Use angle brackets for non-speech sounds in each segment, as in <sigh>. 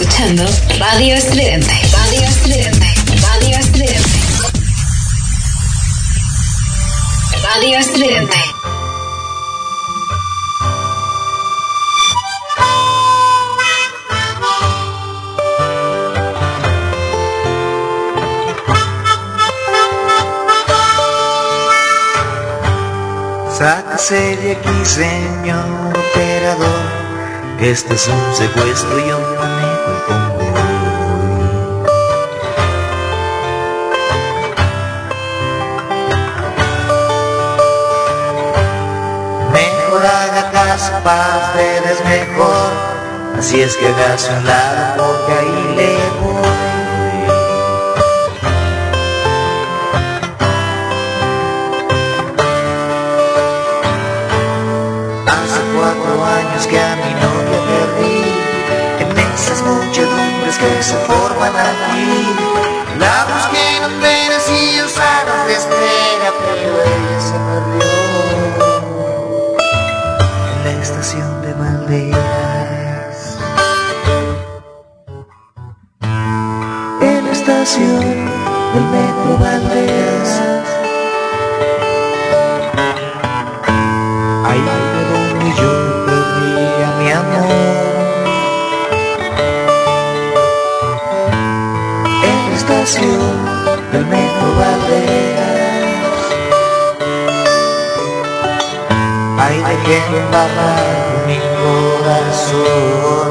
escuchando Radio Estridente. Radio Estridente. Radio Estridente. Radio Estridente. Sáquese de aquí, señor operador. Este es un secuestro y un haga caso, para ustedes mejor. Así es que hágase un lado porque ahí le voy. Hace cuatro años que a mi novia perdí En esas muchedumbres que se forman aquí embarrar mi corazón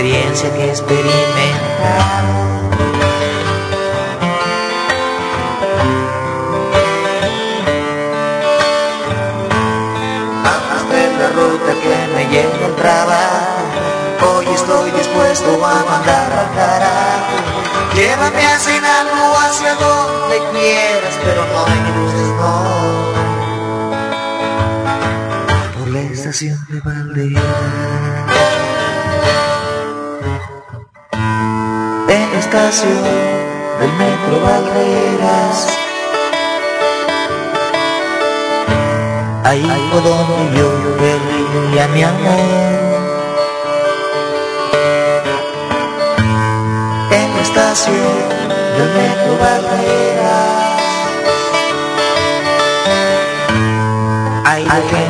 experiencia que he la ruta que me lleva al trabajo. Hoy estoy dispuesto a mandar al carajo. Llévame a Sinaloa hacia donde quieras Pero no en luces, no. Por la estación de Valderas estación del metro Valderas. Ahí fue donde yo perdí a mi amor. En la estación del metro Barreras Ahí dejé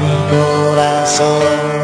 mi corazón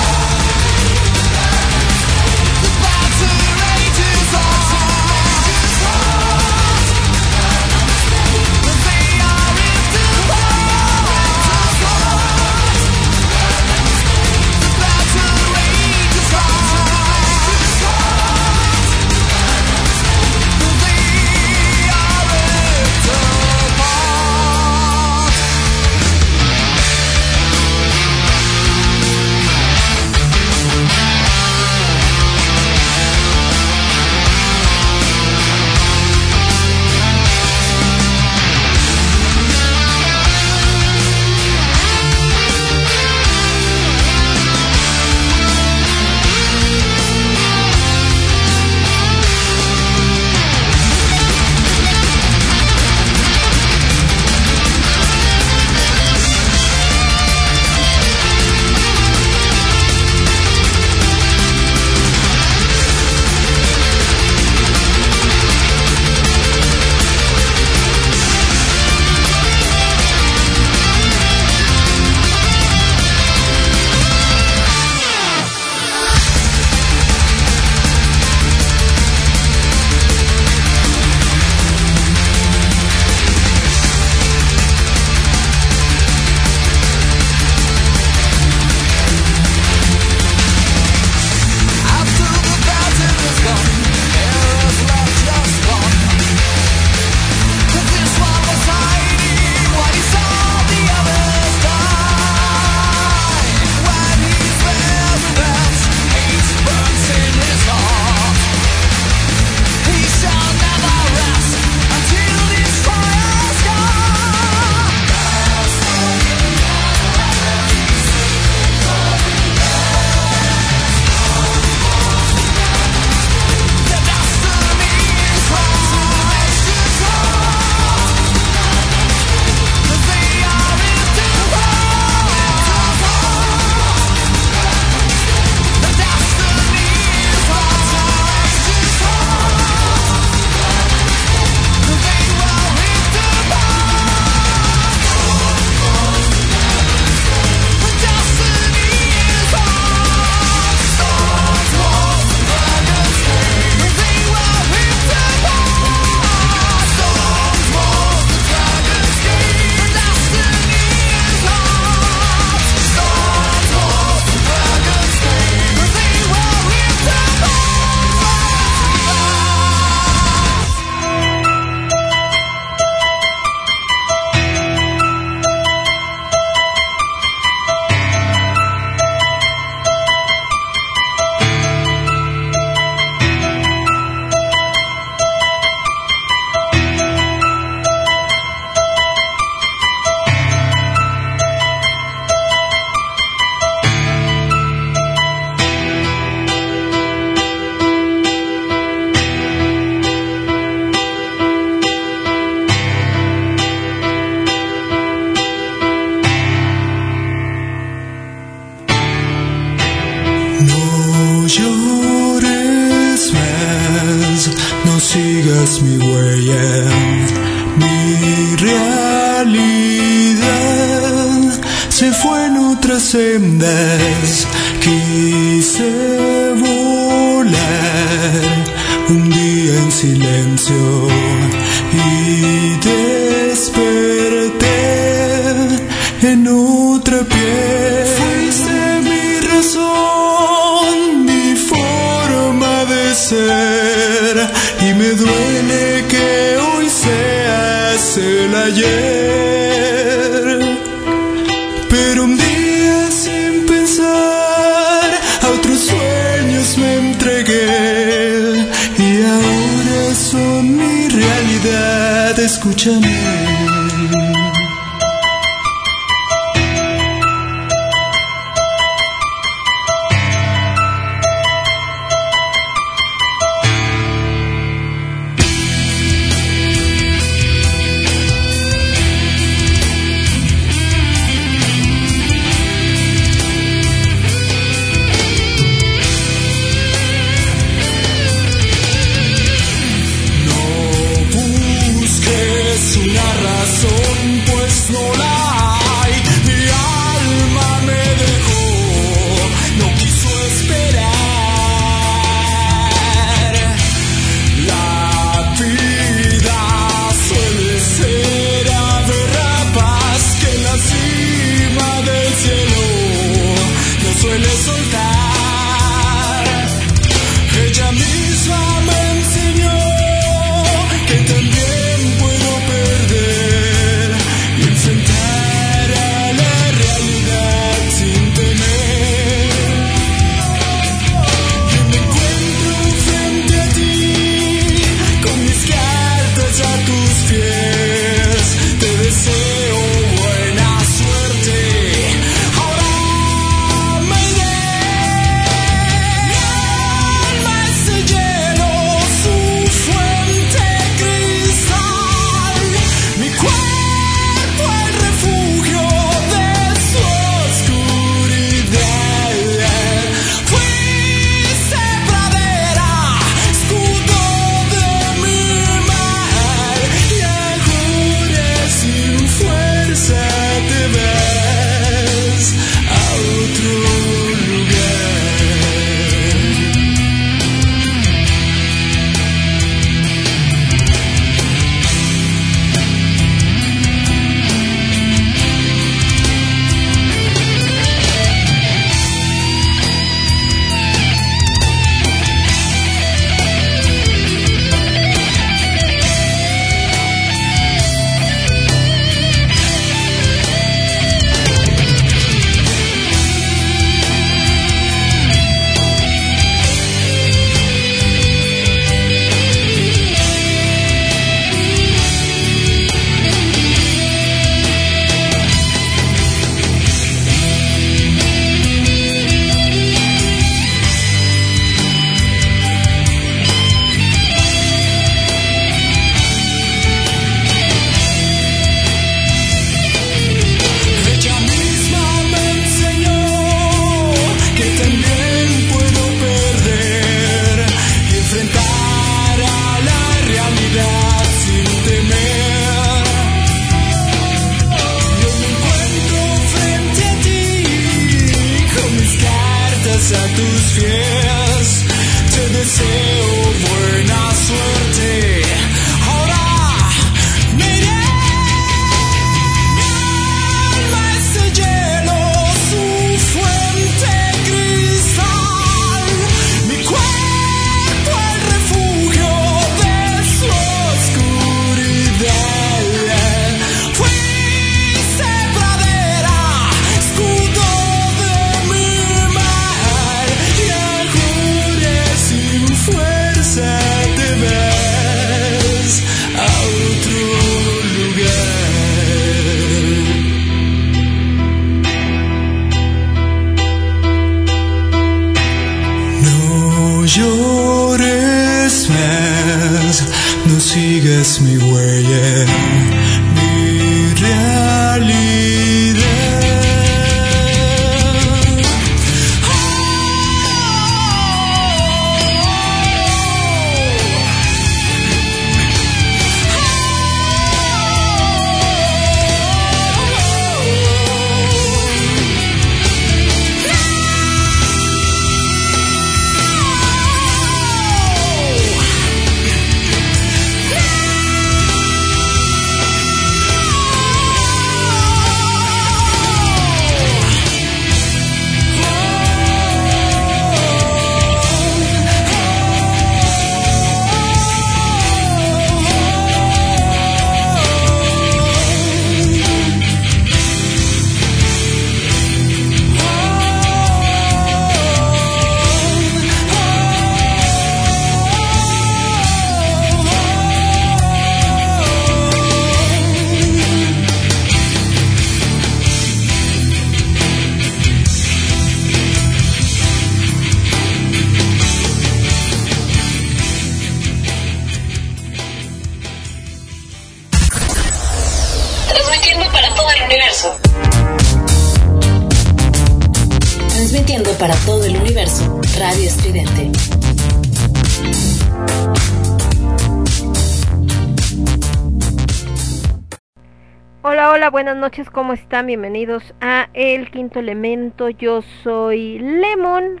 Bienvenidos a El Quinto Elemento. Yo soy Lemon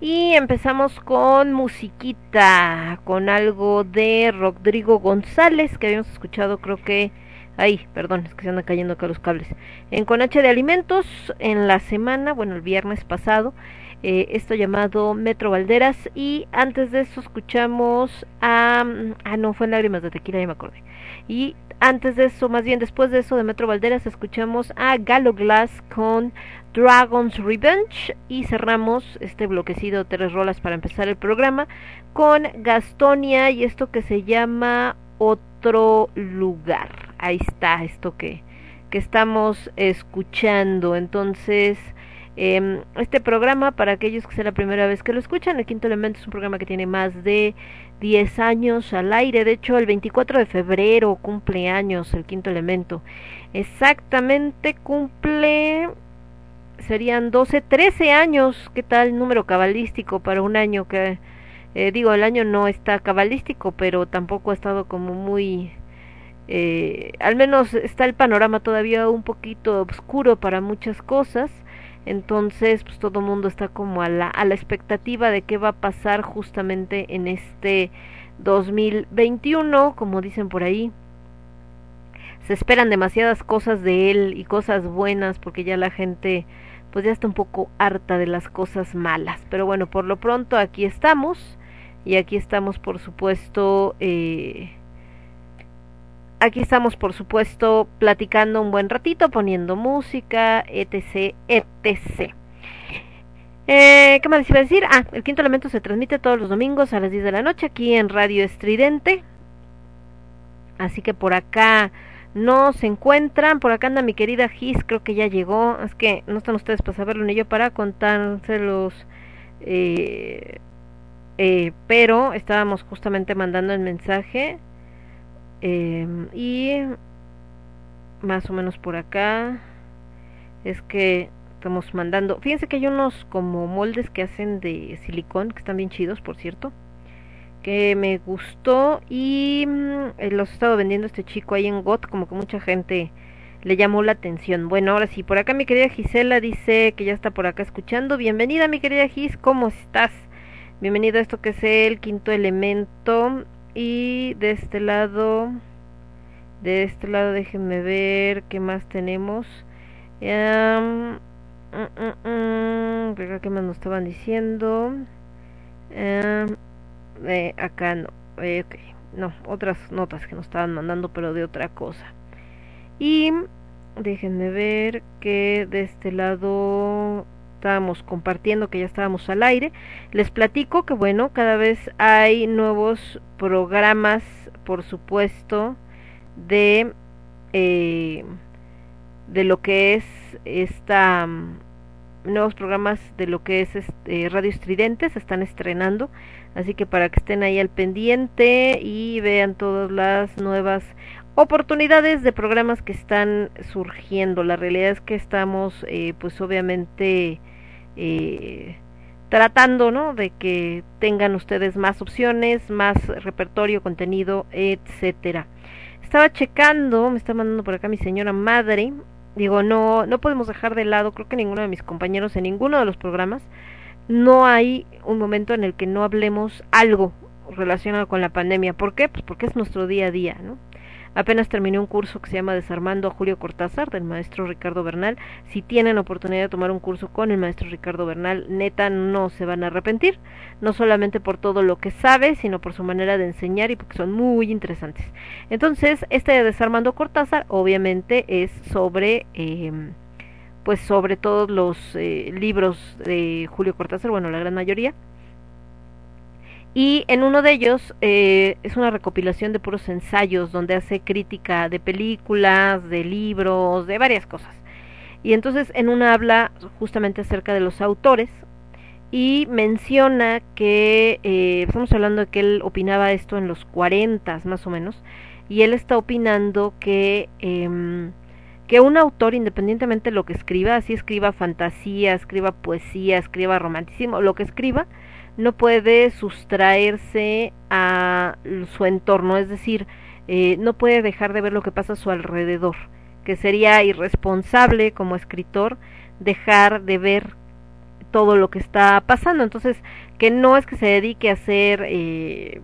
y empezamos con musiquita, con algo de Rodrigo González que habíamos escuchado, creo que. Ay, perdón, es que se andan cayendo acá los cables. En Con H de Alimentos, en la semana, bueno, el viernes pasado, eh, esto llamado Metro Valderas. Y antes de eso escuchamos a. Ah, no, fue Lágrimas de Tequila, ya me acordé. Y antes de eso, más bien después de eso de Metro Valderas, escuchamos a Galo Glass con Dragon's Revenge y cerramos este bloquecido de tres rolas para empezar el programa con Gastonia y esto que se llama Otro Lugar. Ahí está esto que, que estamos escuchando. Entonces, eh, este programa, para aquellos que sea la primera vez que lo escuchan, el quinto elemento es un programa que tiene más de 10 años al aire. De hecho, el 24 de febrero cumple años el quinto elemento. Exactamente cumple, serían 12, 13 años. ¿Qué tal número cabalístico para un año que, eh, digo, el año no está cabalístico, pero tampoco ha estado como muy... Eh, al menos está el panorama todavía un poquito oscuro para muchas cosas entonces, pues todo el mundo está como a la, a la expectativa de qué va a pasar justamente en este 2021, como dicen por ahí. Se esperan demasiadas cosas de él y cosas buenas porque ya la gente pues ya está un poco harta de las cosas malas. Pero bueno, por lo pronto aquí estamos y aquí estamos por supuesto eh, Aquí estamos, por supuesto, platicando un buen ratito, poniendo música, etc, etc. Eh, ¿Qué más iba a decir? Ah, el quinto elemento se transmite todos los domingos a las 10 de la noche aquí en Radio Estridente. Así que por acá no se encuentran. Por acá anda mi querida Gis, creo que ya llegó. Es que no están ustedes para saberlo ni yo para contárselos. Eh, eh, pero estábamos justamente mandando el mensaje eh, y más o menos por acá es que estamos mandando. Fíjense que hay unos como moldes que hacen de silicón que están bien chidos, por cierto. Que me gustó y mm, eh, los he estado vendiendo este chico ahí en GOT, como que mucha gente le llamó la atención. Bueno, ahora sí, por acá mi querida Gisela dice que ya está por acá escuchando. Bienvenida mi querida Gis, ¿cómo estás? Bienvenido a esto que es el quinto elemento y de este lado de este lado déjenme ver qué más tenemos. Um, qué más nos estaban diciendo. Eh, acá no eh, no otras notas que nos estaban mandando pero de otra cosa. Y déjenme ver que de este lado estábamos compartiendo, que ya estábamos al aire. Les platico que bueno, cada vez hay nuevos programas, por supuesto, de eh, de lo que es esta mm, nuevos programas de lo que es este, Radio Estridente se están estrenando, así que para que estén ahí al pendiente y vean todas las nuevas oportunidades de programas que están surgiendo. La realidad es que estamos, eh, pues obviamente, eh, tratando, ¿no? De que tengan ustedes más opciones, más repertorio, contenido, etcétera. Estaba checando, me está mandando por acá mi señora madre. Digo, no, no podemos dejar de lado, creo que ninguno de mis compañeros en ninguno de los programas no hay un momento en el que no hablemos algo relacionado con la pandemia. ¿Por qué? Pues porque es nuestro día a día, ¿no? Apenas terminé un curso que se llama Desarmando a Julio Cortázar del maestro Ricardo Bernal. Si tienen oportunidad de tomar un curso con el maestro Ricardo Bernal, neta no se van a arrepentir, no solamente por todo lo que sabe, sino por su manera de enseñar y porque son muy interesantes. Entonces, este de Desarmando Cortázar obviamente es sobre eh, pues sobre todos los eh, libros de Julio Cortázar, bueno, la gran mayoría y en uno de ellos eh, es una recopilación de puros ensayos donde hace crítica de películas, de libros, de varias cosas. Y entonces en una habla justamente acerca de los autores y menciona que eh, estamos hablando de que él opinaba esto en los 40 más o menos y él está opinando que eh, que un autor, independientemente de lo que escriba, así escriba fantasía, escriba poesía, escriba romanticismo, lo que escriba, no puede sustraerse a su entorno, es decir, eh, no puede dejar de ver lo que pasa a su alrededor, que sería irresponsable como escritor dejar de ver todo lo que está pasando. Entonces, que no es que se dedique a hacer eh,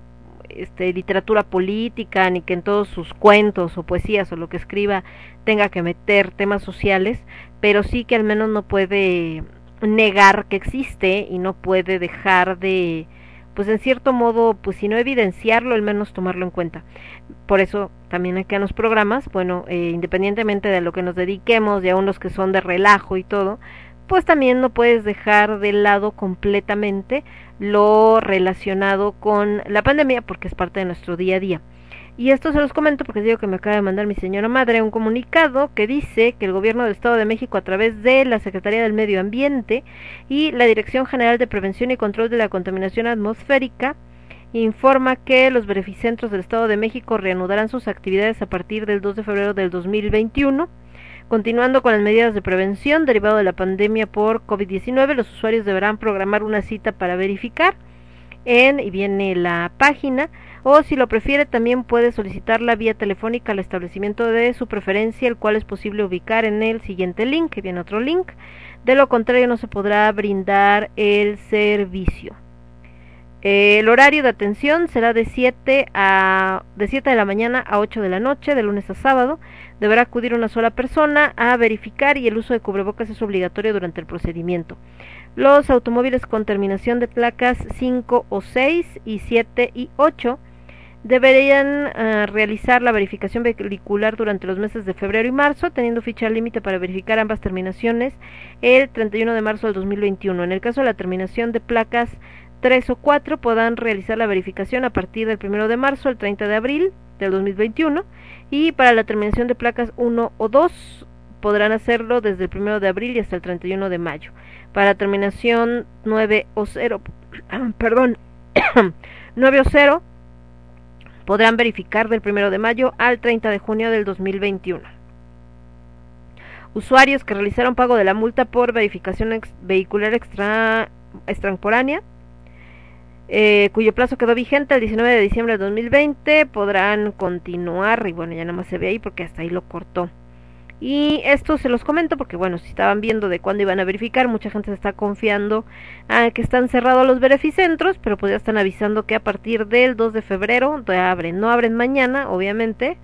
este, literatura política, ni que en todos sus cuentos o poesías o lo que escriba tenga que meter temas sociales, pero sí que al menos no puede negar que existe y no puede dejar de pues en cierto modo, pues si no evidenciarlo, al menos tomarlo en cuenta. Por eso también aquí en los programas, bueno, eh, independientemente de lo que nos dediquemos, y aún los que son de relajo y todo, pues también no puedes dejar de lado completamente lo relacionado con la pandemia, porque es parte de nuestro día a día. Y esto se los comento porque digo que me acaba de mandar mi señora madre un comunicado que dice que el gobierno del Estado de México a través de la Secretaría del Medio Ambiente y la Dirección General de Prevención y Control de la Contaminación Atmosférica informa que los beneficentros del Estado de México reanudarán sus actividades a partir del 2 de febrero del 2021. Continuando con las medidas de prevención derivado de la pandemia por COVID-19, los usuarios deberán programar una cita para verificar en, y viene la página, o si lo prefiere también puede solicitar la vía telefónica al establecimiento de su preferencia, el cual es posible ubicar en el siguiente link, que viene otro link. De lo contrario no se podrá brindar el servicio. El horario de atención será de 7 a de 7 de la mañana a 8 de la noche, de lunes a sábado. Deberá acudir una sola persona a verificar y el uso de cubrebocas es obligatorio durante el procedimiento. Los automóviles con terminación de placas 5 o 6 y 7 y 8 deberían uh, realizar la verificación vehicular durante los meses de febrero y marzo, teniendo ficha límite para verificar ambas terminaciones el 31 de marzo del 2021. En el caso de la terminación de placas 3 o 4, podrán realizar la verificación a partir del 1 de marzo al 30 de abril del 2021 y para la terminación de placas 1 o 2 podrán hacerlo desde el 1 de abril y hasta el 31 de mayo. Para terminación 9 o 0, <clears throat> perdón, <clears throat> 9 o 0 podrán verificar del 1 de mayo al 30 de junio del 2021. Usuarios que realizaron pago de la multa por verificación vehicular extra eh, cuyo plazo quedó vigente el 19 de diciembre de 2020, podrán continuar, y bueno, ya nada más se ve ahí porque hasta ahí lo cortó. Y esto se los comento porque, bueno, si estaban viendo de cuándo iban a verificar, mucha gente se está confiando a que están cerrados los beneficentros, pero pues ya están avisando que a partir del 2 de febrero abren. No abren mañana, obviamente,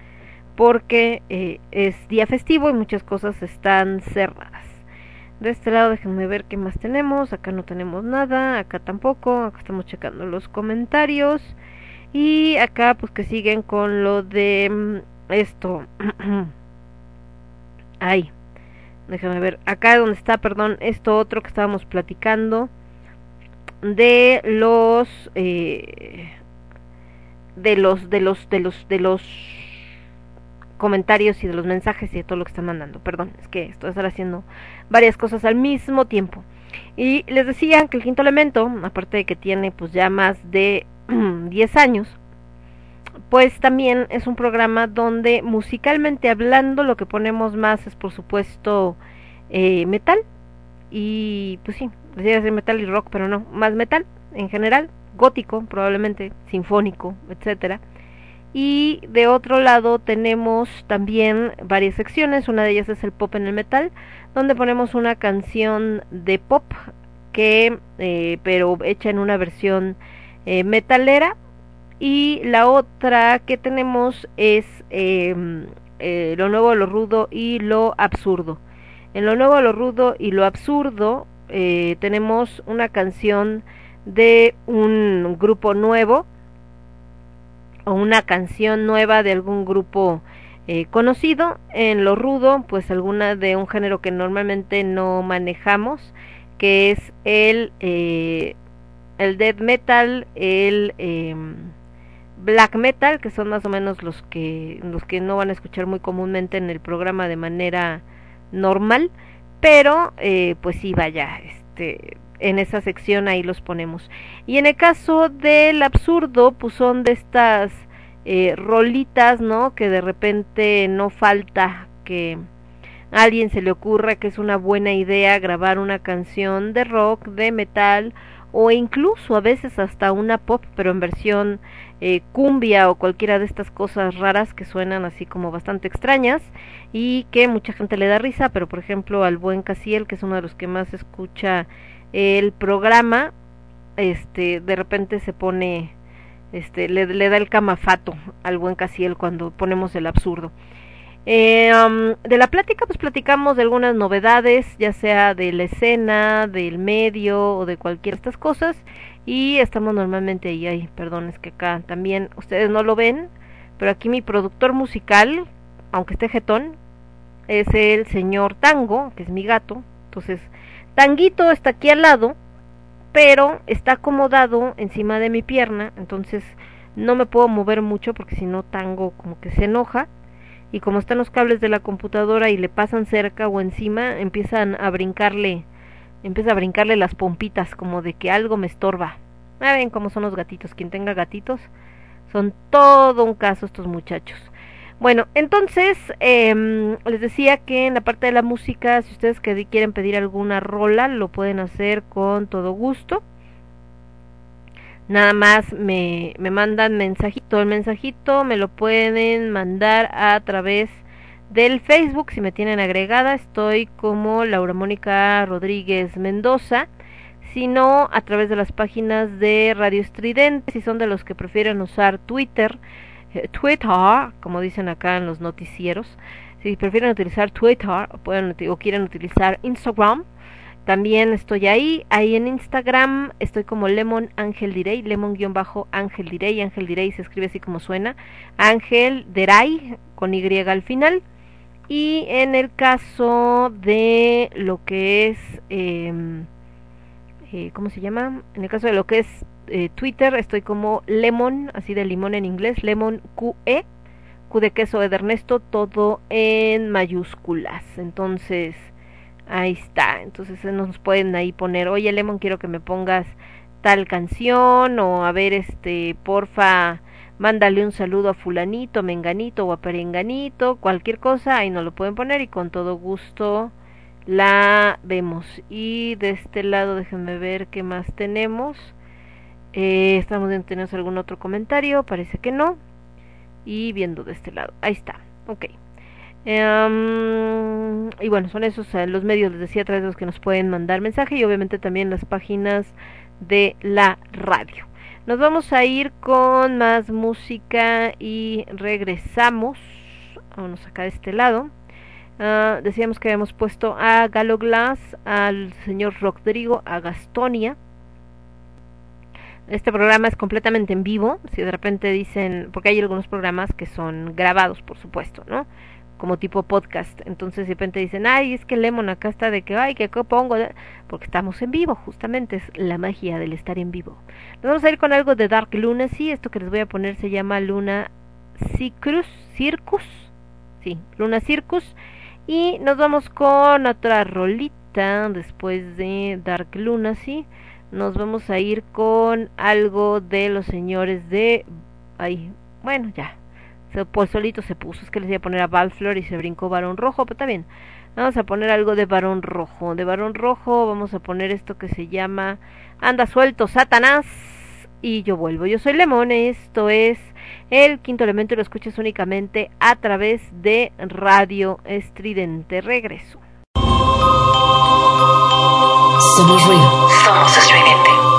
porque eh, es día festivo y muchas cosas están cerradas. De este lado déjenme ver qué más tenemos. Acá no tenemos nada, acá tampoco. Acá estamos checando los comentarios. Y acá pues que siguen con lo de mm, esto. <clears throat> Ay, déjame ver. Acá donde está, perdón, esto otro que estábamos platicando de los eh, de los de los de los de los comentarios y de los mensajes y de todo lo que están mandando. Perdón, es que estoy haciendo varias cosas al mismo tiempo. Y les decía que el quinto elemento, aparte de que tiene pues ya más de <clears throat> 10 años, pues también es un programa donde musicalmente hablando lo que ponemos más es por supuesto eh, metal y pues sí, decía metal y rock, pero no, más metal en general, gótico probablemente, sinfónico, etcétera. Y de otro lado tenemos también varias secciones, una de ellas es el pop en el metal, donde ponemos una canción de pop que eh, pero hecha en una versión eh, metalera y la otra que tenemos es em, eh, lo nuevo, lo rudo y lo absurdo. En lo nuevo, lo rudo y lo absurdo eh, tenemos una canción de un grupo nuevo o una canción nueva de algún grupo eh, conocido. En lo rudo, pues alguna de un género que normalmente no manejamos, que es el, eh, el death metal, el... Black metal, que son más o menos los que, los que no van a escuchar muy comúnmente en el programa de manera normal, pero eh, pues sí, vaya, este, en esa sección ahí los ponemos. Y en el caso del absurdo, pues son de estas eh, rolitas, ¿no? Que de repente no falta que a alguien se le ocurra que es una buena idea grabar una canción de rock, de metal o incluso a veces hasta una pop, pero en versión eh, cumbia o cualquiera de estas cosas raras que suenan así como bastante extrañas y que mucha gente le da risa, pero por ejemplo al buen Casiel, que es uno de los que más escucha el programa, este de repente se pone este le, le da el camafato al buen Casiel cuando ponemos el absurdo. Eh, um, de la plática, pues platicamos de algunas novedades, ya sea de la escena, del medio o de cualquiera de estas cosas. Y estamos normalmente ahí, ay, perdón, es que acá también ustedes no lo ven, pero aquí mi productor musical, aunque esté jetón, es el señor Tango, que es mi gato. Entonces, Tanguito está aquí al lado, pero está acomodado encima de mi pierna, entonces no me puedo mover mucho porque si no Tango como que se enoja y como están los cables de la computadora y le pasan cerca o encima, empiezan a brincarle, empieza a brincarle las pompitas como de que algo me estorba. Ah, ven cómo son los gatitos, quien tenga gatitos, son todo un caso estos muchachos. Bueno, entonces eh, les decía que en la parte de la música, si ustedes quieren pedir alguna rola, lo pueden hacer con todo gusto nada más me, me mandan mensajito. El mensajito me lo pueden mandar a través del Facebook, si me tienen agregada, estoy como Laura Mónica Rodríguez Mendoza, sino a través de las páginas de Radio Estridente, si son de los que prefieren usar Twitter, eh, Twitter, como dicen acá en los noticieros, si prefieren utilizar Twitter pueden, o quieren utilizar Instagram, también estoy ahí, ahí en Instagram estoy como Lemon Ángel Direy, Lemon-Ángel Direy, Ángel Direy se escribe así como suena, Ángel Deray con Y al final. Y en el caso de lo que es, em, eh, ¿cómo se llama? En el caso de lo que es eh, Twitter estoy como Lemon, así de limón en inglés, Lemon QE, Q de queso de Ernesto, todo en mayúsculas. Entonces, Ahí está, entonces nos pueden ahí poner, oye Lemon, quiero que me pongas tal canción o a ver, este, porfa, mándale un saludo a fulanito, menganito o a perenganito, cualquier cosa, ahí nos lo pueden poner y con todo gusto la vemos. Y de este lado déjenme ver qué más tenemos. Eh, estamos viendo, ¿tenemos algún otro comentario? Parece que no. Y viendo de este lado, ahí está, ok. Um, y bueno, son esos los medios, les decía, a través de los que nos pueden mandar mensaje y obviamente también las páginas de la radio. Nos vamos a ir con más música y regresamos. Vamos acá de este lado. Uh, decíamos que habíamos puesto a Galo Glass, al señor Rodrigo, a Gastonia. Este programa es completamente en vivo. Si de repente dicen, porque hay algunos programas que son grabados, por supuesto, ¿no? Como tipo podcast. Entonces de repente dicen, ay, es que Lemon acá está de que, ay, que pongo, porque estamos en vivo, justamente es la magia del estar en vivo. Nos vamos a ir con algo de Dark Luna, sí, esto que les voy a poner se llama Luna Circus, Circus, sí, Luna Circus, y nos vamos con otra rolita después de Dark Luna, sí, nos vamos a ir con algo de los señores de, ay, bueno, ya, se, por solito se puso. Es que les iba a poner a Valflor y se brincó Varón Rojo, pero también. Vamos a poner algo de Varón Rojo. De Varón Rojo vamos a poner esto que se llama Anda suelto Satanás. Y yo vuelvo. Yo soy Lemón. Esto es el quinto elemento y lo escuchas únicamente a través de Radio Estridente. Regreso. Somos ruido. Somos estridente.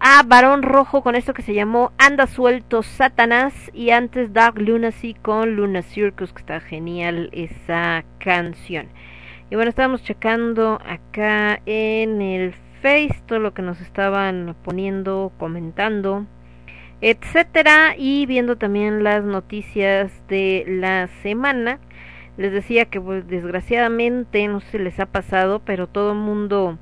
A Barón Rojo con esto que se llamó Anda Suelto Satanás y antes Dark Lunacy con Luna Circus, que está genial esa canción. Y bueno, estábamos checando acá en el Face todo lo que nos estaban poniendo, comentando, etcétera, y viendo también las noticias de la semana. Les decía que pues, desgraciadamente no se les ha pasado, pero todo el mundo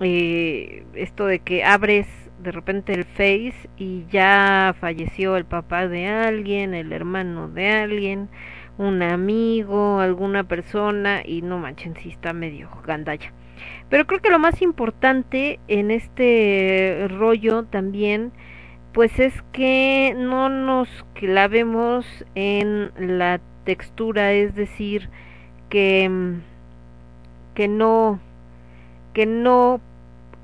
eh, esto de que abres de repente el Face y ya falleció el papá de alguien, el hermano de alguien, un amigo, alguna persona y no manchen si está medio gandalla. Pero creo que lo más importante en este rollo también pues es que no nos clavemos en la textura, es decir, que que no que no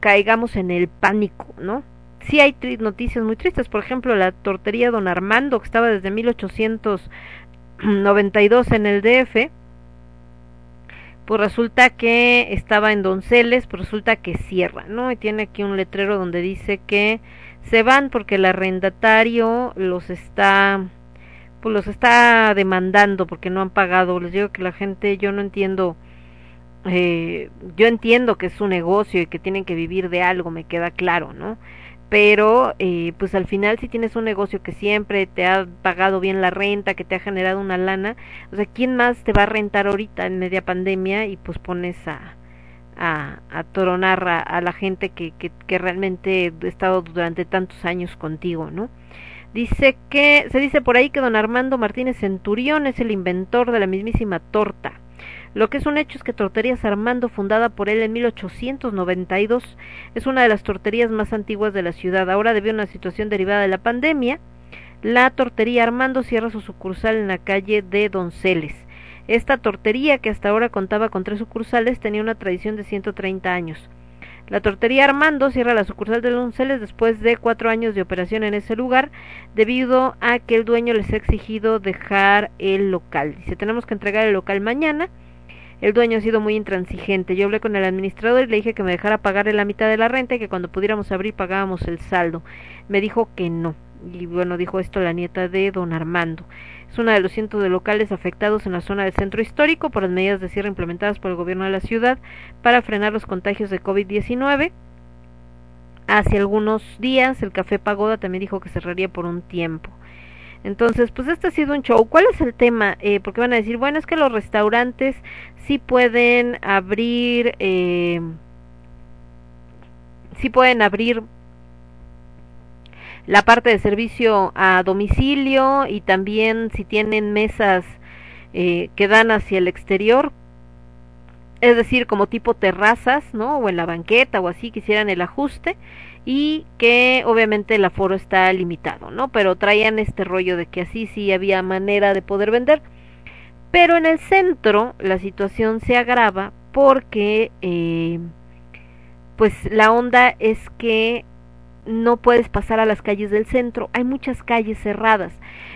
caigamos en el pánico, ¿no? Sí hay noticias muy tristes, por ejemplo, la tortería Don Armando, que estaba desde 1892 en el DF, pues resulta que estaba en Donceles, pues resulta que cierra, ¿no? Y tiene aquí un letrero donde dice que se van porque el arrendatario los está pues los está demandando porque no han pagado. Les digo que la gente, yo no entiendo eh, yo entiendo que es un negocio y que tienen que vivir de algo, me queda claro, ¿no? Pero, eh, pues al final si tienes un negocio que siempre te ha pagado bien la renta, que te ha generado una lana, o sea, ¿quién más te va a rentar ahorita en media pandemia y pues pones a, a, a a, la gente que, que, que realmente ha estado durante tantos años contigo, ¿no? Dice que, se dice por ahí que don Armando Martínez Centurión es el inventor de la mismísima torta lo que es un hecho es que Torterías Armando, fundada por él en 1892, es una de las torterías más antiguas de la ciudad. Ahora, debido a una situación derivada de la pandemia, la tortería Armando cierra su sucursal en la calle de Donceles. Esta tortería, que hasta ahora contaba con tres sucursales, tenía una tradición de 130 años. La tortería Armando cierra la sucursal de Donceles después de cuatro años de operación en ese lugar, debido a que el dueño les ha exigido dejar el local. Dice, tenemos que entregar el local mañana el dueño ha sido muy intransigente. Yo hablé con el administrador y le dije que me dejara pagarle la mitad de la renta y que cuando pudiéramos abrir pagábamos el saldo. Me dijo que no. Y bueno, dijo esto la nieta de don Armando. Es una de los cientos de locales afectados en la zona del centro histórico por las medidas de cierre implementadas por el gobierno de la ciudad para frenar los contagios de COVID-19. Hace algunos días el Café Pagoda también dijo que cerraría por un tiempo. Entonces, pues este ha sido un show. ¿Cuál es el tema? Eh, porque van a decir, bueno, es que los restaurantes sí pueden abrir, eh, sí pueden abrir la parte de servicio a domicilio y también si tienen mesas eh, que dan hacia el exterior, es decir, como tipo terrazas, ¿no? O en la banqueta o así, quisieran el ajuste y que obviamente el aforo está limitado, ¿no? Pero traían este rollo de que así sí había manera de poder vender. Pero en el centro la situación se agrava porque eh, pues la onda es que no puedes pasar a las calles del centro, hay muchas calles cerradas.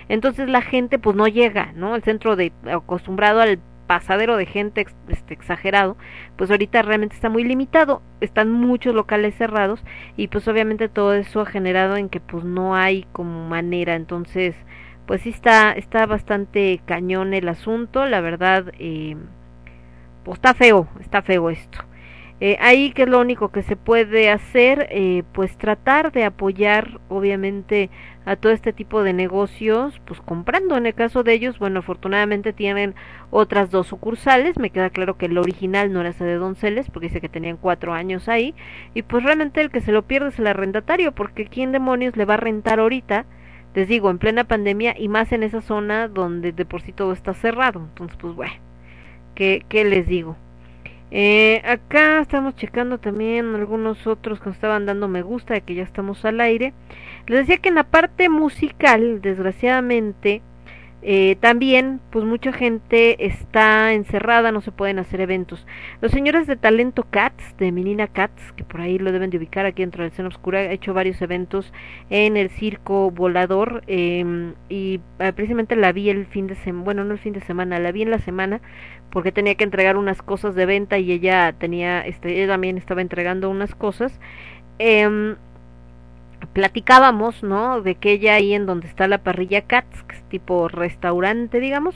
Entonces la gente pues no llega, ¿no? El centro de acostumbrado al pasadero de gente este, exagerado, pues ahorita realmente está muy limitado, están muchos locales cerrados y pues obviamente todo eso ha generado en que pues no hay como manera, entonces pues sí está, está bastante cañón el asunto, la verdad, eh, pues está feo, está feo esto. Eh, ahí que es lo único que se puede hacer, eh, pues tratar de apoyar obviamente a todo este tipo de negocios, pues comprando. En el caso de ellos, bueno, afortunadamente tienen otras dos sucursales. Me queda claro que el original no era ese de Donceles, porque dice que tenían cuatro años ahí. Y pues realmente el que se lo pierde es el arrendatario, porque ¿quién demonios le va a rentar ahorita? Les digo, en plena pandemia y más en esa zona donde de por sí todo está cerrado. Entonces, pues bueno, ¿qué, qué les digo? Eh, acá estamos checando también algunos otros que nos estaban dando me gusta de que ya estamos al aire. Les decía que en la parte musical, desgraciadamente, eh, también, pues mucha gente está encerrada, no se pueden hacer eventos. Los señores de Talento Cats, de Menina Cats, que por ahí lo deben de ubicar aquí dentro de la oscura, ha hecho varios eventos en el circo volador eh, y eh, precisamente la vi el fin de semana, bueno, no el fin de semana, la vi en la semana porque tenía que entregar unas cosas de venta y ella tenía, este, ella también estaba entregando unas cosas. Eh, platicábamos, ¿no? De que ella ahí en donde está la parrilla es tipo restaurante, digamos,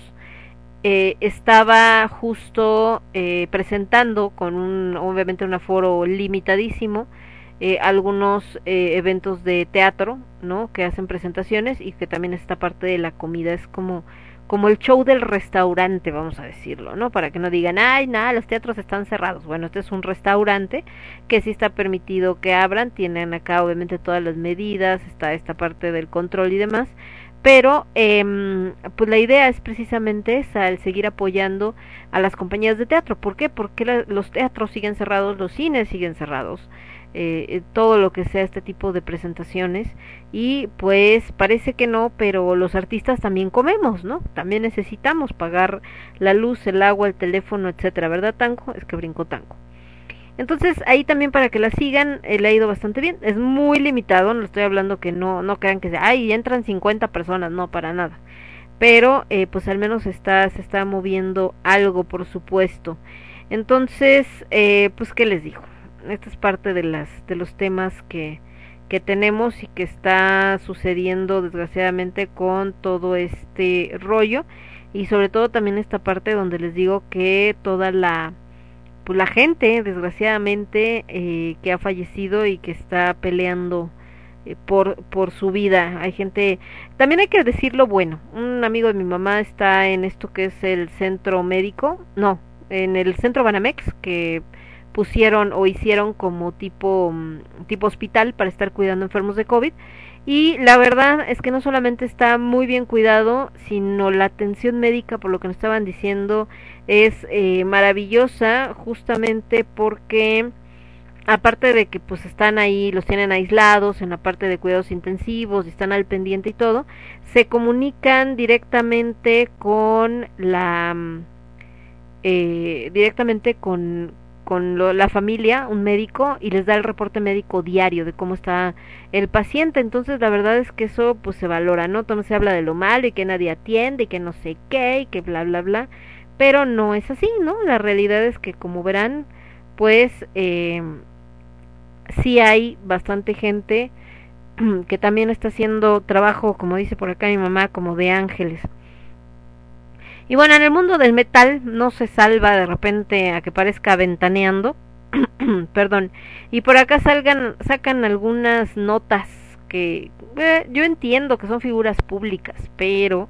eh, estaba justo eh, presentando con un, obviamente un aforo limitadísimo, eh, algunos eh, eventos de teatro, ¿no? Que hacen presentaciones y que también esta parte de la comida es como como el show del restaurante, vamos a decirlo, ¿no? Para que no digan, ay, nada, los teatros están cerrados. Bueno, este es un restaurante que sí está permitido que abran, tienen acá obviamente todas las medidas, está esta parte del control y demás, pero eh, pues la idea es precisamente esa, el seguir apoyando a las compañías de teatro. ¿Por qué? Porque la, los teatros siguen cerrados, los cines siguen cerrados eh, todo lo que sea este tipo de presentaciones y pues parece que no, pero los artistas también comemos, ¿no? También necesitamos pagar la luz, el agua, el teléfono, etcétera, ¿verdad, Tanco? Es que brinco Tanco. Entonces ahí también para que la sigan eh, le ha ido bastante bien. Es muy limitado, no estoy hablando que no no crean que sea, ay, entran 50 personas, no para nada. Pero eh, pues al menos está se está moviendo algo, por supuesto. Entonces, eh, pues qué les digo esta es parte de las de los temas que que tenemos y que está sucediendo desgraciadamente con todo este rollo. Y sobre todo también esta parte donde les digo que toda la pues la gente desgraciadamente eh, que ha fallecido y que está peleando eh, por por su vida. Hay gente también hay que decirlo bueno. Un amigo de mi mamá está en esto que es el centro médico no en el centro Banamex que pusieron o hicieron como tipo, mm, tipo hospital para estar cuidando enfermos de COVID. Y la verdad es que no solamente está muy bien cuidado, sino la atención médica, por lo que nos estaban diciendo, es eh, maravillosa, justamente porque aparte de que pues están ahí, los tienen aislados en la parte de cuidados intensivos, y están al pendiente y todo, se comunican directamente con la mm, eh, directamente con, con lo, la familia, un médico, y les da el reporte médico diario de cómo está el paciente. Entonces, la verdad es que eso pues se valora, ¿no? Todo se habla de lo malo y que nadie atiende y que no sé qué y que bla, bla, bla. Pero no es así, ¿no? La realidad es que, como verán, pues eh, sí hay bastante gente <clears throat> que también está haciendo trabajo, como dice por acá mi mamá, como de ángeles. Y bueno, en el mundo del metal no se salva de repente a que parezca ventaneando, <clears throat> perdón, y por acá salgan, sacan algunas notas que eh, yo entiendo que son figuras públicas, pero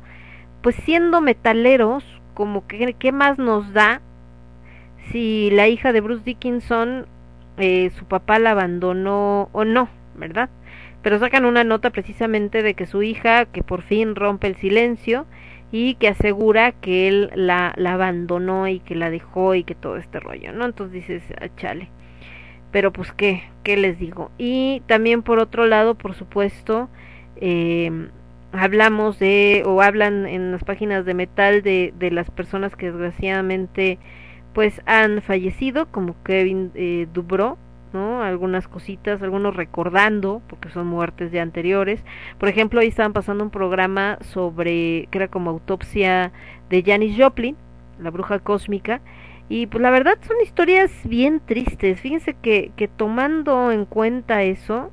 pues siendo metaleros, como que qué más nos da si la hija de Bruce Dickinson eh, su papá la abandonó o no, ¿verdad? Pero sacan una nota precisamente de que su hija, que por fin rompe el silencio, y que asegura que él la, la abandonó y que la dejó y que todo este rollo, ¿no? Entonces dices, ah, chale. Pero pues qué, qué les digo. Y también por otro lado, por supuesto, eh, hablamos de, o hablan en las páginas de metal de, de las personas que desgraciadamente pues han fallecido, como Kevin eh, ¿no? Algunas cositas, algunos recordando, porque son muertes de anteriores. Por ejemplo, ahí estaban pasando un programa sobre, que era como autopsia de Janis Joplin, la bruja cósmica, y pues la verdad son historias bien tristes. Fíjense que, que tomando en cuenta eso,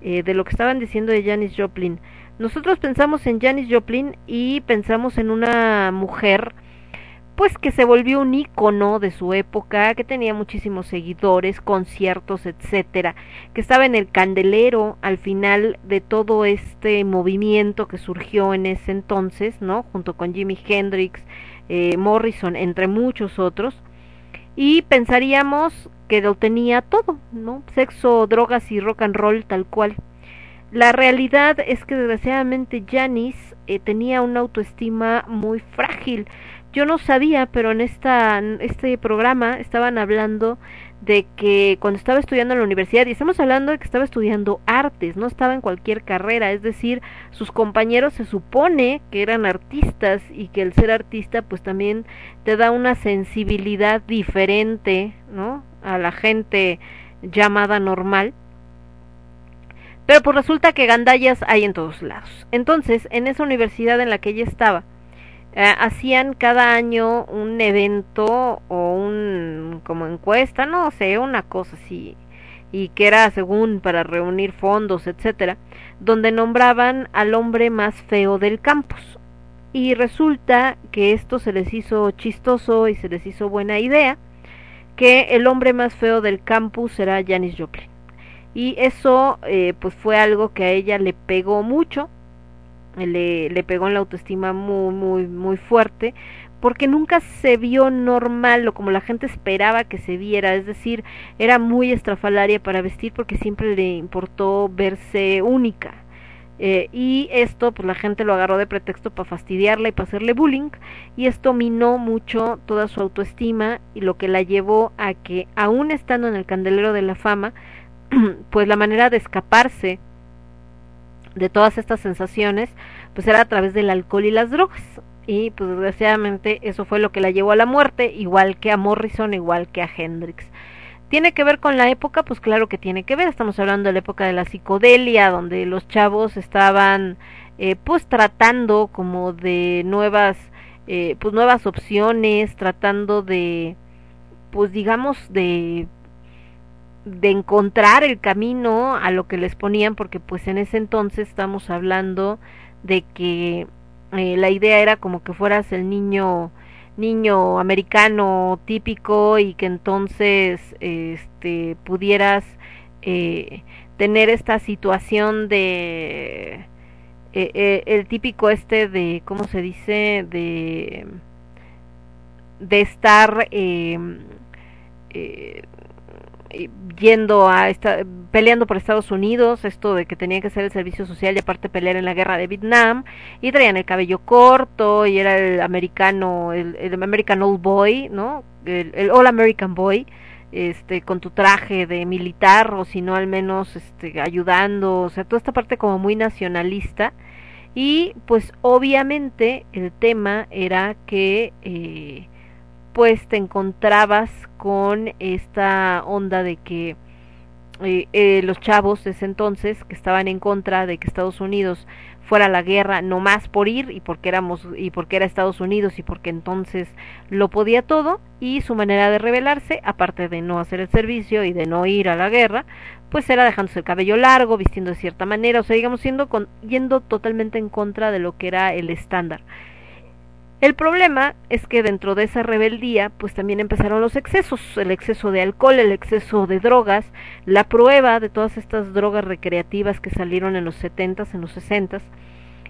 eh, de lo que estaban diciendo de Janis Joplin, nosotros pensamos en Janis Joplin y pensamos en una mujer pues que se volvió un ícono de su época, que tenía muchísimos seguidores, conciertos, etcétera, que estaba en el candelero al final de todo este movimiento que surgió en ese entonces, ¿no? Junto con Jimi Hendrix, eh, Morrison, entre muchos otros, y pensaríamos que lo tenía todo, ¿no? Sexo, drogas y rock and roll tal cual. La realidad es que desgraciadamente Janis eh, tenía una autoestima muy frágil yo no sabía, pero en este programa estaban hablando de que cuando estaba estudiando en la universidad, y estamos hablando de que estaba estudiando artes, no estaba en cualquier carrera, es decir, sus compañeros se supone que eran artistas y que el ser artista pues también te da una sensibilidad diferente, ¿no? A la gente llamada normal. Pero pues resulta que gandallas hay en todos lados. Entonces, en esa universidad en la que ella estaba, eh, hacían cada año un evento o un como encuesta, no sé, una cosa así, y que era según para reunir fondos, etcétera, donde nombraban al hombre más feo del campus. Y resulta que esto se les hizo chistoso y se les hizo buena idea, que el hombre más feo del campus era Janis Joplin. Y eso eh, pues fue algo que a ella le pegó mucho, le, le pegó en la autoestima muy, muy, muy fuerte, porque nunca se vio normal o como la gente esperaba que se viera, es decir, era muy estrafalaria para vestir porque siempre le importó verse única. Eh, y esto, pues la gente lo agarró de pretexto para fastidiarla y para hacerle bullying, y esto minó mucho toda su autoestima y lo que la llevó a que, aún estando en el candelero de la fama, <clears throat> pues la manera de escaparse de todas estas sensaciones, pues era a través del alcohol y las drogas. Y pues desgraciadamente eso fue lo que la llevó a la muerte, igual que a Morrison, igual que a Hendrix. ¿Tiene que ver con la época? Pues claro que tiene que ver. Estamos hablando de la época de la psicodelia, donde los chavos estaban eh, pues tratando como de nuevas, eh, pues nuevas opciones, tratando de, pues digamos, de de encontrar el camino a lo que les ponían porque pues en ese entonces estamos hablando de que eh, la idea era como que fueras el niño niño americano típico y que entonces este pudieras eh, tener esta situación de eh, el típico este de cómo se dice de de estar eh, yendo a esta, peleando por Estados Unidos, esto de que tenía que hacer el servicio social y aparte pelear en la guerra de Vietnam, y traían el cabello corto y era el americano, el, el American Old Boy, ¿no? El, el, All American Boy, este, con tu traje de militar o si no al menos este, ayudando, o sea, toda esta parte como muy nacionalista. Y pues obviamente el tema era que eh, pues te encontrabas con esta onda de que eh, eh, los chavos de ese entonces que estaban en contra de que Estados Unidos fuera a la guerra no más por ir y porque éramos y porque era Estados Unidos y porque entonces lo podía todo y su manera de rebelarse aparte de no hacer el servicio y de no ir a la guerra pues era dejándose el cabello largo vistiendo de cierta manera o sea digamos siendo con, yendo totalmente en contra de lo que era el estándar el problema es que dentro de esa rebeldía, pues también empezaron los excesos, el exceso de alcohol, el exceso de drogas, la prueba de todas estas drogas recreativas que salieron en los 70s, en los 60s,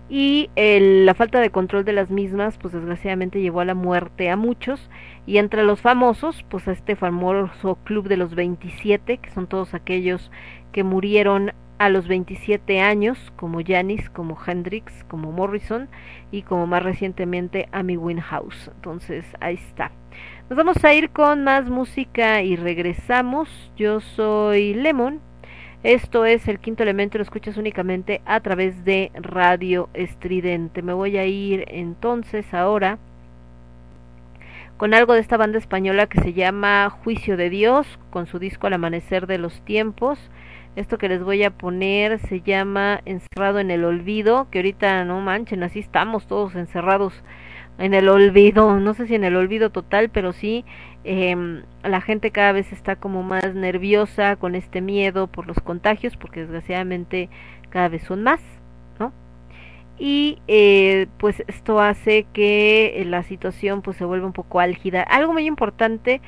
y el, la falta de control de las mismas, pues desgraciadamente llevó a la muerte a muchos, y entre los famosos, pues a este famoso club de los 27, que son todos aquellos que murieron a los 27 años, como Janis, como Hendrix, como Morrison y como más recientemente Amy Winehouse. Entonces, ahí está. Nos vamos a ir con más música y regresamos. Yo soy Lemon. Esto es el quinto elemento, lo escuchas únicamente a través de Radio Estridente. Me voy a ir entonces ahora con algo de esta banda española que se llama Juicio de Dios, con su disco Al Amanecer de los Tiempos. Esto que les voy a poner se llama Encerrado en el Olvido, que ahorita no manchen, así estamos todos encerrados en el olvido, <laughs> no sé si en el olvido total, pero sí eh, la gente cada vez está como más nerviosa con este miedo por los contagios, porque desgraciadamente cada vez son más, ¿no? Y eh, pues esto hace que la situación pues se vuelva un poco álgida. Algo muy importante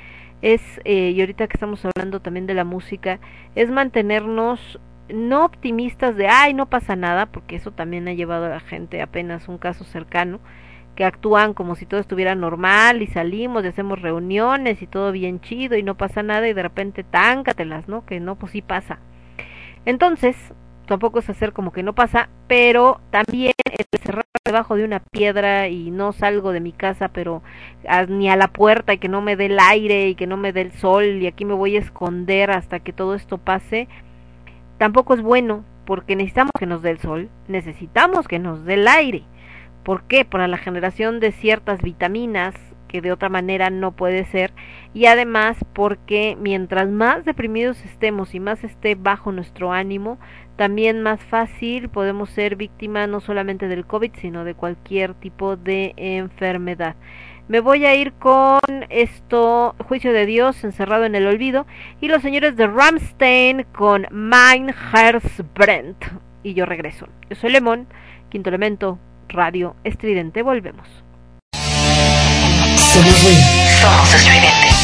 es, eh, y ahorita que estamos hablando también de la música, es mantenernos no optimistas de, ay, no pasa nada, porque eso también ha llevado a la gente apenas un caso cercano, que actúan como si todo estuviera normal y salimos y hacemos reuniones y todo bien chido y no pasa nada y de repente táncatelas, ¿no? Que no, pues sí pasa. Entonces, tampoco es hacer como que no pasa, pero también el encerrado debajo de una piedra y no salgo de mi casa, pero ni a la puerta y que no me dé el aire y que no me dé el sol y aquí me voy a esconder hasta que todo esto pase, tampoco es bueno porque necesitamos que nos dé el sol, necesitamos que nos dé el aire. ¿Por qué? Para la generación de ciertas vitaminas que de otra manera no puede ser y además porque mientras más deprimidos estemos y más esté bajo nuestro ánimo, también más fácil podemos ser víctima no solamente del COVID, sino de cualquier tipo de enfermedad. Me voy a ir con esto, Juicio de Dios, encerrado en el olvido, y los señores de Ramstein con Mein Brent. Y yo regreso. Yo soy Lemón, quinto elemento, radio estridente. Volvemos. Somos estridente.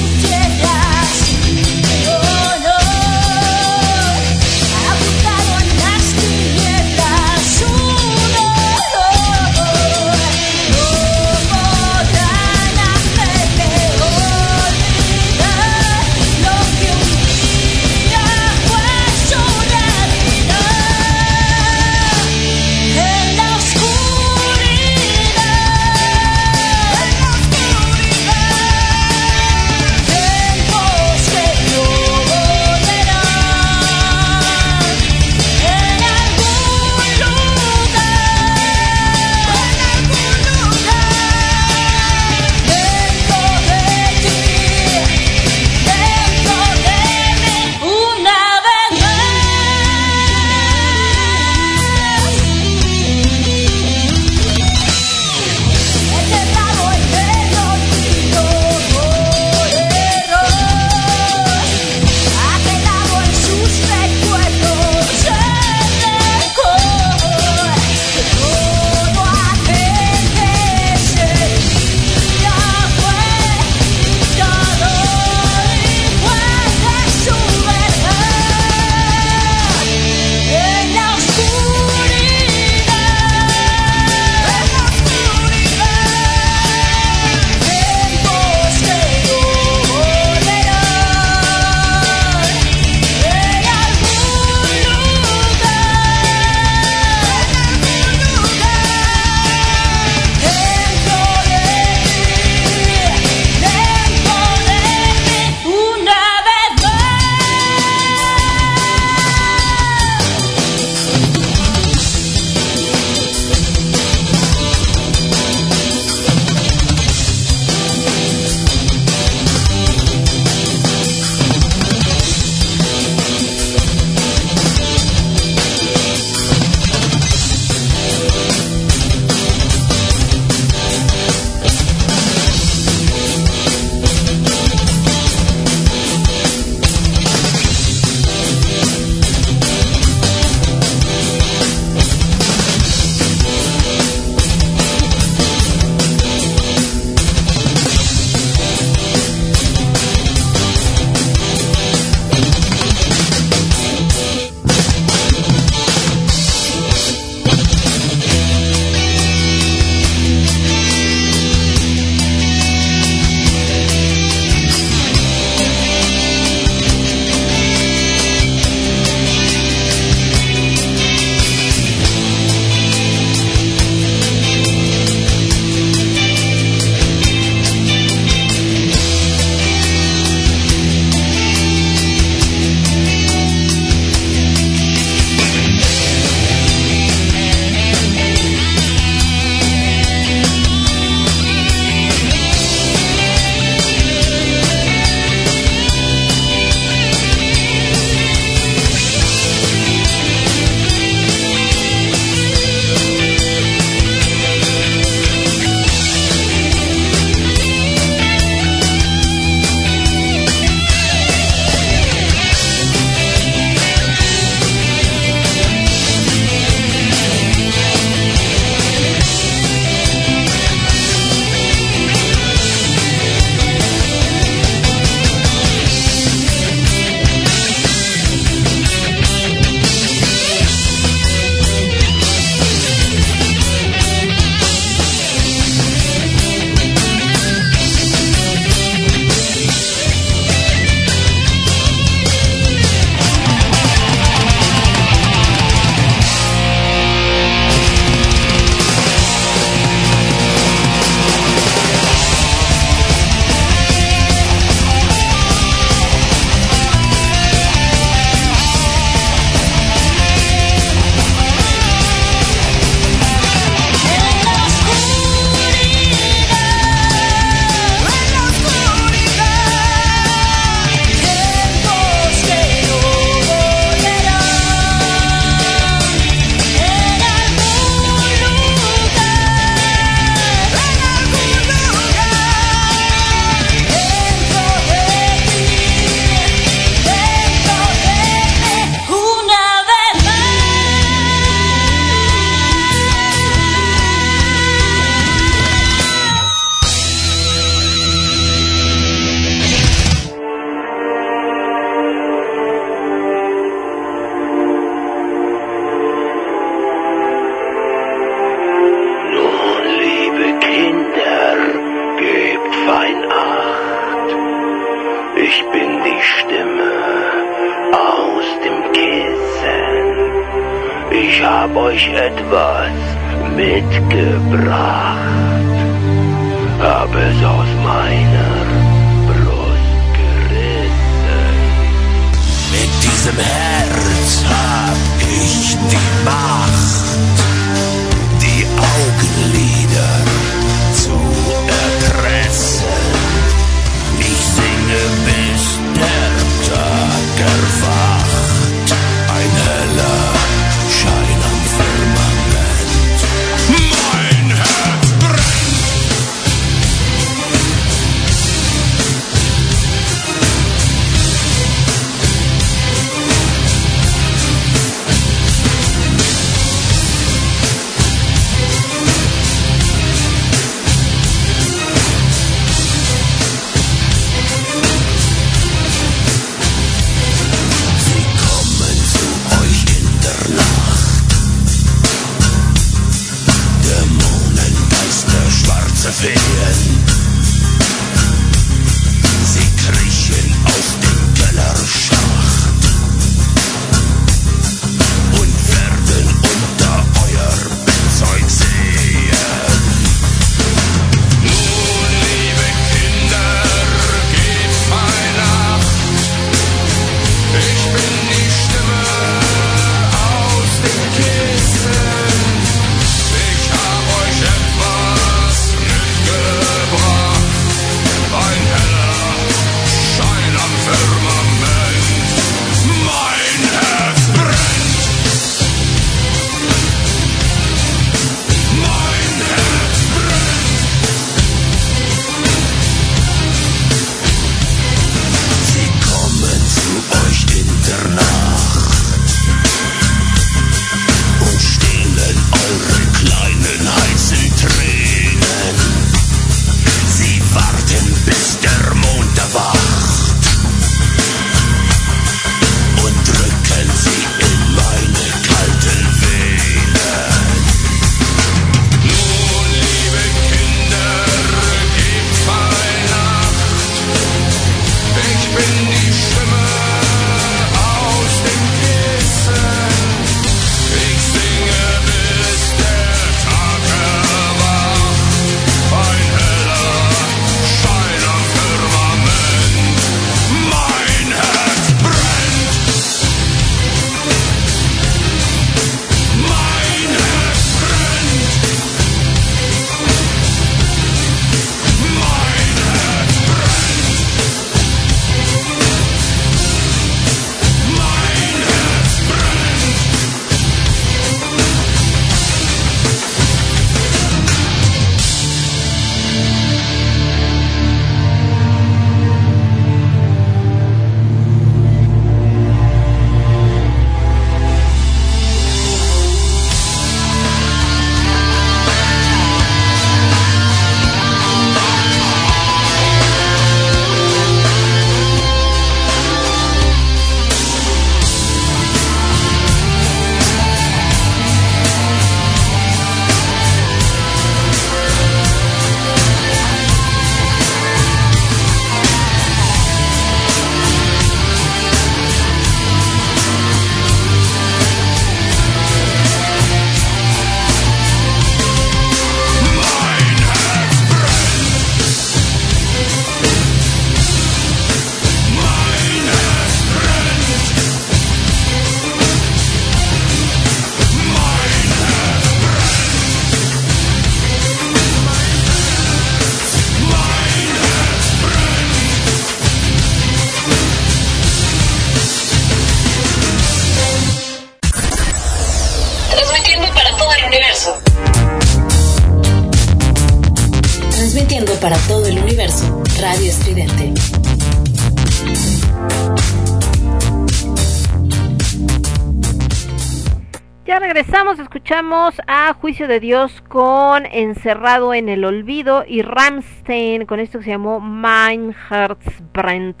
Juicio de Dios con Encerrado en el Olvido y Ramstein con esto que se llamó Mein Herz brennt.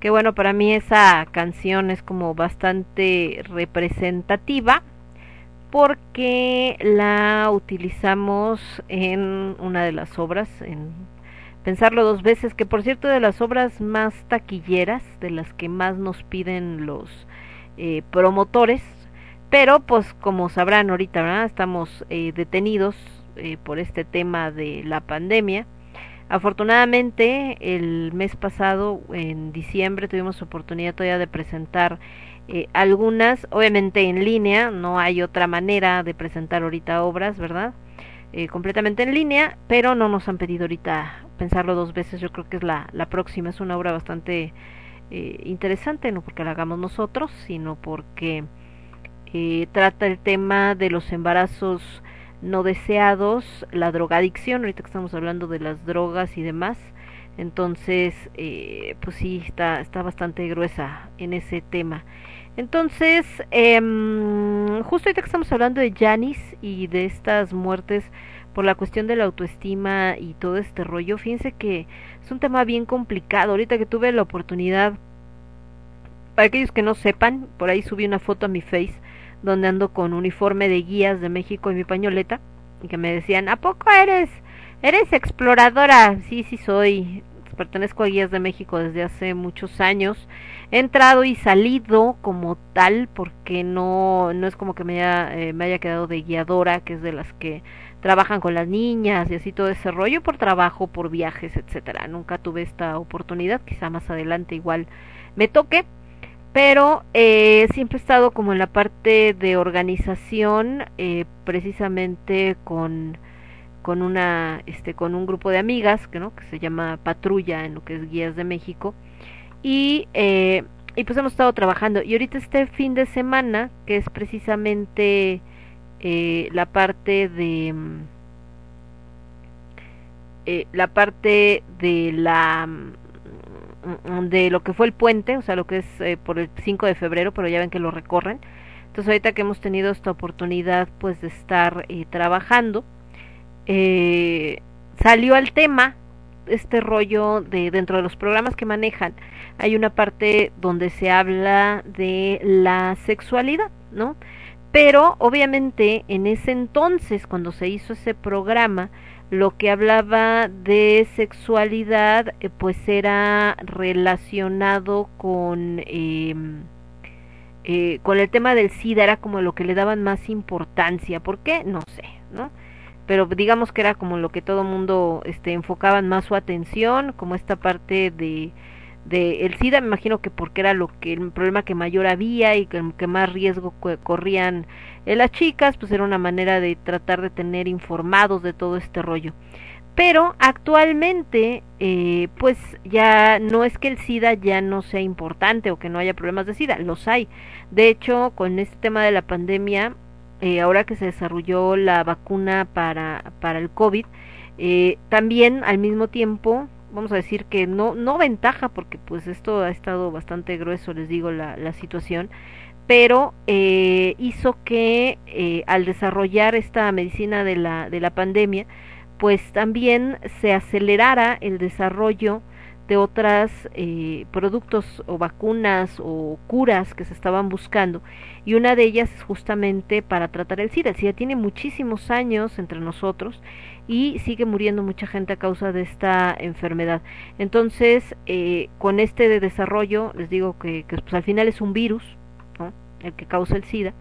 Que bueno, para mí esa canción es como bastante representativa porque la utilizamos en una de las obras, en Pensarlo dos veces, que por cierto de las obras más taquilleras, de las que más nos piden los eh, promotores, pero pues como sabrán ahorita, ¿verdad? Estamos eh, detenidos eh, por este tema de la pandemia. Afortunadamente, el mes pasado, en diciembre, tuvimos oportunidad todavía de presentar eh, algunas, obviamente en línea, no hay otra manera de presentar ahorita obras, ¿verdad? Eh, completamente en línea, pero no nos han pedido ahorita pensarlo dos veces, yo creo que es la, la próxima, es una obra bastante eh, interesante, no porque la hagamos nosotros, sino porque eh, trata el tema de los embarazos no deseados, la drogadicción, ahorita que estamos hablando de las drogas y demás, entonces, eh, pues sí, está, está bastante gruesa en ese tema. Entonces, eh, justo ahorita que estamos hablando de Janis y de estas muertes por la cuestión de la autoestima y todo este rollo, fíjense que es un tema bien complicado. Ahorita que tuve la oportunidad, para aquellos que no sepan, por ahí subí una foto a mi face donde ando con uniforme de guías de México y mi pañoleta y que me decían, ¿a poco eres eres exploradora? Sí, sí soy. Pertenezco a Guías de México desde hace muchos años. He entrado y salido como tal porque no no es como que me haya, eh, me haya quedado de guiadora, que es de las que trabajan con las niñas y así todo ese rollo por trabajo, por viajes, etcétera. Nunca tuve esta oportunidad, quizá más adelante igual me toque, pero eh, siempre he estado como en la parte de organización, eh, precisamente con con una este con un grupo de amigas que no que se llama patrulla en lo que es guías de México y eh, y pues hemos estado trabajando. Y ahorita este fin de semana que es precisamente eh, la parte de eh, la parte de la mm, de lo que fue el puente, o sea, lo que es eh, por el 5 de febrero, pero ya ven que lo recorren. Entonces, ahorita que hemos tenido esta oportunidad, pues, de estar eh, trabajando, eh, salió al tema este rollo de dentro de los programas que manejan, hay una parte donde se habla de la sexualidad, ¿no? Pero obviamente en ese entonces, cuando se hizo ese programa, lo que hablaba de sexualidad eh, pues era relacionado con eh, eh, con el tema del SIDA era como lo que le daban más importancia ¿por qué? no sé ¿no? pero digamos que era como lo que todo mundo este enfocaban más su atención como esta parte de de el SIDA me imagino que porque era lo que el problema que mayor había y que, que más riesgo corrían eh, las chicas, pues era una manera de tratar de tener informados de todo este rollo. Pero actualmente, eh, pues ya no es que el SIDA ya no sea importante o que no haya problemas de SIDA, los hay. De hecho, con este tema de la pandemia, eh, ahora que se desarrolló la vacuna para, para el COVID, eh, también al mismo tiempo vamos a decir que no no ventaja porque pues esto ha estado bastante grueso les digo la, la situación pero eh, hizo que eh, al desarrollar esta medicina de la de la pandemia pues también se acelerara el desarrollo de otras eh, productos o vacunas o curas que se estaban buscando y una de ellas es justamente para tratar el SIDA. El SIDA tiene muchísimos años entre nosotros y sigue muriendo mucha gente a causa de esta enfermedad. Entonces, eh, con este de desarrollo, les digo que, que pues, al final es un virus, ¿no? el que causa el SIDA,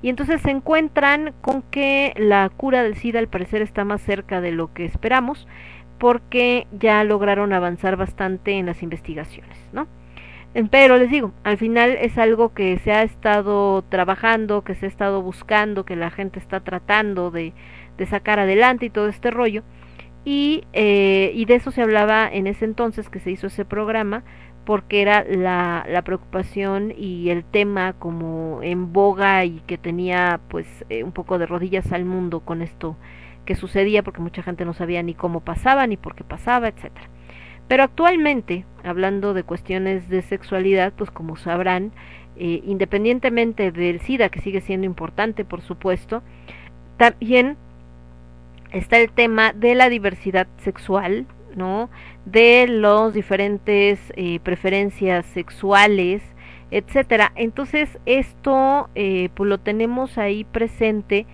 y entonces se encuentran con que la cura del SIDA al parecer está más cerca de lo que esperamos, porque ya lograron avanzar bastante en las investigaciones, ¿no? Pero les digo, al final es algo que se ha estado trabajando, que se ha estado buscando, que la gente está tratando de, de sacar adelante y todo este rollo. Y, eh, y de eso se hablaba en ese entonces que se hizo ese programa, porque era la, la preocupación y el tema como en boga y que tenía pues eh, un poco de rodillas al mundo con esto que sucedía, porque mucha gente no sabía ni cómo pasaba, ni por qué pasaba, etcétera. Pero actualmente, hablando de cuestiones de sexualidad, pues como sabrán, eh, independientemente del SIDA, que sigue siendo importante, por supuesto, también está el tema de la diversidad sexual, ¿no? De los diferentes eh, preferencias sexuales, etcétera. Entonces, esto eh, pues lo tenemos ahí presente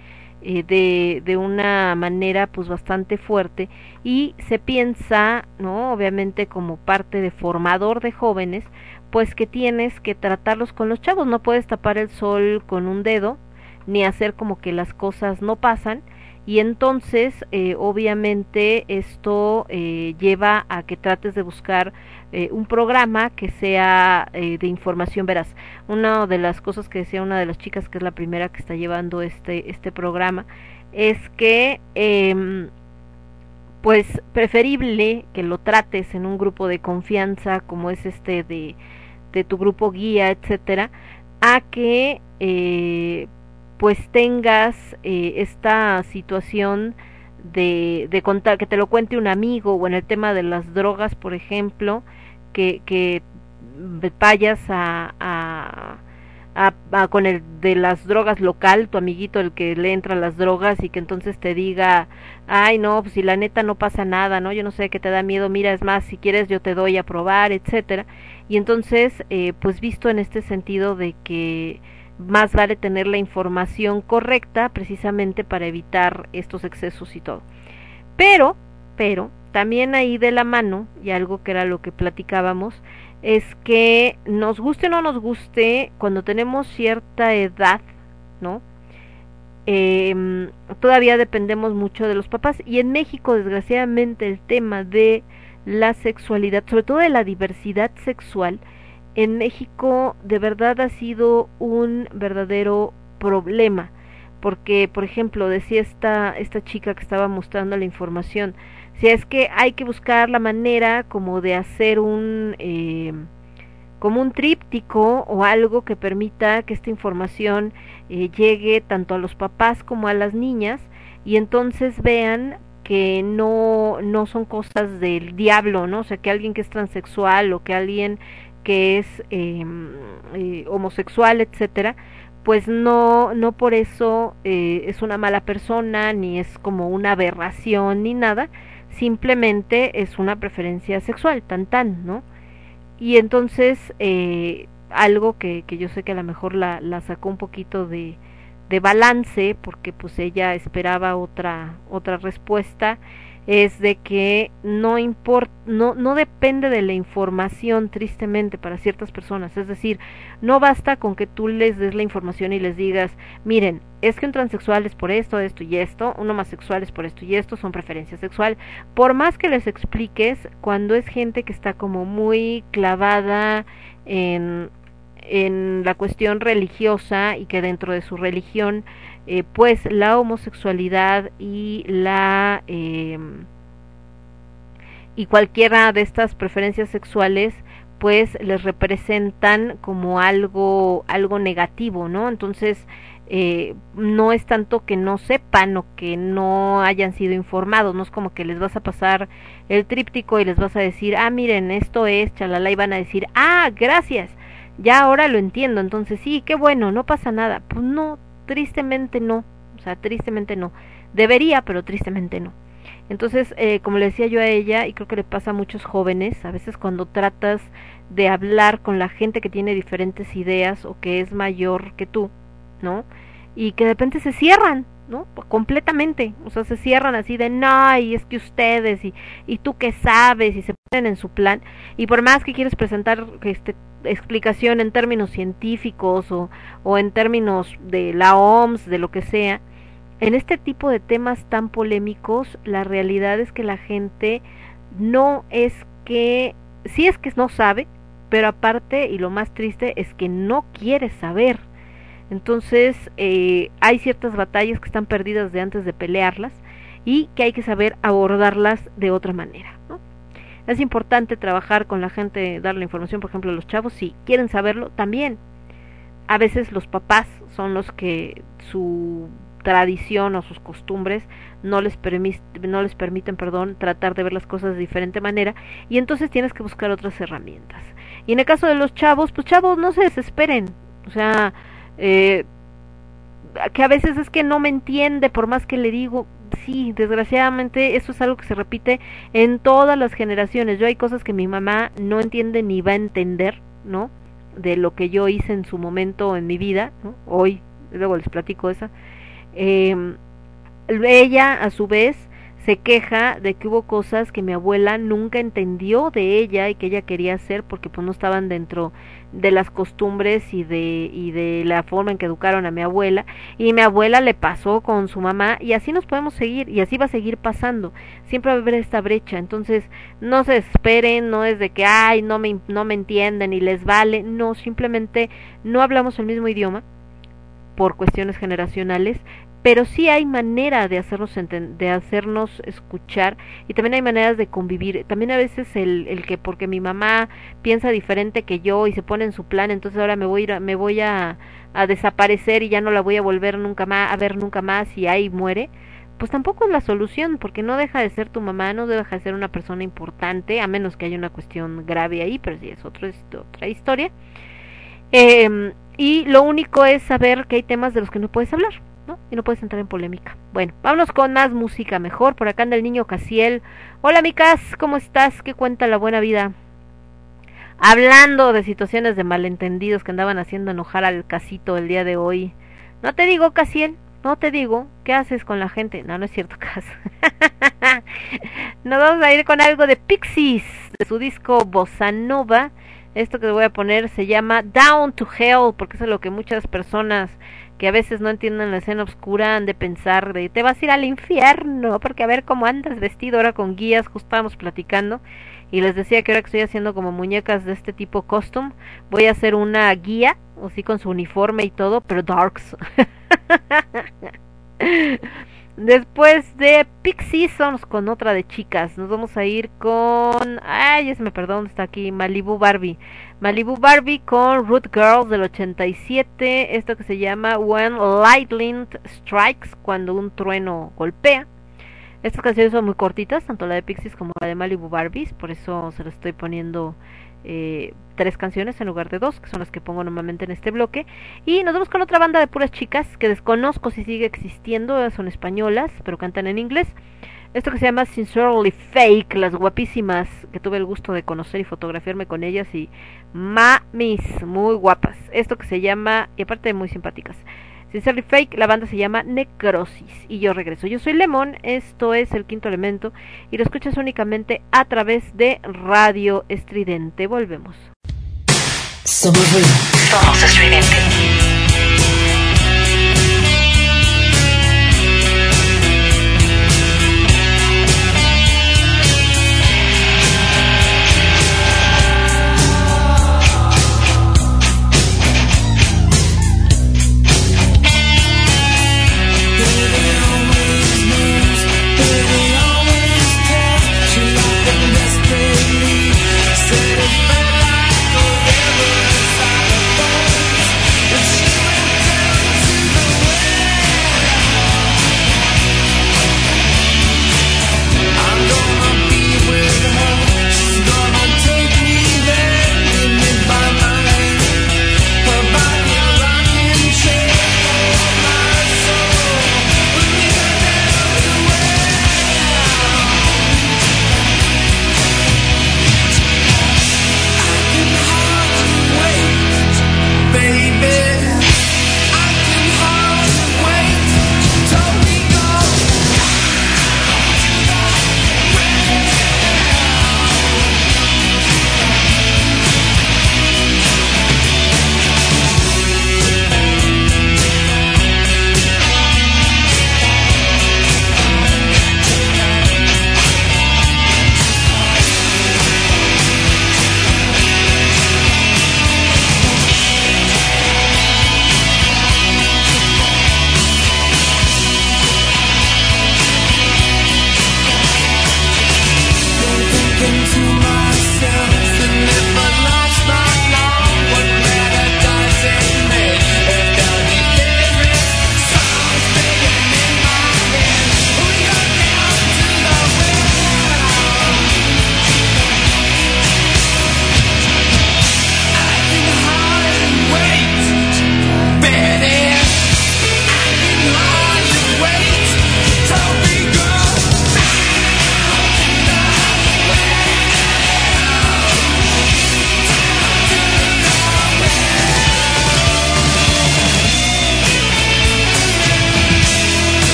eh, de, de una manera pues bastante fuerte y se piensa, ¿no? Obviamente como parte de formador de jóvenes, pues que tienes que tratarlos con los chavos, no puedes tapar el sol con un dedo, ni hacer como que las cosas no pasan, y entonces eh, obviamente esto eh, lleva a que trates de buscar eh, un programa que sea eh, de información veraz. Una de las cosas que decía una de las chicas, que es la primera que está llevando este, este programa, es que eh, pues preferible que lo trates en un grupo de confianza como es este de, de tu grupo guía, etcétera, a que eh, pues tengas eh, esta situación de, contar, que te lo cuente un amigo o en el tema de las drogas, por ejemplo, que, que vayas a, a, a, a con el de las drogas local, tu amiguito el que le entra las drogas y que entonces te diga, ay no, pues si la neta no pasa nada, ¿no? Yo no sé qué te da miedo, mira, es más, si quieres yo te doy a probar, etcétera. Y entonces, eh, pues visto en este sentido de que más vale tener la información correcta precisamente para evitar estos excesos y todo. Pero, pero, también ahí de la mano, y algo que era lo que platicábamos, es que nos guste o no nos guste, cuando tenemos cierta edad, ¿no? Eh, todavía dependemos mucho de los papás y en México desgraciadamente el tema de la sexualidad, sobre todo de la diversidad sexual, en México de verdad ha sido un verdadero problema porque por ejemplo decía esta esta chica que estaba mostrando la información si es que hay que buscar la manera como de hacer un eh, como un tríptico o algo que permita que esta información eh, llegue tanto a los papás como a las niñas y entonces vean que no no son cosas del diablo no o sea que alguien que es transexual o que alguien que es eh, eh, homosexual etcétera pues no no por eso eh, es una mala persona ni es como una aberración ni nada simplemente es una preferencia sexual tan tan no y entonces eh, algo que, que yo sé que a lo mejor la, la sacó un poquito de, de balance porque pues ella esperaba otra otra respuesta es de que no importa no no depende de la información tristemente para ciertas personas. Es decir no basta con que tú les des la información y les digas miren es que un transexual es por esto esto y esto un homosexual es por esto y esto son preferencia sexual por más que les expliques cuando es gente que está como muy clavada en en la cuestión religiosa y que dentro de su religión eh, pues la homosexualidad y la eh, y cualquiera de estas preferencias sexuales pues les representan como algo algo negativo no entonces eh, no es tanto que no sepan o que no hayan sido informados, no es como que les vas a pasar el tríptico y les vas a decir, ah, miren, esto es, chalala, y van a decir, ah, gracias, ya ahora lo entiendo, entonces sí, qué bueno, no pasa nada. Pues no, tristemente no, o sea, tristemente no. Debería, pero tristemente no. Entonces, eh, como le decía yo a ella, y creo que le pasa a muchos jóvenes, a veces cuando tratas de hablar con la gente que tiene diferentes ideas o que es mayor que tú, ¿no? Y que de repente se cierran, ¿no? Completamente, o sea, se cierran así de, no, y es que ustedes, y, y tú qué sabes, y se ponen en su plan, y por más que quieres presentar este explicación en términos científicos o, o en términos de la OMS, de lo que sea, en este tipo de temas tan polémicos, la realidad es que la gente no es que, sí es que no sabe, pero aparte, y lo más triste, es que no quiere saber. Entonces, eh, hay ciertas batallas que están perdidas de antes de pelearlas y que hay que saber abordarlas de otra manera. ¿no? Es importante trabajar con la gente, dar la información, por ejemplo, a los chavos, si quieren saberlo, también. A veces los papás son los que su tradición o sus costumbres no les, no les permiten perdón, tratar de ver las cosas de diferente manera y entonces tienes que buscar otras herramientas. Y en el caso de los chavos, pues chavos, no se desesperen. O sea, eh, que a veces es que no me entiende por más que le digo, sí, desgraciadamente eso es algo que se repite en todas las generaciones. Yo hay cosas que mi mamá no entiende ni va a entender, ¿no? De lo que yo hice en su momento en mi vida, ¿no? Hoy, luego les platico esa. Eh, ella a su vez se queja de que hubo cosas que mi abuela nunca entendió de ella y que ella quería hacer porque pues no estaban dentro de las costumbres y de y de la forma en que educaron a mi abuela. Y mi abuela le pasó con su mamá y así nos podemos seguir y así va a seguir pasando. Siempre va a haber esta brecha. Entonces no se esperen no es de que ay no me no me entienden y les vale no simplemente no hablamos el mismo idioma por cuestiones generacionales pero sí hay manera de hacernos de hacernos escuchar y también hay maneras de convivir. También a veces el, el que porque mi mamá piensa diferente que yo y se pone en su plan entonces ahora me voy a, me voy a, a desaparecer y ya no la voy a volver nunca más a ver nunca más y ahí muere pues tampoco es la solución porque no deja de ser tu mamá no deja de ser una persona importante a menos que haya una cuestión grave ahí pero sí es otro, es otra historia. Eh, y lo único es saber que hay temas de los que no puedes hablar ¿no? Y no puedes entrar en polémica. Bueno, vámonos con más música mejor. Por acá anda el niño Casiel. Hola, Micas, ¿cómo estás? ¿Qué cuenta la buena vida? Hablando de situaciones de malentendidos que andaban haciendo enojar al casito el día de hoy. No te digo, Casiel, no te digo, ¿qué haces con la gente? No, no es cierto, <laughs> Cas. Nos vamos a ir con algo de Pixies, de su disco Bossa Nova. Esto que voy a poner se llama Down to Hell, porque eso es lo que muchas personas que a veces no entienden la escena oscura han de pensar de te vas a ir al infierno, porque a ver cómo andas vestido ahora con guías, justo estábamos platicando y les decía que ahora que estoy haciendo como muñecas de este tipo custom, voy a hacer una guía, así con su uniforme y todo, pero darks. <laughs> Después de Pixies vamos con otra de chicas. Nos vamos a ir con... Ay, ya se me perdón, está aquí. Malibu Barbie. Malibu Barbie con Root Girls del 87. Esto que se llama When Lightning Strikes, cuando un trueno golpea. Estas canciones son muy cortitas, tanto la de Pixies como la de Malibu Barbies. Por eso se las estoy poniendo eh, tres canciones en lugar de dos, que son las que pongo normalmente en este bloque. Y nos vamos con otra banda de puras chicas que desconozco si sigue existiendo, son españolas, pero cantan en inglés. Esto que se llama Sincerely Fake, las guapísimas que tuve el gusto de conocer y fotografiarme con ellas y mamis, muy guapas. Esto que se llama, y aparte muy simpáticas. Sincerely Fake, la banda se llama Necrosis. Y yo regreso. Yo soy Lemon, esto es el quinto elemento. Y lo escuchas únicamente a través de Radio Estridente. Volvemos. Somos ruido. Somos estridente.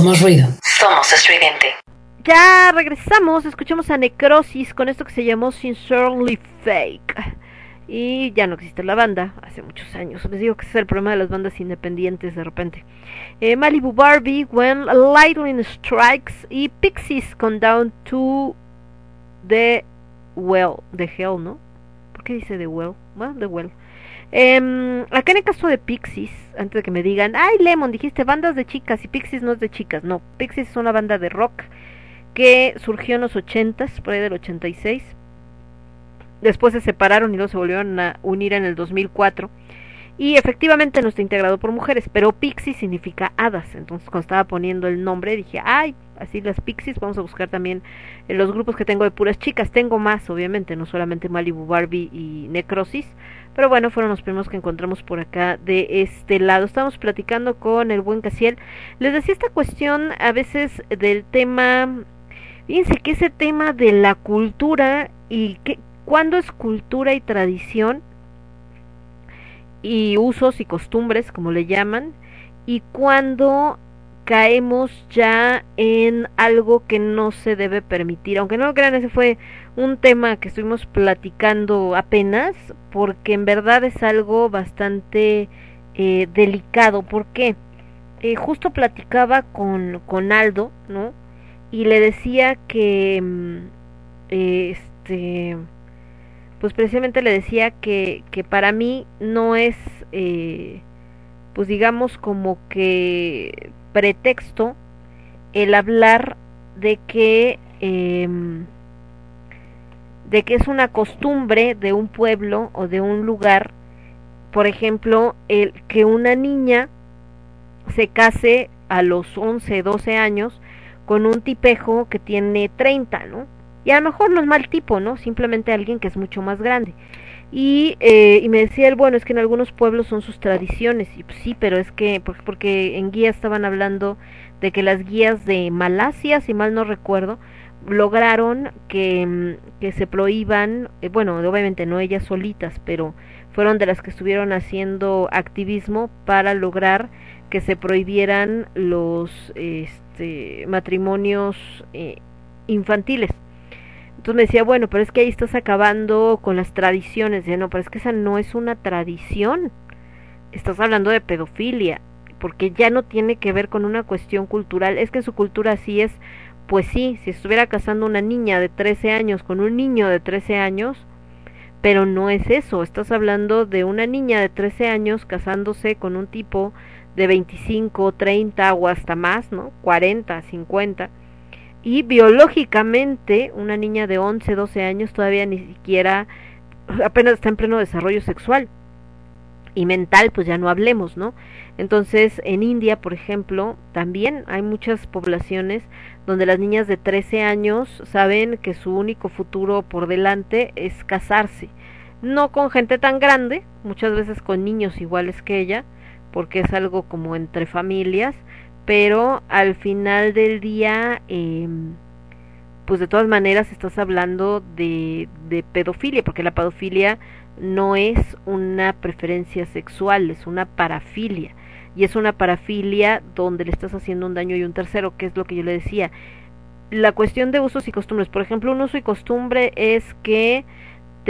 Somos ruido. Somos estridente. Ya regresamos, escuchamos a Necrosis con esto que se llamó Sincerely Fake. Y ya no existe la banda, hace muchos años. Les digo que ese es el problema de las bandas independientes de repente. Eh, Malibu Barbie, When Lightning Strikes y Pixies con Down to the Well, the Hell, ¿no? ¿Por qué dice The Well? Bueno, The Well. Eh, acá en el caso de Pixies, antes de que me digan, ay Lemon, dijiste bandas de chicas y Pixies no es de chicas. No, Pixies es una banda de rock que surgió en los 80s, por ahí del 86. Después se separaron y luego se volvieron a unir en el 2004. Y efectivamente no está integrado por mujeres, pero Pixie significa hadas. Entonces cuando estaba poniendo el nombre dije, ay, así las Pixies, vamos a buscar también los grupos que tengo de puras chicas. Tengo más, obviamente, no solamente Malibu Barbie y Necrosis. Pero bueno, fueron los primeros que encontramos por acá de este lado. Estamos platicando con el buen Casiel. Les decía esta cuestión a veces del tema Fíjense que ese tema de la cultura y que, cuándo es cultura y tradición y usos y costumbres, como le llaman, y cuándo caemos ya en algo que no se debe permitir. Aunque no lo crean, ese fue un tema que estuvimos platicando apenas, porque en verdad es algo bastante eh, delicado. ¿Por qué? Eh, justo platicaba con, con Aldo, ¿no? y le decía que mm, este pues precisamente le decía que, que para mí no es eh, pues digamos como que pretexto el hablar de que em, de que es una costumbre de un pueblo o de un lugar por ejemplo el que una niña se case a los 11, 12 años con un tipejo que tiene 30, ¿no? Y a lo mejor no es mal tipo, ¿no? Simplemente alguien que es mucho más grande. Y, eh, y me decía él, bueno, es que en algunos pueblos son sus tradiciones. Y pues, sí, pero es que, porque, en guía estaban hablando de que las guías de Malasia, si mal no recuerdo, lograron que, mm, que se prohíban, eh, bueno, obviamente no ellas solitas, pero fueron de las que estuvieron haciendo activismo para lograr que se prohibieran los este, matrimonios eh, infantiles. Entonces me decía, bueno, pero es que ahí estás acabando con las tradiciones. Decía, no, pero es que esa no es una tradición. Estás hablando de pedofilia, porque ya no tiene que ver con una cuestión cultural. Es que en su cultura así es, pues sí, si estuviera casando una niña de 13 años con un niño de 13 años, pero no es eso. Estás hablando de una niña de 13 años casándose con un tipo de 25, 30 o hasta más, ¿no? 40, 50. Y biológicamente una niña de 11, 12 años todavía ni siquiera apenas está en pleno desarrollo sexual. Y mental, pues ya no hablemos, ¿no? Entonces, en India, por ejemplo, también hay muchas poblaciones donde las niñas de 13 años saben que su único futuro por delante es casarse. No con gente tan grande, muchas veces con niños iguales que ella, porque es algo como entre familias, pero al final del día, eh, pues de todas maneras estás hablando de, de pedofilia, porque la pedofilia no es una preferencia sexual, es una parafilia. Y es una parafilia donde le estás haciendo un daño y un tercero, que es lo que yo le decía. La cuestión de usos y costumbres, por ejemplo, un uso y costumbre es que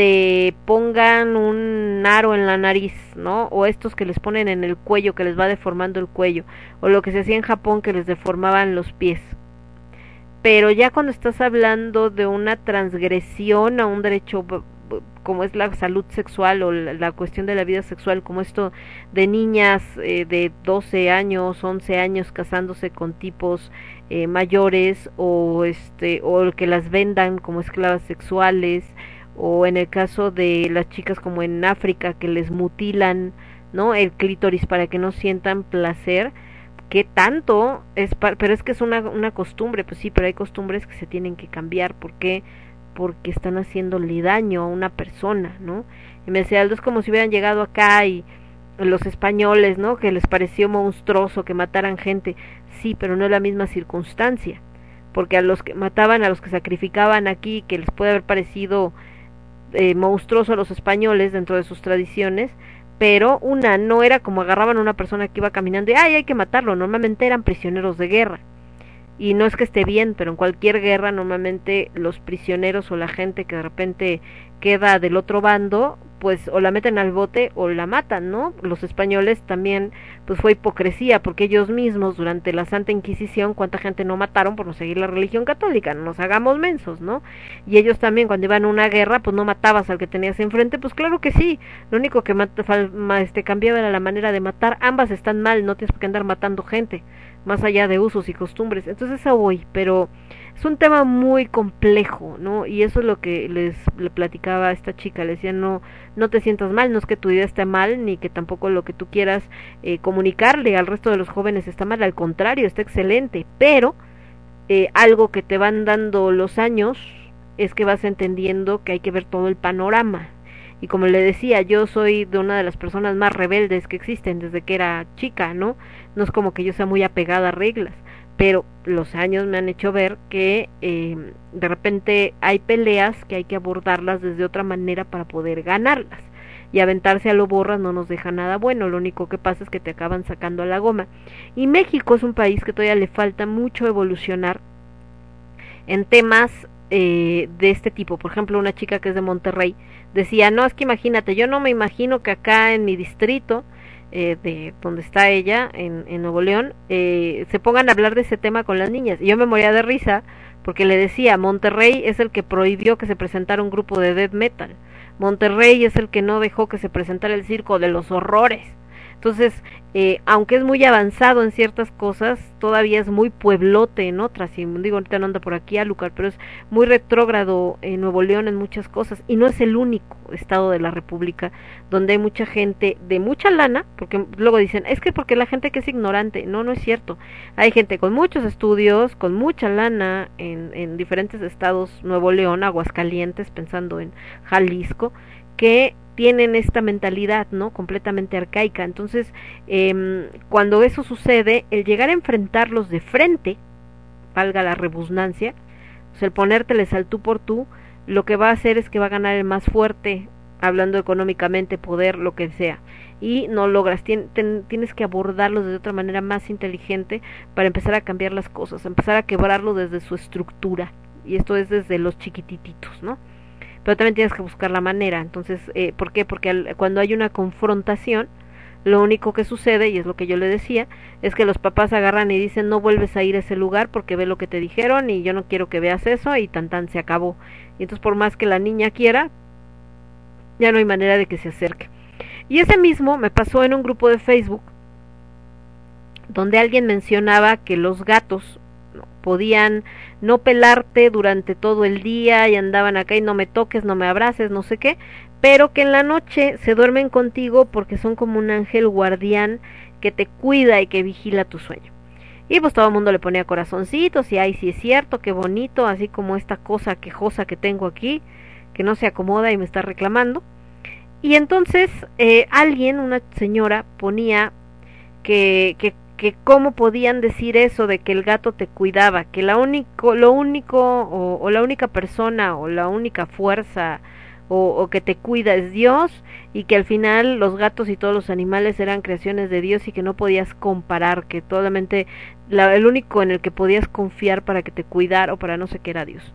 te pongan un aro en la nariz, ¿no? O estos que les ponen en el cuello, que les va deformando el cuello, o lo que se hacía en Japón que les deformaban los pies. Pero ya cuando estás hablando de una transgresión a un derecho como es la salud sexual o la, cuestión de la vida sexual, como esto de niñas eh, de 12 años, 11 años casándose con tipos eh, mayores o este o que las vendan como esclavas sexuales, o en el caso de las chicas como en África que les mutilan no el clítoris para que no sientan placer qué tanto es pero es que es una, una costumbre pues sí pero hay costumbres que se tienen que cambiar. Porque porque están haciéndole daño a una persona no y me decía es como si hubieran llegado acá y los españoles no que les pareció monstruoso que mataran gente. Sí pero no es la misma circunstancia porque a los que mataban a los que sacrificaban aquí que les puede haber parecido eh, monstruoso a los españoles dentro de sus tradiciones, pero una no era como agarraban a una persona que iba caminando y ay hay que matarlo, normalmente eran prisioneros de guerra. Y no es que esté bien, pero en cualquier guerra normalmente los prisioneros o la gente que de repente queda del otro bando, pues o la meten al bote o la matan, ¿no? Los españoles también, pues fue hipocresía, porque ellos mismos durante la Santa Inquisición, cuánta gente no mataron por no seguir la religión católica, no nos hagamos mensos, ¿no? Y ellos también cuando iban a una guerra, pues no matabas al que tenías enfrente, pues claro que sí, lo único que este, cambiaba era la manera de matar, ambas están mal, no tienes qué andar matando gente, más allá de usos y costumbres, entonces eso voy, pero es un tema muy complejo, ¿no? Y eso es lo que les le platicaba a esta chica, le decía, no, no te sientas mal, no es que tu idea esté mal, ni que tampoco lo que tú quieras eh, comunicarle al resto de los jóvenes está mal, al contrario, está excelente, pero eh, algo que te van dando los años es que vas entendiendo que hay que ver todo el panorama. Y como le decía, yo soy de una de las personas más rebeldes que existen desde que era chica, ¿no? No es como que yo sea muy apegada a reglas pero los años me han hecho ver que eh, de repente hay peleas que hay que abordarlas desde otra manera para poder ganarlas y aventarse a lo borras no nos deja nada bueno, lo único que pasa es que te acaban sacando a la goma. Y México es un país que todavía le falta mucho evolucionar en temas eh, de este tipo. Por ejemplo, una chica que es de Monterrey decía, no, es que imagínate, yo no me imagino que acá en mi distrito eh, de donde está ella, en, en Nuevo León, eh, se pongan a hablar de ese tema con las niñas. Y yo me moría de risa porque le decía, Monterrey es el que prohibió que se presentara un grupo de death metal. Monterrey es el que no dejó que se presentara el circo de los horrores. Entonces, eh, aunque es muy avanzado en ciertas cosas, todavía es muy pueblote en otras. Y digo, ahorita no anda por aquí a Lucar, pero es muy retrógrado en Nuevo León en muchas cosas. Y no es el único estado de la República donde hay mucha gente de mucha lana, porque luego dicen, es que porque la gente que es ignorante. No, no es cierto. Hay gente con muchos estudios, con mucha lana en, en diferentes estados, Nuevo León, Aguascalientes, pensando en Jalisco, que tienen esta mentalidad, ¿no? Completamente arcaica. Entonces, eh, cuando eso sucede, el llegar a enfrentarlos de frente, valga la rebusnancia, pues el ponérteles al tú por tú, lo que va a hacer es que va a ganar el más fuerte, hablando económicamente, poder, lo que sea. Y no logras, tienes que abordarlos de otra manera más inteligente para empezar a cambiar las cosas, empezar a quebrarlo desde su estructura. Y esto es desde los chiquitititos, ¿no? Pero también tienes que buscar la manera. Entonces, eh, ¿por qué? Porque al, cuando hay una confrontación, lo único que sucede, y es lo que yo le decía, es que los papás agarran y dicen no vuelves a ir a ese lugar porque ve lo que te dijeron y yo no quiero que veas eso y tan tan se acabó. Y entonces por más que la niña quiera, ya no hay manera de que se acerque. Y ese mismo me pasó en un grupo de Facebook donde alguien mencionaba que los gatos podían no pelarte durante todo el día y andaban acá y no me toques, no me abraces, no sé qué, pero que en la noche se duermen contigo porque son como un ángel guardián que te cuida y que vigila tu sueño. Y pues todo el mundo le ponía corazoncitos y ay, sí es cierto, qué bonito, así como esta cosa quejosa que tengo aquí, que no se acomoda y me está reclamando. Y entonces eh, alguien, una señora, ponía que, que que cómo podían decir eso de que el gato te cuidaba, que la único, lo único o, la única persona o la única fuerza o, o, que te cuida es Dios y que al final los gatos y todos los animales eran creaciones de Dios y que no podías comparar, que solamente la, el único en el que podías confiar para que te cuidara o para no sé qué era Dios.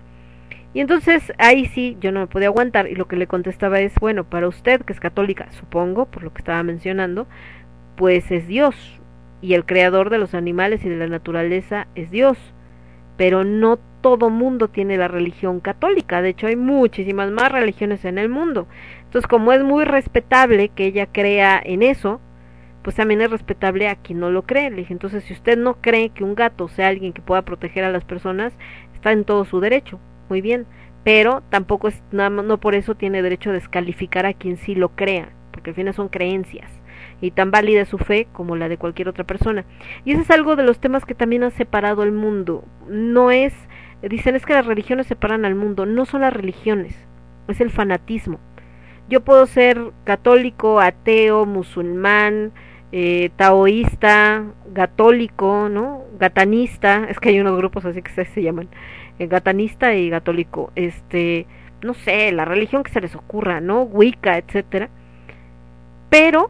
Y entonces ahí sí yo no me podía aguantar y lo que le contestaba es, bueno, para usted que es católica, supongo, por lo que estaba mencionando, pues es Dios, y el creador de los animales y de la naturaleza es Dios. Pero no todo mundo tiene la religión católica, de hecho hay muchísimas más religiones en el mundo. Entonces, como es muy respetable que ella crea en eso, pues también es respetable a quien no lo cree. Le dije, entonces, si usted no cree que un gato sea alguien que pueda proteger a las personas, está en todo su derecho, muy bien, pero tampoco es, no, no por eso tiene derecho a descalificar a quien sí lo crea, porque al final son creencias y tan válida su fe como la de cualquier otra persona. Y ese es algo de los temas que también han separado el mundo. No es, dicen es que las religiones separan al mundo, no son las religiones, es el fanatismo. Yo puedo ser católico, ateo, musulmán, eh, taoísta, gatólico, ¿no? Gatanista, <laughs> es que hay unos grupos así que se, se llaman, eh, gatanista y gatólico, este, no sé, la religión que se les ocurra, ¿no? Wicca, etcétera pero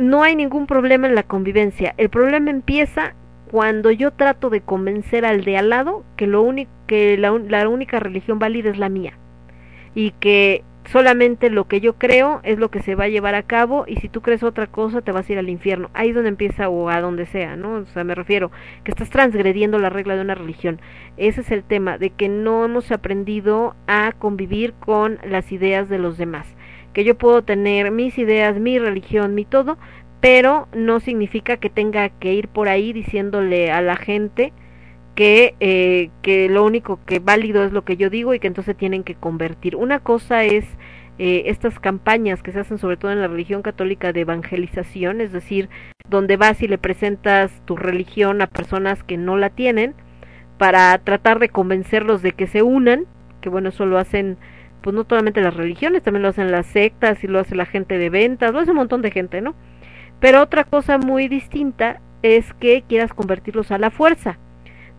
no hay ningún problema en la convivencia. El problema empieza cuando yo trato de convencer al de al lado que lo que la, la única religión válida es la mía y que solamente lo que yo creo es lo que se va a llevar a cabo y si tú crees otra cosa te vas a ir al infierno. Ahí es donde empieza o a donde sea, ¿no? O sea, me refiero que estás transgrediendo la regla de una religión. Ese es el tema de que no hemos aprendido a convivir con las ideas de los demás. Que yo puedo tener mis ideas, mi religión, mi todo, pero no significa que tenga que ir por ahí diciéndole a la gente que, eh, que lo único que válido es lo que yo digo y que entonces tienen que convertir. Una cosa es eh, estas campañas que se hacen sobre todo en la religión católica de evangelización, es decir, donde vas y le presentas tu religión a personas que no la tienen para tratar de convencerlos de que se unan, que bueno, eso lo hacen pues no solamente las religiones, también lo hacen las sectas y lo hace la gente de ventas, lo hace un montón de gente, ¿no? Pero otra cosa muy distinta es que quieras convertirlos a la fuerza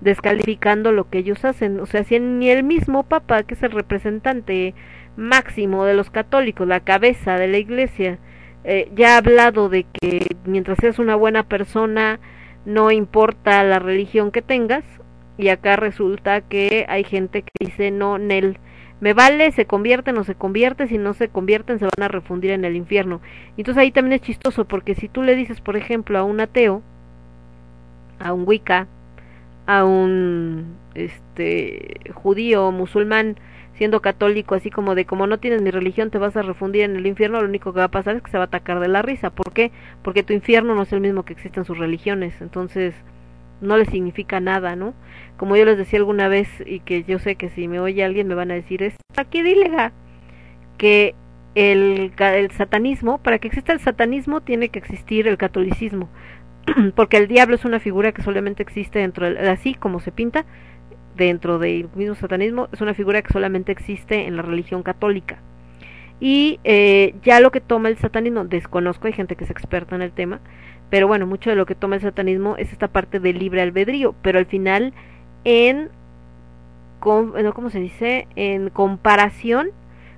descalificando lo que ellos hacen. O sea, si ni el mismo Papa, que es el representante máximo de los católicos, la cabeza de la iglesia, eh, ya ha hablado de que mientras seas una buena persona, no importa la religión que tengas, y acá resulta que hay gente que dice, no, Nel, me vale, se convierte, no se convierte, si no se convierten se van a refundir en el infierno. Entonces ahí también es chistoso, porque si tú le dices, por ejemplo, a un ateo, a un Wicca, a un este judío musulmán siendo católico así como de como no tienes mi religión te vas a refundir en el infierno lo único que va a pasar es que se va a atacar de la risa ¿por qué? porque tu infierno no es el mismo que existen sus religiones entonces no le significa nada ¿no? como yo les decía alguna vez y que yo sé que si me oye alguien me van a decir es aquí dilega que el, el satanismo para que exista el satanismo tiene que existir el catolicismo <clears throat> porque el diablo es una figura que solamente existe dentro, de, así como se pinta, dentro del mismo satanismo, es una figura que solamente existe en la religión católica. Y eh, ya lo que toma el satanismo, desconozco, hay gente que es experta en el tema, pero bueno, mucho de lo que toma el satanismo es esta parte del libre albedrío, pero al final en, ¿cómo se dice? En comparación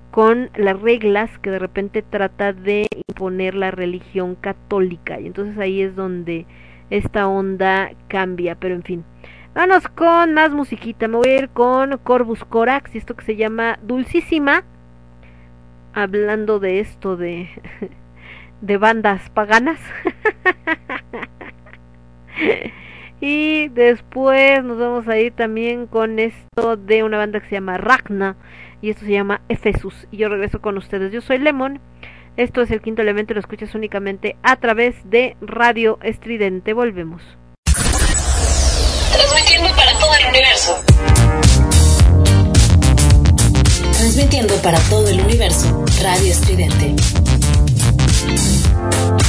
con las reglas que de repente trata de imponer la religión católica y entonces ahí es donde esta onda cambia, pero en fin. Vamos con más musiquita, me voy a ir con Corvus Corax y esto que se llama Dulcísima, hablando de esto de, <laughs> de bandas paganas. <laughs> y después nos vamos a ir también con esto de una banda que se llama Ragna y esto se llama Efesus. Y yo regreso con ustedes. Yo soy Lemon. Esto es el quinto elemento y lo escuchas únicamente a través de Radio Estridente. Volvemos. Transmitiendo para todo el universo. Transmitiendo para todo el universo. Radio Estridente. Somos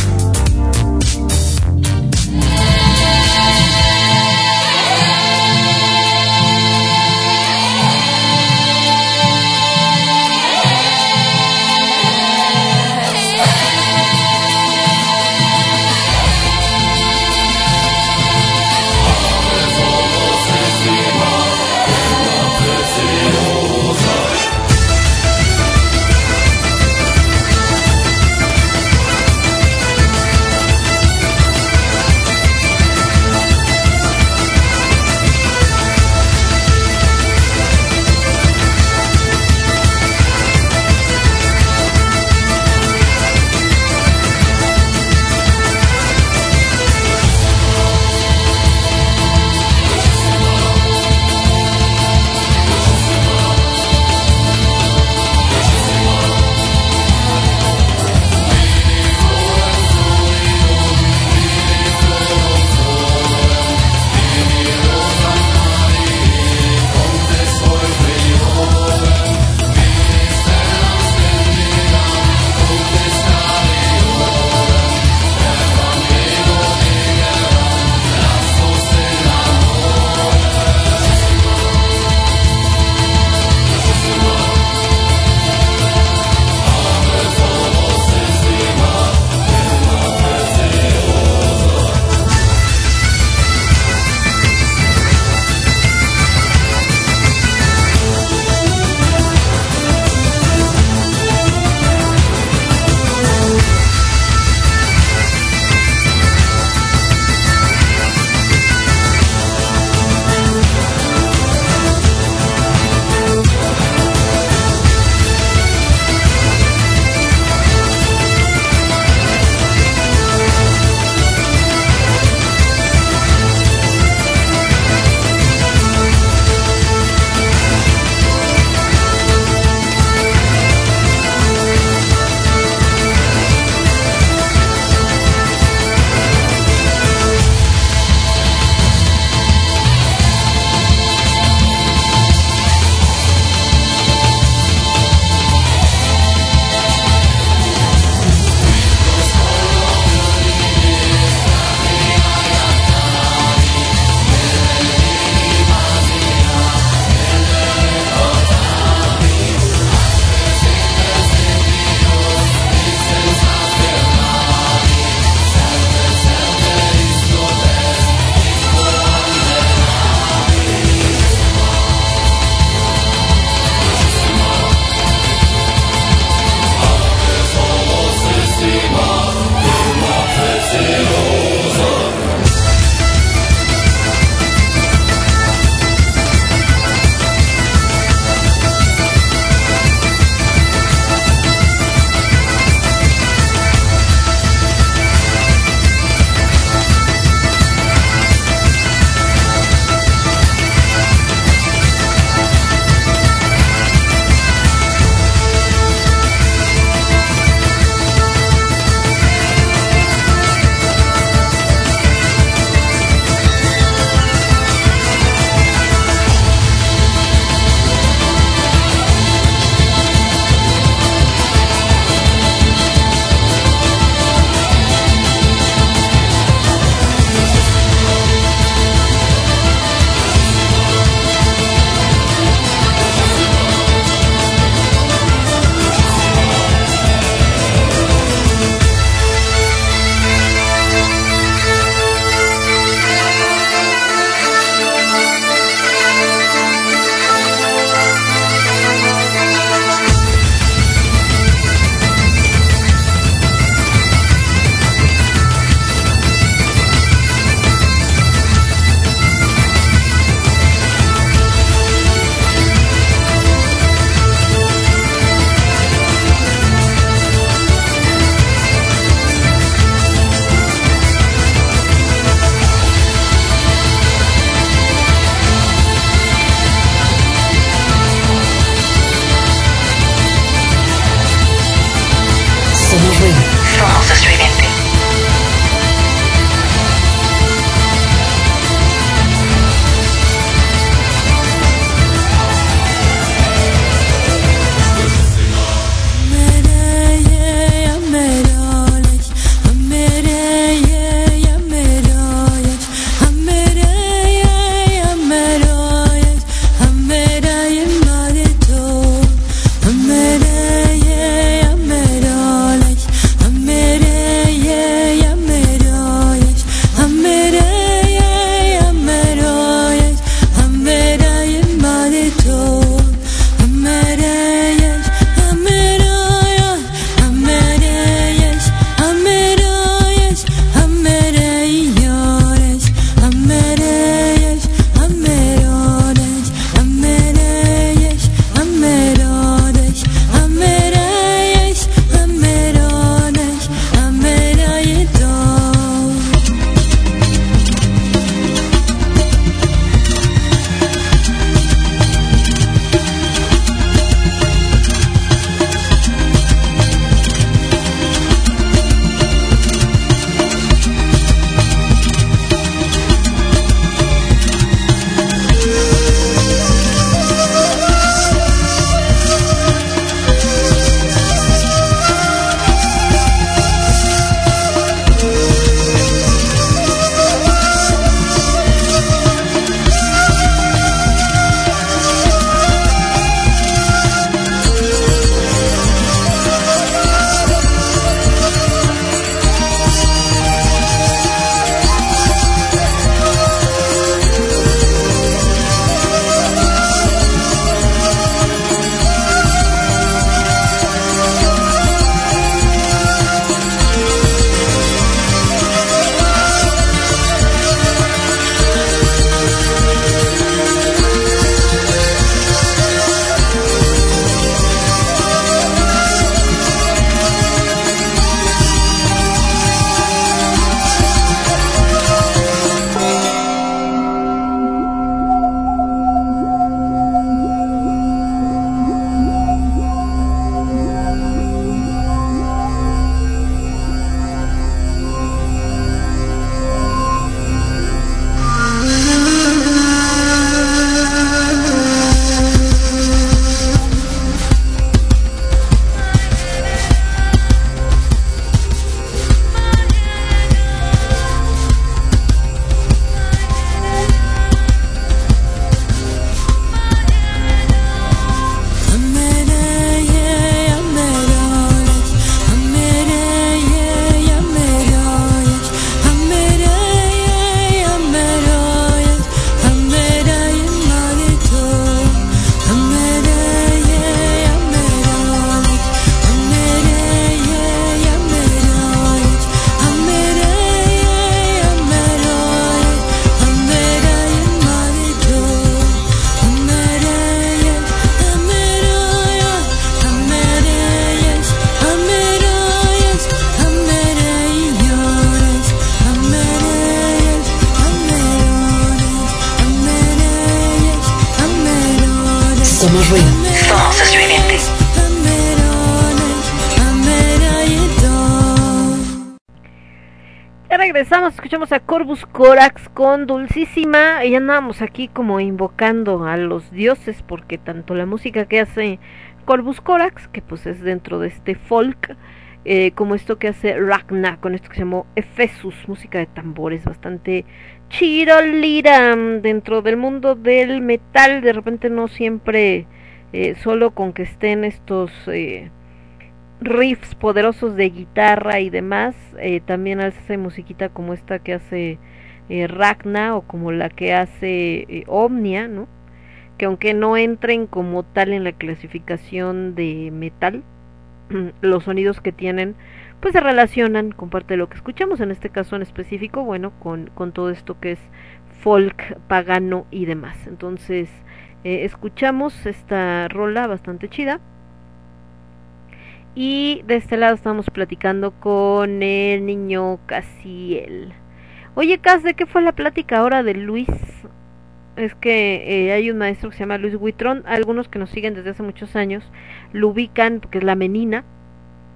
Corax con Dulcísima. Y andábamos aquí como invocando a los dioses porque tanto la música que hace Corvus Corax, que pues es dentro de este folk, eh, como esto que hace Ragna con esto que se llamó Ephesus, música de tambores bastante chirolira mm, dentro del mundo del metal, de repente no siempre eh, solo con que estén estos eh, riffs poderosos de guitarra y demás, también hace musiquita como esta que hace eh, Ragna o como la que hace eh, Omnia, ¿no? Que aunque no entren como tal en la clasificación de metal, <clears throat> los sonidos que tienen pues se relacionan con parte de lo que escuchamos, en este caso en específico, bueno, con, con todo esto que es folk pagano y demás. Entonces, eh, escuchamos esta rola bastante chida. Y de este lado estamos platicando con el niño Casiel. Oye, Cas, ¿de qué fue la plática ahora de Luis? Es que eh, hay un maestro que se llama Luis Huitrón. Algunos que nos siguen desde hace muchos años lo ubican porque es la menina.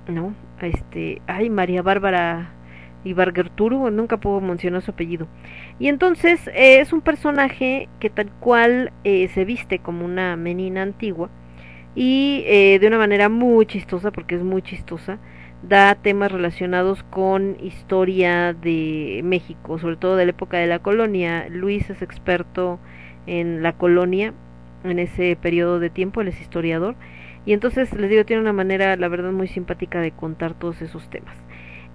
¿no? Este, ay, María Bárbara Ibargerturu, nunca puedo mencionar su apellido. Y entonces eh, es un personaje que tal cual eh, se viste como una menina antigua y eh, de una manera muy chistosa, porque es muy chistosa, da temas relacionados con historia de México, sobre todo de la época de la colonia. Luis es experto en la colonia, en ese periodo de tiempo, él es historiador, y entonces les digo, tiene una manera, la verdad, muy simpática de contar todos esos temas.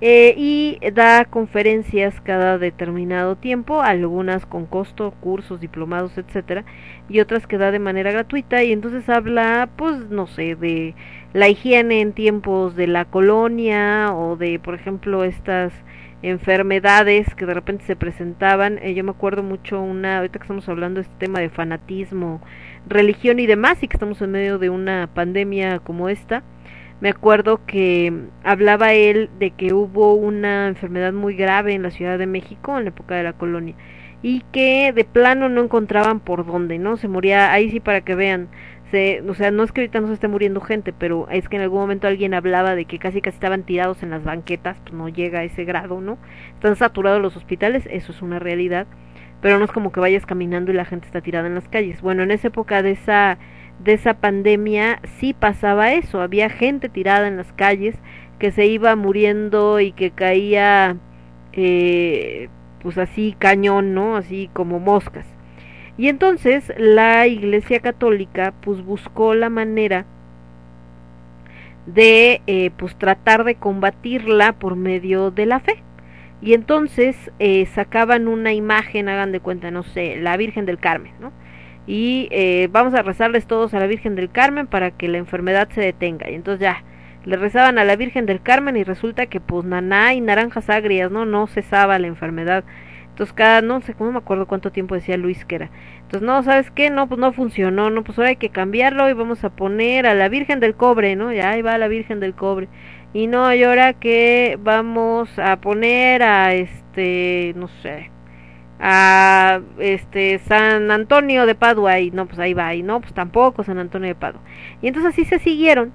Eh, y da conferencias cada determinado tiempo, algunas con costo, cursos, diplomados, etcétera, y otras que da de manera gratuita y entonces habla, pues no sé, de la higiene en tiempos de la colonia o de, por ejemplo, estas enfermedades que de repente se presentaban. Eh, yo me acuerdo mucho una, ahorita que estamos hablando de este tema de fanatismo, religión y demás, y que estamos en medio de una pandemia como esta me acuerdo que hablaba él de que hubo una enfermedad muy grave en la Ciudad de México en la época de la colonia y que de plano no encontraban por dónde, ¿no? Se moría, ahí sí para que vean, se, o sea, no es que ahorita no se esté muriendo gente, pero es que en algún momento alguien hablaba de que casi casi estaban tirados en las banquetas, pues no llega a ese grado, ¿no? Están saturados los hospitales, eso es una realidad, pero no es como que vayas caminando y la gente está tirada en las calles. Bueno, en esa época de esa de esa pandemia sí pasaba eso, había gente tirada en las calles que se iba muriendo y que caía eh, pues así cañón, ¿no? Así como moscas. Y entonces la Iglesia Católica pues buscó la manera de eh, pues tratar de combatirla por medio de la fe. Y entonces eh, sacaban una imagen, hagan de cuenta, no sé, la Virgen del Carmen, ¿no? Y eh, vamos a rezarles todos a la Virgen del Carmen para que la enfermedad se detenga. Y entonces ya, le rezaban a la Virgen del Carmen y resulta que pues naná y naranjas agrias, ¿no? No cesaba la enfermedad. Entonces cada, no sé, no me acuerdo cuánto tiempo decía Luis que era. Entonces, no, ¿sabes qué? No, pues no funcionó, no, pues ahora hay que cambiarlo y vamos a poner a la Virgen del Cobre, ¿no? Ya ahí va la Virgen del Cobre. Y no, y ahora que vamos a poner a este, no sé, a este San Antonio de Padua y no pues ahí va y no pues tampoco San Antonio de Padua. Y entonces así se siguieron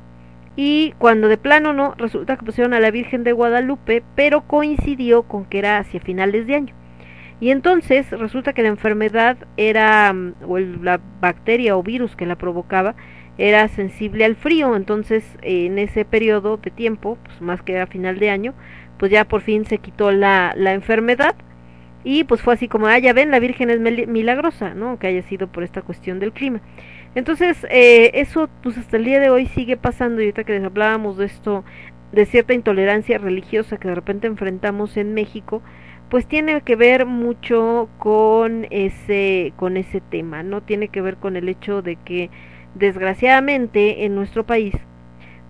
y cuando de plano no resulta que pusieron a la Virgen de Guadalupe pero coincidió con que era hacia finales de año. Y entonces resulta que la enfermedad era o la bacteria o virus que la provocaba era sensible al frío. Entonces en ese periodo de tiempo pues más que a final de año pues ya por fin se quitó la, la enfermedad y pues fue así como, ah, ya ven, la Virgen es milagrosa, ¿no? Que haya sido por esta cuestión del clima. Entonces, eh, eso pues hasta el día de hoy sigue pasando y ahorita que les hablábamos de esto, de cierta intolerancia religiosa que de repente enfrentamos en México, pues tiene que ver mucho con ese, con ese tema, ¿no? Tiene que ver con el hecho de que desgraciadamente en nuestro país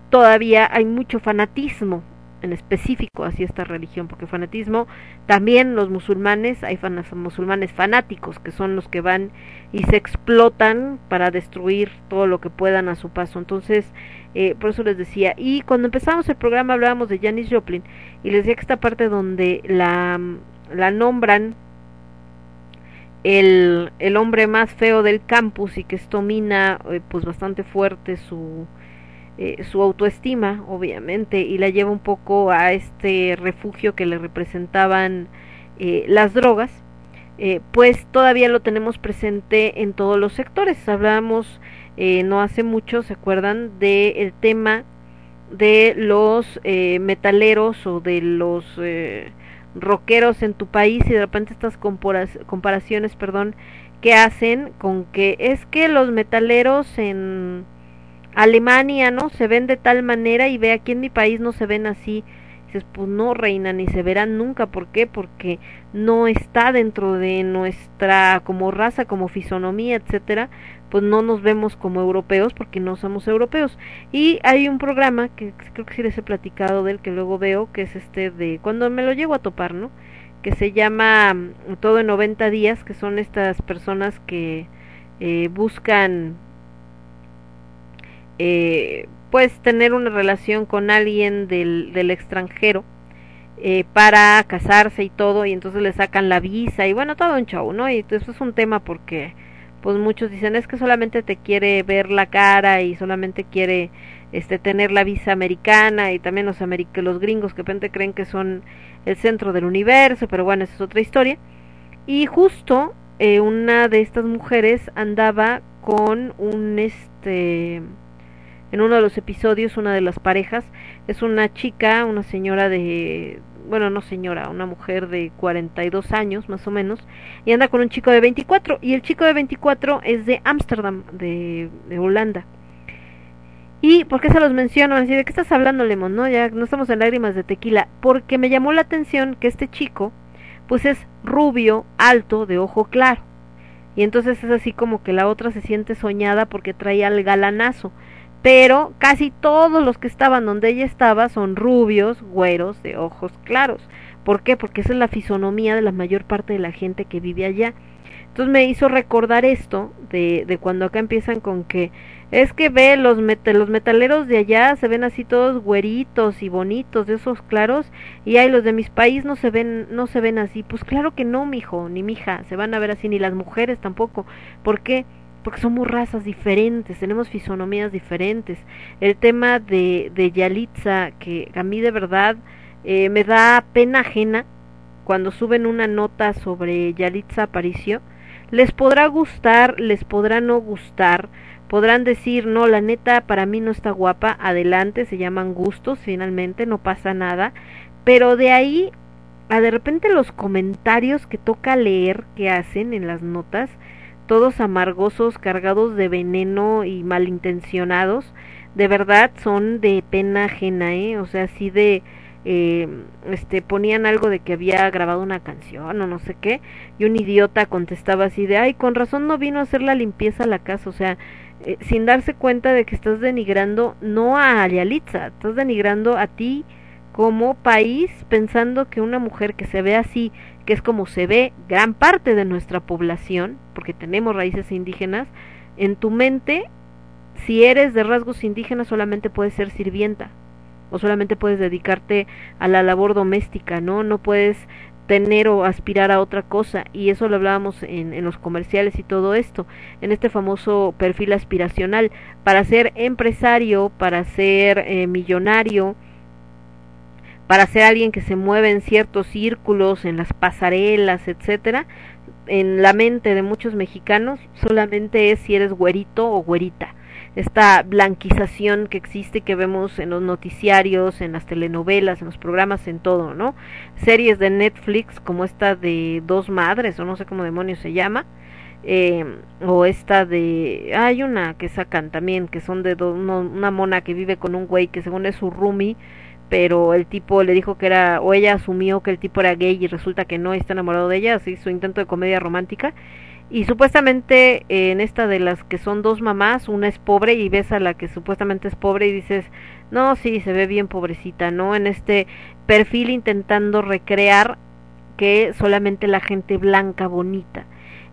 todavía hay mucho fanatismo en específico hacia esta religión, porque fanatismo también los musulmanes, hay musulmanes fanáticos que son los que van y se explotan para destruir todo lo que puedan a su paso. Entonces, eh, por eso les decía, y cuando empezamos el programa hablábamos de Janis Joplin y les decía que esta parte donde la, la nombran el, el hombre más feo del campus y que esto mina eh, pues bastante fuerte su eh, su autoestima, obviamente, y la lleva un poco a este refugio que le representaban eh, las drogas, eh, pues todavía lo tenemos presente en todos los sectores. Hablamos no hace mucho, ¿se acuerdan? del el tema de los metaleros o de los rockeros en tu país y de repente estas comparaciones, perdón, que hacen con que es que los metaleros en Alemania, ¿no? Se ven de tal manera y ve aquí en mi país no se ven así. Dices, pues no, reina, ni se verán nunca. ¿Por qué? Porque no está dentro de nuestra como raza, como fisonomía, etcétera. Pues no nos vemos como europeos porque no somos europeos. Y hay un programa que creo que sí les he platicado del que luego veo, que es este de cuando me lo llego a topar, ¿no? Que se llama mm, Todo en 90 días, que son estas personas que eh, buscan eh, pues tener una relación con alguien del, del extranjero eh, para casarse y todo y entonces le sacan la visa y bueno todo un show no y eso es un tema porque pues muchos dicen es que solamente te quiere ver la cara y solamente quiere este tener la visa americana y también los americ los gringos que de repente creen que son el centro del universo, pero bueno, esa es otra historia. Y justo eh, una de estas mujeres andaba con un este en uno de los episodios una de las parejas es una chica, una señora de bueno, no señora, una mujer de 42 años más o menos, y anda con un chico de 24, y el chico de 24 es de Ámsterdam, de, Holanda. ¿Y por qué se los menciono? Así, ¿de qué estás hablando, Lemon? No, ya no estamos en lágrimas de tequila. Porque me llamó la atención que este chico, pues es rubio, alto, de ojo claro. Y entonces es así como que la otra se siente soñada porque trae al galanazo pero casi todos los que estaban donde ella estaba son rubios, güeros, de ojos claros. ¿Por qué? Porque esa es la fisonomía de la mayor parte de la gente que vive allá. Entonces me hizo recordar esto de, de cuando acá empiezan con que es que ve los, los metaleros de allá se ven así todos güeritos y bonitos, de esos claros, y hay los de mis países no se ven, no se ven así. Pues claro que no, mijo, ni mija, se van a ver así, ni las mujeres tampoco. ¿Por qué? porque somos razas diferentes, tenemos fisonomías diferentes. El tema de, de Yalitza, que a mí de verdad eh, me da pena ajena cuando suben una nota sobre Yalitza Aparicio, les podrá gustar, les podrá no gustar, podrán decir, no, la neta para mí no está guapa, adelante, se llaman gustos, finalmente, no pasa nada, pero de ahí a de repente los comentarios que toca leer que hacen en las notas, todos amargosos, cargados de veneno y malintencionados, de verdad son de pena ajena, ¿eh? O sea, así de, eh, este, ponían algo de que había grabado una canción o no sé qué, y un idiota contestaba así de, ay, con razón no vino a hacer la limpieza a la casa, o sea, eh, sin darse cuenta de que estás denigrando no a Yalitza, estás denigrando a ti como país pensando que una mujer que se ve así que es como se ve gran parte de nuestra población, porque tenemos raíces indígenas, en tu mente, si eres de rasgos indígenas solamente puedes ser sirvienta o solamente puedes dedicarte a la labor doméstica, ¿no? No puedes tener o aspirar a otra cosa y eso lo hablábamos en, en los comerciales y todo esto, en este famoso perfil aspiracional, para ser empresario, para ser eh, millonario, para ser alguien que se mueve en ciertos círculos, en las pasarelas, etcétera, en la mente de muchos mexicanos solamente es si eres güerito o güerita. Esta blanquización que existe que vemos en los noticiarios, en las telenovelas, en los programas, en todo, ¿no? Series de Netflix como esta de Dos Madres o no sé cómo demonios se llama, eh, o esta de hay una que sacan también que son de una mona que vive con un güey que según es su roomie pero el tipo le dijo que era, o ella asumió que el tipo era gay y resulta que no está enamorado de ella, así su intento de comedia romántica. Y supuestamente eh, en esta de las que son dos mamás, una es pobre y ves a la que supuestamente es pobre y dices, no, sí, se ve bien pobrecita, ¿no? En este perfil intentando recrear que solamente la gente blanca, bonita.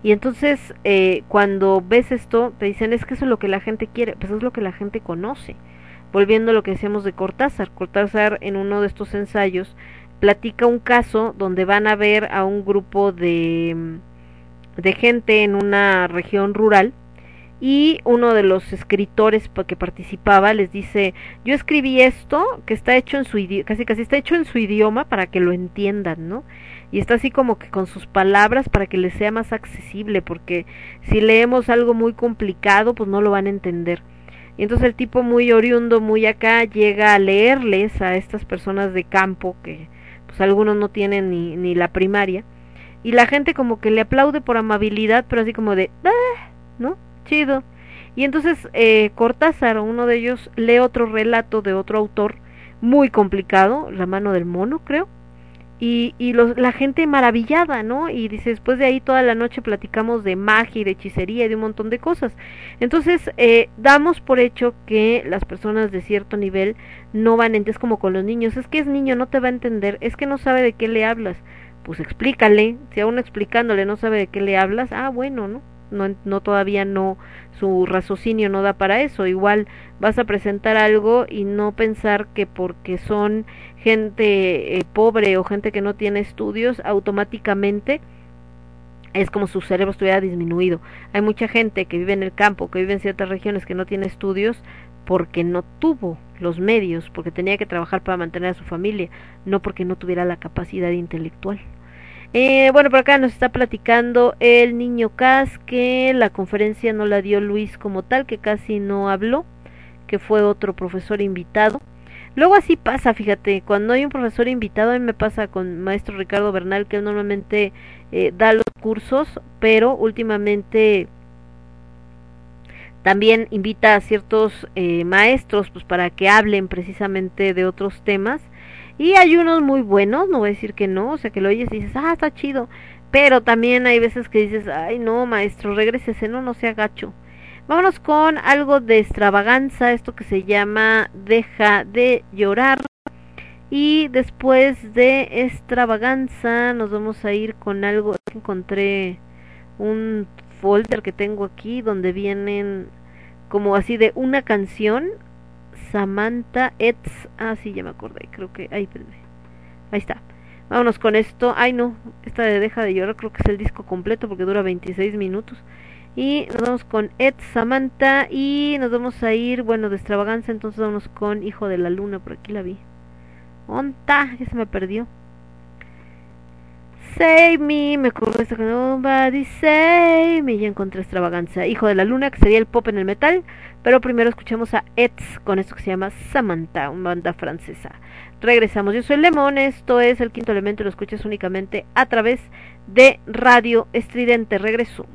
Y entonces eh, cuando ves esto, te dicen, es que eso es lo que la gente quiere, pues es lo que la gente conoce volviendo a lo que decíamos de Cortázar. Cortázar en uno de estos ensayos platica un caso donde van a ver a un grupo de, de gente en una región rural y uno de los escritores que participaba les dice yo escribí esto que está hecho en su idioma casi casi está hecho en su idioma para que lo entiendan no y está así como que con sus palabras para que les sea más accesible porque si leemos algo muy complicado pues no lo van a entender y entonces el tipo muy oriundo, muy acá, llega a leerles a estas personas de campo, que pues algunos no tienen ni, ni la primaria, y la gente como que le aplaude por amabilidad, pero así como de, ah", ¿no? Chido. Y entonces eh, Cortázar, uno de ellos, lee otro relato de otro autor, muy complicado, La mano del mono, creo, y, y los, la gente maravillada, ¿no? Y dice, después de ahí toda la noche platicamos de magia y de hechicería y de un montón de cosas. Entonces, eh, damos por hecho que las personas de cierto nivel no van a es como con los niños, es que es niño, no te va a entender, es que no sabe de qué le hablas. Pues explícale, si aún explicándole no sabe de qué le hablas, ah, bueno, ¿no? No, no todavía no su raciocinio no da para eso igual vas a presentar algo y no pensar que porque son gente eh, pobre o gente que no tiene estudios automáticamente es como su cerebro estuviera disminuido hay mucha gente que vive en el campo que vive en ciertas regiones que no tiene estudios porque no tuvo los medios, porque tenía que trabajar para mantener a su familia, no porque no tuviera la capacidad intelectual. Eh, bueno, por acá nos está platicando el niño Cas que la conferencia no la dio Luis como tal, que casi no habló, que fue otro profesor invitado. Luego así pasa, fíjate, cuando hay un profesor invitado, a mí me pasa con maestro Ricardo Bernal, que normalmente eh, da los cursos, pero últimamente también invita a ciertos eh, maestros pues para que hablen precisamente de otros temas y hay unos muy buenos, no voy a decir que no, o sea que lo oyes y dices, ah, está chido, pero también hay veces que dices, ay no, maestro, regrésese, no, no sea gacho. Vámonos con algo de extravaganza, esto que se llama Deja de llorar. Y después de extravaganza nos vamos a ir con algo, encontré un folder que tengo aquí donde vienen como así de una canción Samantha Etz ah sí ya me acordé creo que ahí ahí está. Vámonos con esto. Ay no esta de deja de llorar creo que es el disco completo porque dura 26 minutos y nos vamos con Ed Samantha y nos vamos a ir bueno de extravaganza entonces vamos con Hijo de la Luna por aquí la vi onta ya se me perdió Save Me, me acuerdo esta Nobody Save Me, ya encontré extravaganza. Hijo de la Luna, que sería el pop en el metal, pero primero escuchamos a Eds con esto que se llama Samantha, una banda francesa. Regresamos, yo soy Lemón, esto es el quinto elemento, lo escuchas únicamente a través de Radio Estridente. Regreso.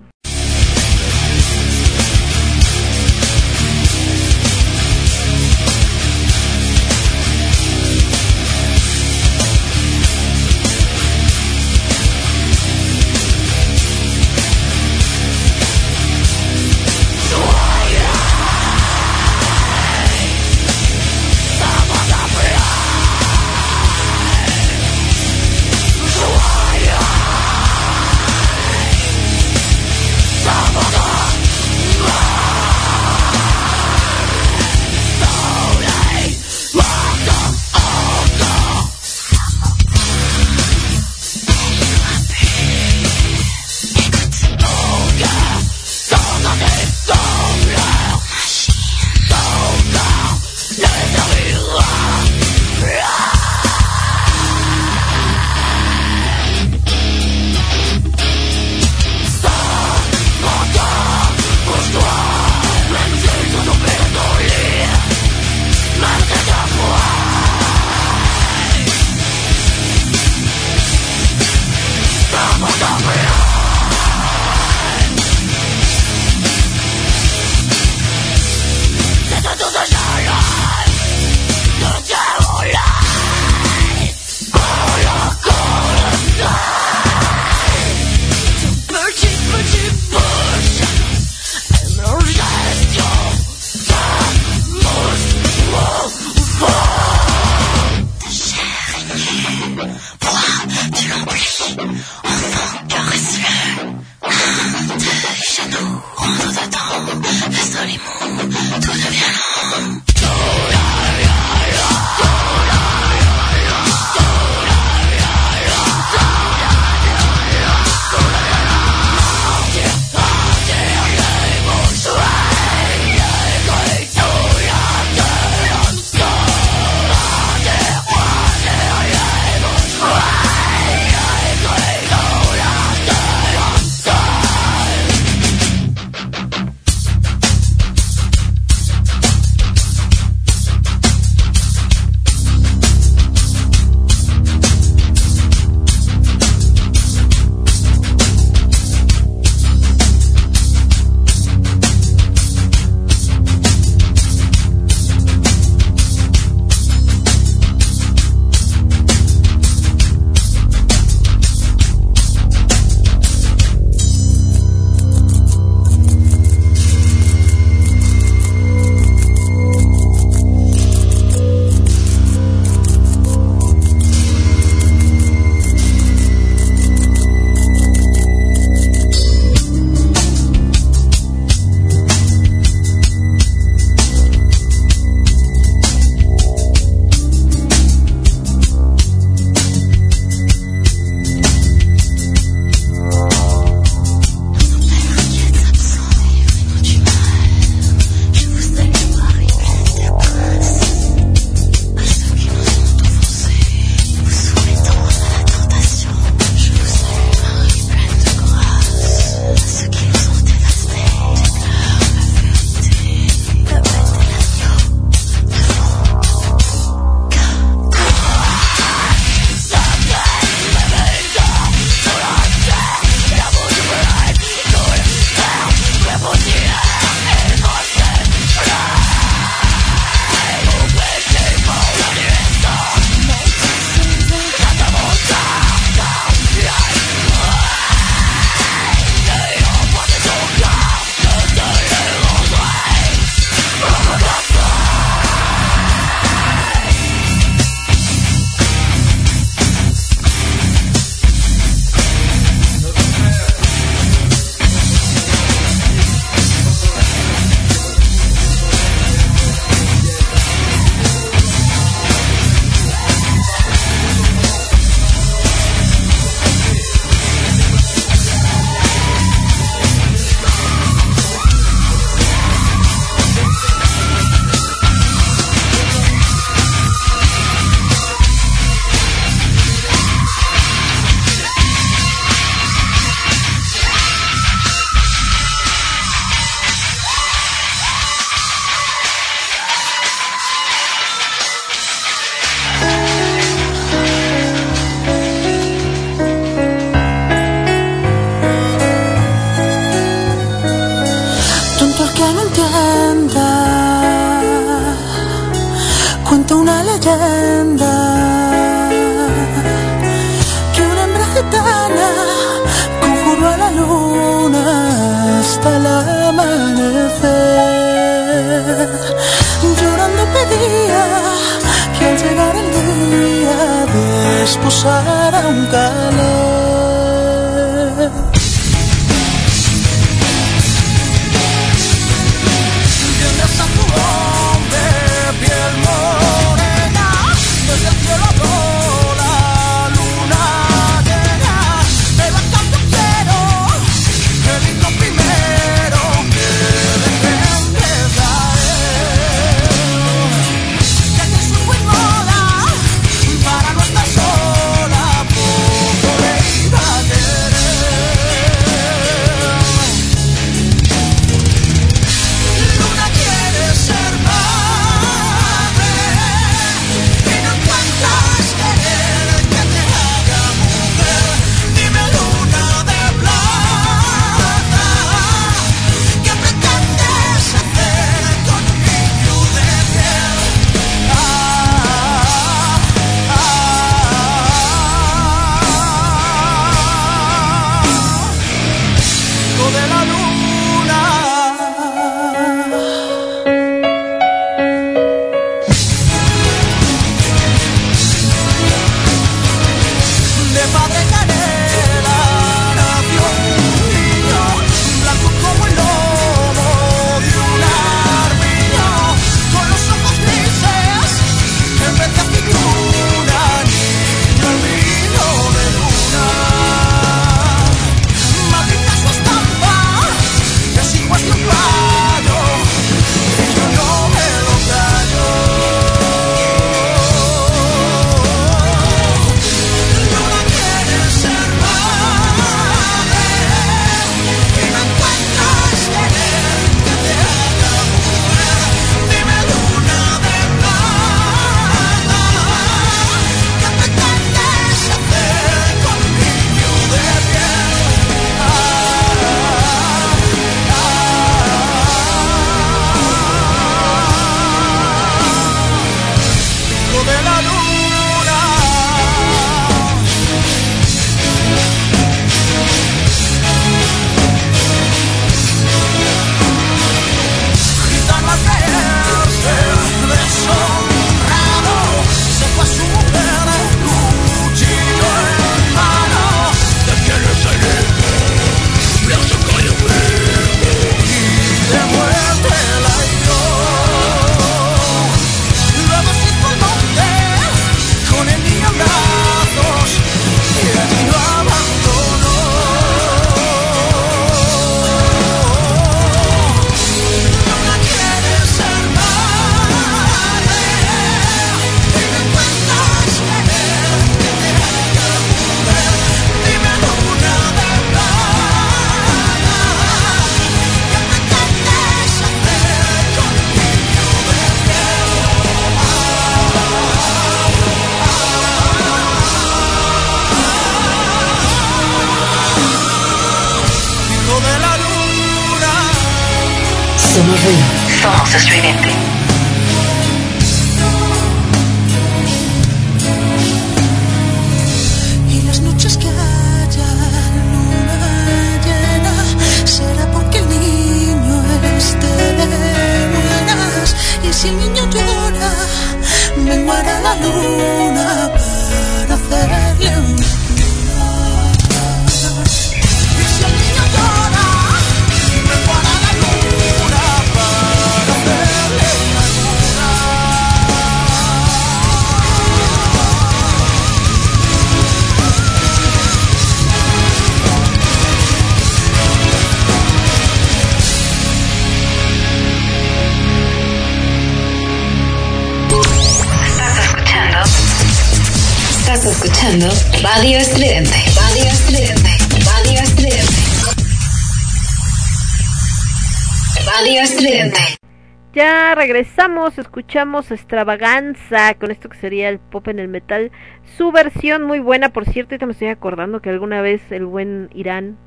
Escuchamos Extravaganza con esto que sería el pop en el metal. Su versión muy buena, por cierto, ahorita me estoy acordando que alguna vez el buen Irán,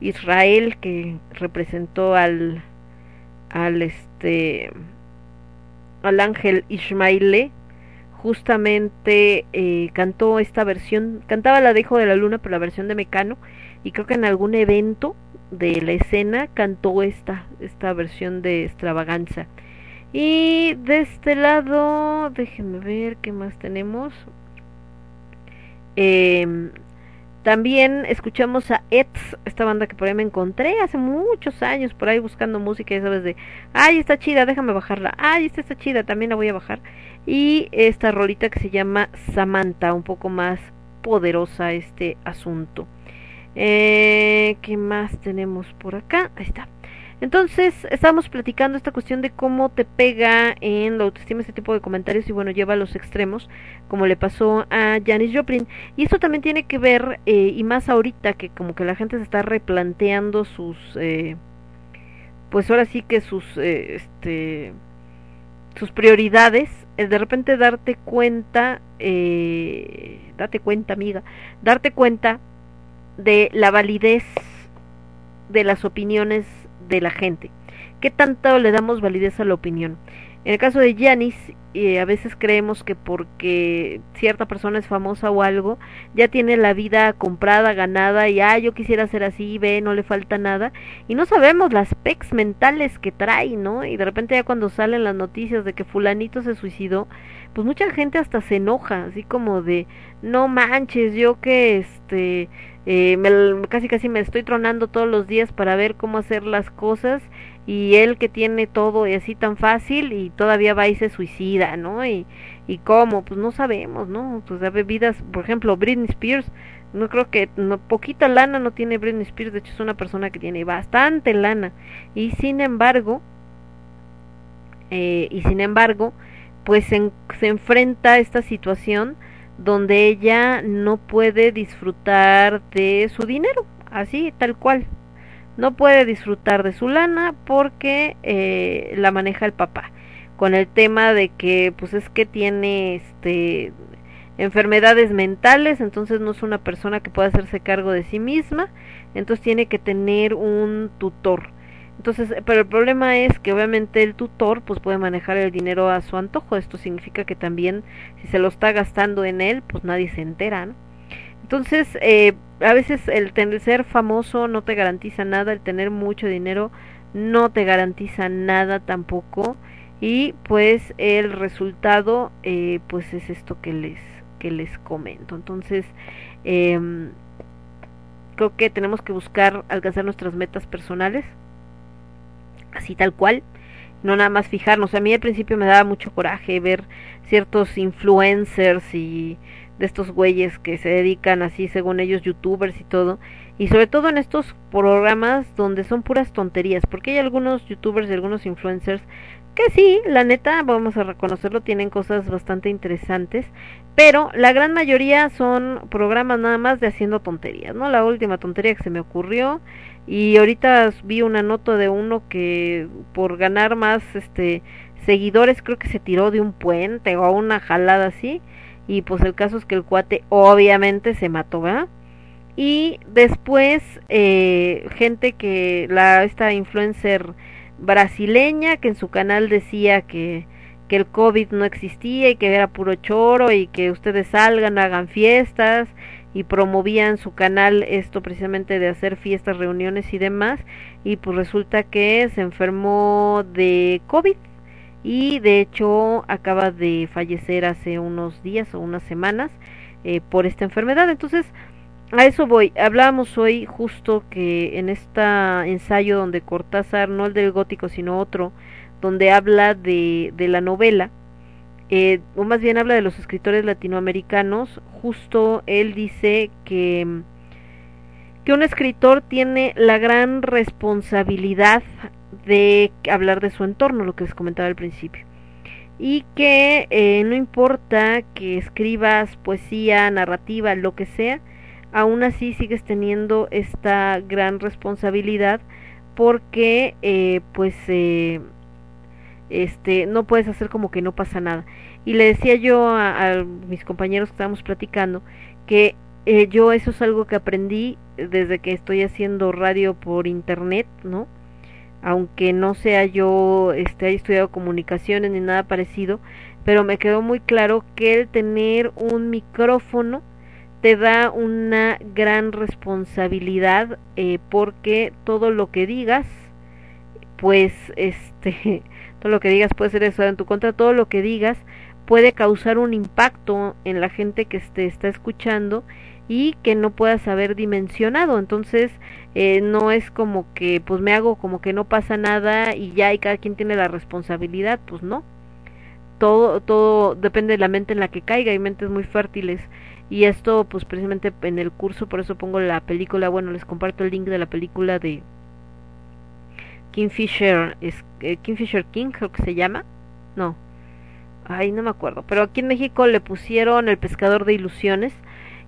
Israel, que representó al, al este, al ángel Ismaile, justamente eh, cantó esta versión, cantaba la de Hijo de la Luna, pero la versión de Mecano, y creo que en algún evento de la escena cantó esta, esta versión de extravaganza. Y de este lado, déjenme ver qué más tenemos. Eh, también escuchamos a Eds, esta banda que por ahí me encontré hace muchos años por ahí buscando música, ya sabes de, ay, está chida, déjame bajarla, ay, esta está chida, también la voy a bajar. Y esta rolita que se llama Samantha, un poco más poderosa este asunto. Eh, ¿Qué más tenemos por acá? Ahí está. Entonces, estamos platicando esta cuestión de cómo te pega en la autoestima este tipo de comentarios y bueno, lleva a los extremos, como le pasó a Janis Joplin. Y esto también tiene que ver, eh, y más ahorita que como que la gente se está replanteando sus, eh, pues ahora sí que sus, eh, este, sus prioridades, es de repente darte cuenta, eh, date cuenta amiga, darte cuenta de la validez de las opiniones de la gente. ¿Qué tanto le damos validez a la opinión? En el caso de Janis, eh, a veces creemos que porque cierta persona es famosa o algo, ya tiene la vida comprada, ganada, y ah, yo quisiera ser así, ve, no le falta nada, y no sabemos las pecs mentales que trae, ¿no? Y de repente ya cuando salen las noticias de que fulanito se suicidó, pues mucha gente hasta se enoja, así como de, no manches, yo que este, eh, me, casi casi me estoy tronando todos los días para ver cómo hacer las cosas y él que tiene todo y así tan fácil y todavía va y se suicida, ¿no? Y, y cómo, pues no sabemos, ¿no? Pues hay bebidas, por ejemplo, Britney Spears, no creo que, no, poquita lana no tiene Britney Spears, de hecho es una persona que tiene bastante lana y sin embargo, eh, y sin embargo, pues se, se enfrenta a esta situación donde ella no puede disfrutar de su dinero, así, tal cual. No puede disfrutar de su lana porque eh, la maneja el papá. Con el tema de que, pues es que tiene este enfermedades mentales, entonces no es una persona que pueda hacerse cargo de sí misma, entonces tiene que tener un tutor. Entonces, pero el problema es que obviamente el tutor pues puede manejar el dinero a su antojo. Esto significa que también si se lo está gastando en él, pues nadie se entera. Entonces, eh, a veces el tener ser famoso no te garantiza nada, el tener mucho dinero no te garantiza nada tampoco y pues el resultado eh, pues es esto que les que les comento. Entonces, eh, creo que tenemos que buscar alcanzar nuestras metas personales así tal cual, no nada más fijarnos. A mí al principio me daba mucho coraje ver ciertos influencers y de estos güeyes que se dedican así, según ellos, youtubers y todo. Y sobre todo en estos programas donde son puras tonterías, porque hay algunos youtubers y algunos influencers que sí, la neta, vamos a reconocerlo, tienen cosas bastante interesantes, pero la gran mayoría son programas nada más de haciendo tonterías, ¿no? La última tontería que se me ocurrió y ahorita vi una nota de uno que por ganar más este seguidores creo que se tiró de un puente o una jalada así y pues el caso es que el cuate obviamente se mató, ¿verdad? Y después eh, gente que la esta influencer brasileña que en su canal decía que que el COVID no existía y que era puro choro y que ustedes salgan, hagan fiestas y promovían su canal esto precisamente de hacer fiestas, reuniones y demás y pues resulta que se enfermó de COVID y de hecho acaba de fallecer hace unos días o unas semanas eh, por esta enfermedad. Entonces a eso voy. Hablábamos hoy justo que en este ensayo donde Cortázar no el del gótico sino otro donde habla de, de la novela eh, o más bien habla de los escritores latinoamericanos, justo él dice que, que un escritor tiene la gran responsabilidad de hablar de su entorno, lo que les comentaba al principio. Y que eh, no importa que escribas poesía, narrativa, lo que sea, aún así sigues teniendo esta gran responsabilidad porque eh, pues eh, este no puedes hacer como que no pasa nada. Y le decía yo a, a mis compañeros que estábamos platicando que eh, yo eso es algo que aprendí desde que estoy haciendo radio por internet no aunque no sea yo este haya estudiado comunicaciones ni nada parecido pero me quedó muy claro que el tener un micrófono te da una gran responsabilidad eh, porque todo lo que digas pues <laughs> este todo lo que digas puede ser eso en tu contra todo lo que digas puede causar un impacto en la gente que te está escuchando y que no puedas haber dimensionado. Entonces eh, no es como que pues me hago como que no pasa nada y ya y cada quien tiene la responsabilidad pues no. Todo todo depende de la mente en la que caiga hay mentes muy fértiles. Y esto pues precisamente en el curso por eso pongo la película bueno les comparto el link de la película de Kingfisher es eh, Kingfisher King creo que se llama no ay no me acuerdo pero aquí en México le pusieron el pescador de ilusiones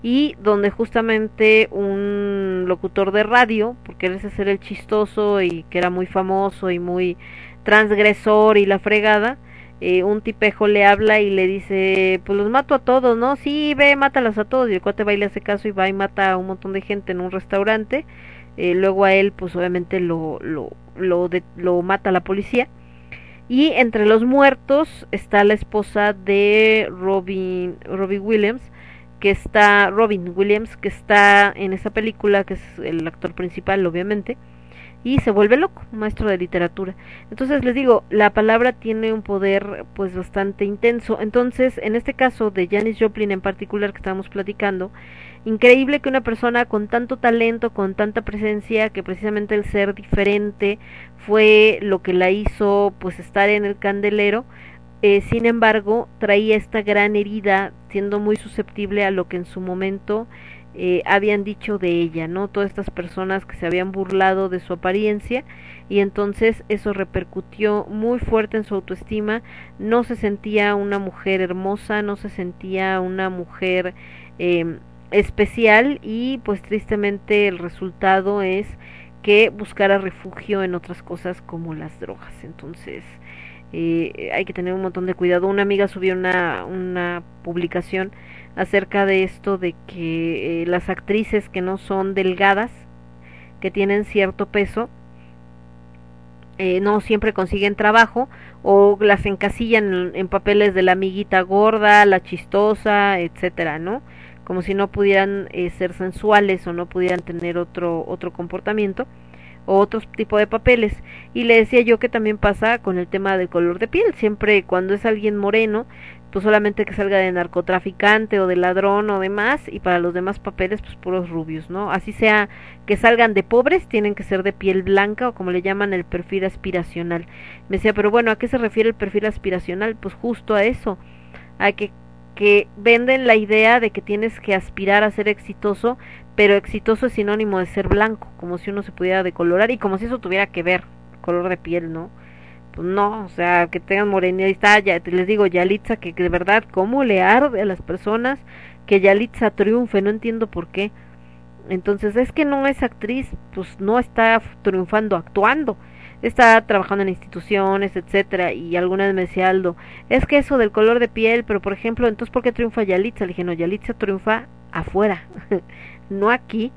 y donde justamente un locutor de radio porque él hacer el chistoso y que era muy famoso y muy transgresor y la fregada eh, un tipejo le habla y le dice, pues los mato a todos, ¿no? Sí, ve, mátalos a todos. Y el cuate va y hace caso y va y mata a un montón de gente en un restaurante. Eh, luego a él, pues obviamente lo, lo, lo, de, lo mata la policía. Y entre los muertos está la esposa de Robin, Robin Williams, que está, Robin Williams, que está en esa película, que es el actor principal, obviamente y se vuelve loco, maestro de literatura. Entonces les digo, la palabra tiene un poder pues bastante intenso. Entonces, en este caso de Janis Joplin en particular que estábamos platicando, increíble que una persona con tanto talento, con tanta presencia, que precisamente el ser diferente fue lo que la hizo pues estar en el candelero, eh, sin embargo, traía esta gran herida, siendo muy susceptible a lo que en su momento eh, habían dicho de ella, ¿no? Todas estas personas que se habían burlado de su apariencia y entonces eso repercutió muy fuerte en su autoestima, no se sentía una mujer hermosa, no se sentía una mujer eh, especial y pues tristemente el resultado es que buscara refugio en otras cosas como las drogas. Entonces, eh, hay que tener un montón de cuidado. Una amiga subió una, una publicación acerca de esto de que eh, las actrices que no son delgadas, que tienen cierto peso, eh, no siempre consiguen trabajo o las encasillan en, papeles de la amiguita gorda, la chistosa, etcétera, ¿no? Como si no pudieran eh, ser sensuales o no pudieran tener otro otro comportamiento o otro tipo de papeles. Y le decía yo que también pasa con el tema del color de piel. Siempre cuando es alguien moreno, pues solamente que salga de narcotraficante o de ladrón o demás, y para los demás papeles, pues puros rubios, ¿no? Así sea que salgan de pobres, tienen que ser de piel blanca o como le llaman el perfil aspiracional. Me decía, pero bueno, ¿a qué se refiere el perfil aspiracional? Pues justo a eso, a que que venden la idea de que tienes que aspirar a ser exitoso, pero exitoso es sinónimo de ser blanco, como si uno se pudiera decolorar y como si eso tuviera que ver, color de piel, ¿no? Pues no, o sea, que tengan morenidad, ya les digo, Yalitza, que, de verdad, ¿cómo le arde a las personas que Yalitza triunfe? No entiendo por qué. Entonces, es que no es actriz, pues no está triunfando actuando está trabajando en instituciones, etcétera, y alguna vez me decía Aldo, es que eso del color de piel, pero por ejemplo, entonces ¿por qué triunfa Yalitza? Le dije, no, Yalitza triunfa afuera, <laughs> no aquí,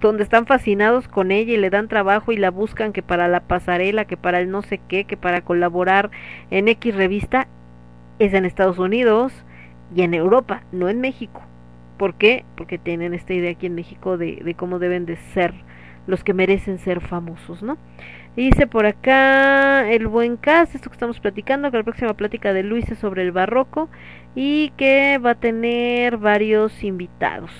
donde están fascinados con ella y le dan trabajo y la buscan que para la pasarela, que para el no sé qué, que para colaborar en X revista, es en Estados Unidos y en Europa, no en México. ¿Por qué? Porque tienen esta idea aquí en México de, de cómo deben de ser los que merecen ser famosos, ¿no? Dice por acá el buen Cas, esto que estamos platicando, que la próxima plática de Luis es sobre el barroco y que va a tener varios invitados.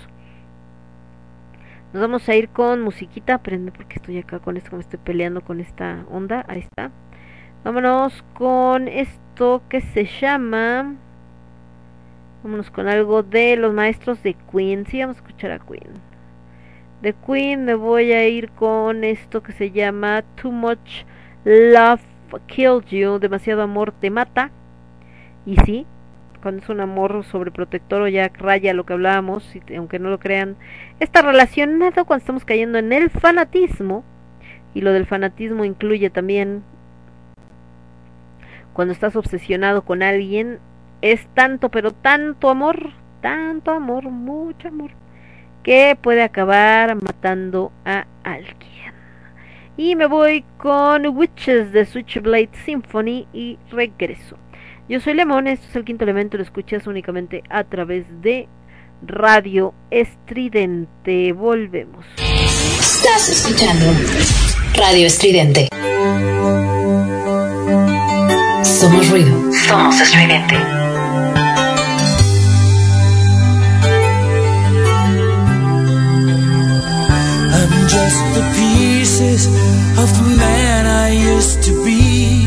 Nos vamos a ir con musiquita, aprende porque estoy acá con esto, me estoy peleando con esta onda, ahí está. Vámonos con esto que se llama... Vámonos con algo de los maestros de Queen, sí, vamos a escuchar a Queen de Queen me voy a ir con esto que se llama Too Much Love Kills You, demasiado amor te mata. Y sí, cuando es un amor sobreprotector o ya raya lo que hablábamos, aunque no lo crean, está relacionado cuando estamos cayendo en el fanatismo. Y lo del fanatismo incluye también cuando estás obsesionado con alguien, es tanto, pero tanto amor, tanto amor, mucho amor que puede acabar matando a alguien. Y me voy con Witches de Switchblade Symphony y regreso. Yo soy Lemón, esto es el quinto elemento, lo escuchas únicamente a través de Radio Estridente. Volvemos. Estás escuchando Radio Estridente. Somos ruido. Somos estridente. I'm just the pieces of the man I used to be.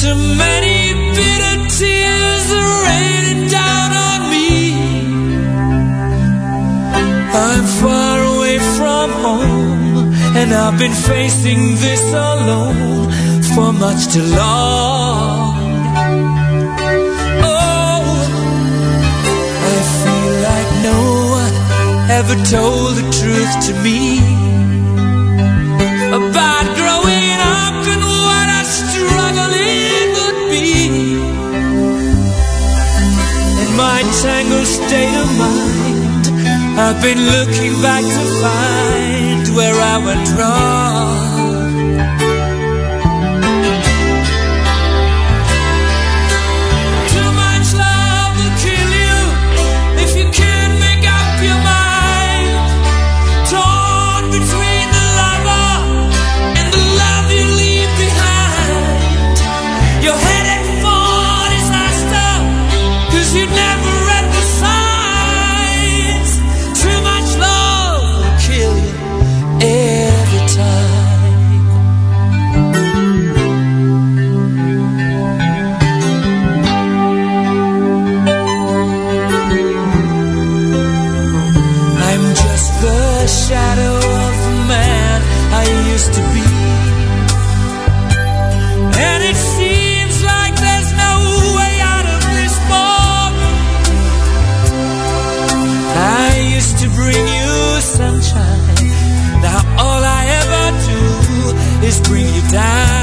Too many bitter tears are raining down on me. I'm far away from home, and I've been facing this alone for much too long. Ever told the truth to me about growing up and what a struggle it would be. In my tangled state of mind, I've been looking back to find where I went wrong. Is bring you down.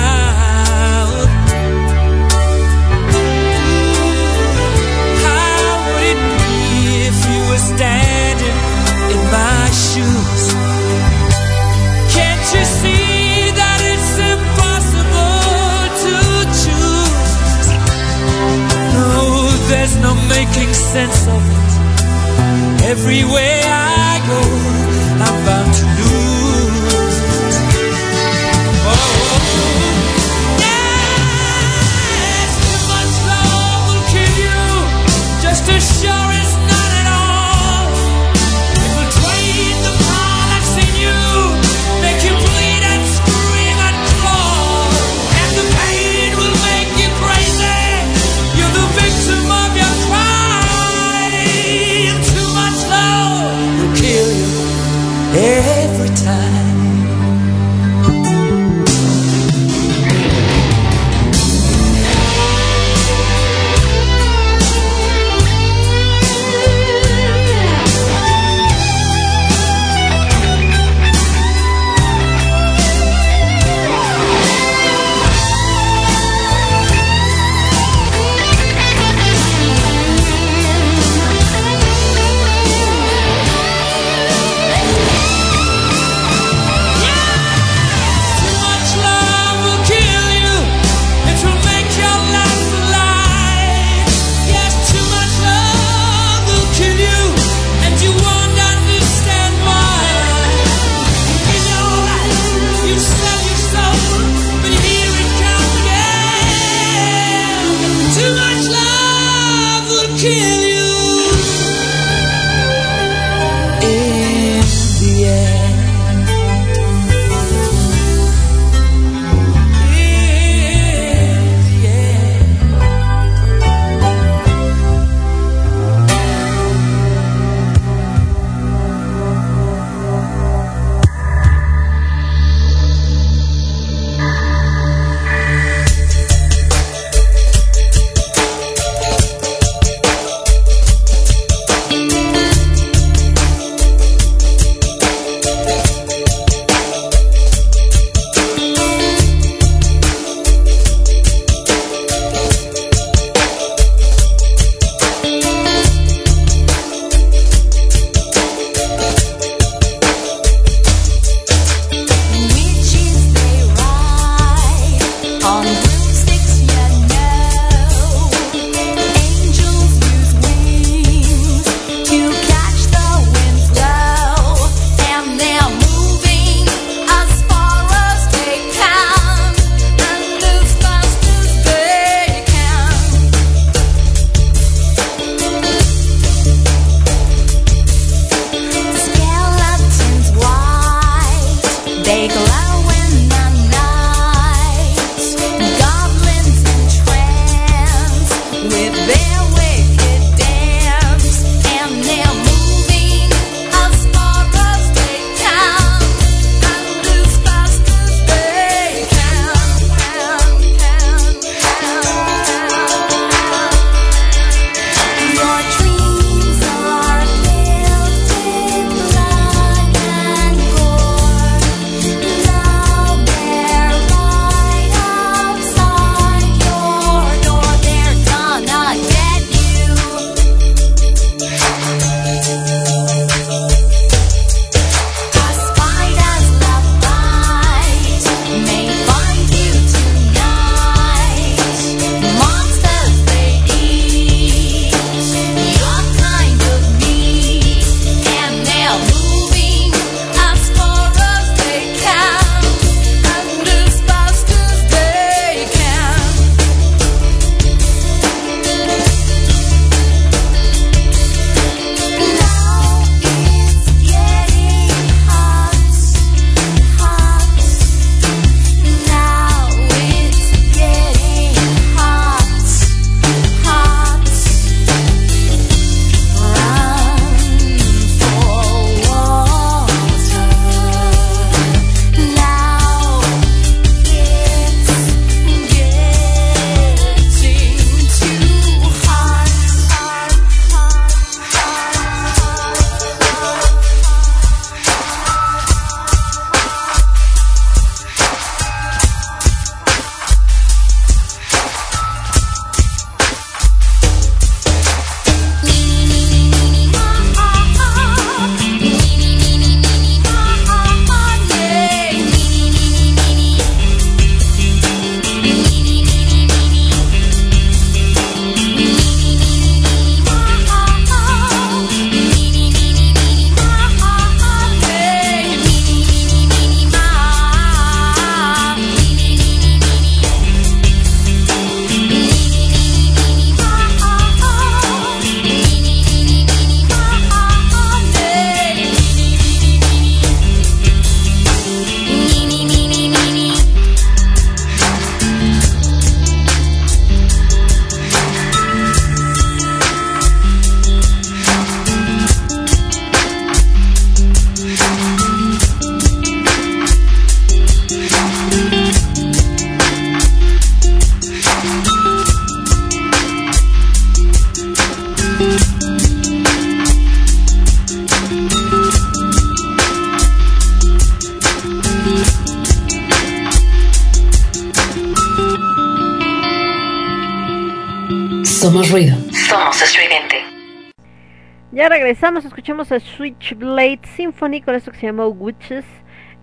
Regresamos, escuchamos a Switchblade Symphony con esto que se llamó Witches.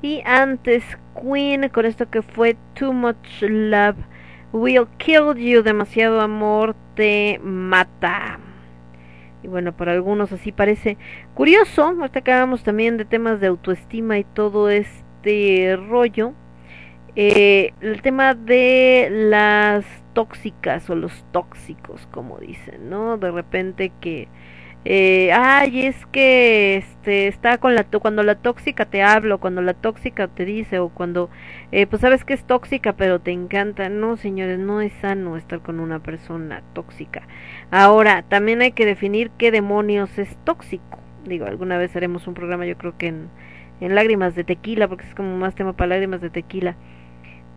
Y antes Queen con esto que fue Too Much Love Will Kill You. Demasiado amor te mata. Y bueno, para algunos así parece curioso. Ahorita acabamos también de temas de autoestima y todo este rollo. Eh, el tema de las tóxicas o los tóxicos, como dicen, ¿no? De repente que eh, ay, es que este está con la cuando la tóxica te habla, o cuando la tóxica te dice o cuando eh, pues sabes que es tóxica pero te encanta. No, señores, no es sano estar con una persona tóxica. Ahora, también hay que definir qué demonios es tóxico. Digo, alguna vez haremos un programa, yo creo que en en lágrimas de tequila, porque es como más tema para lágrimas de tequila.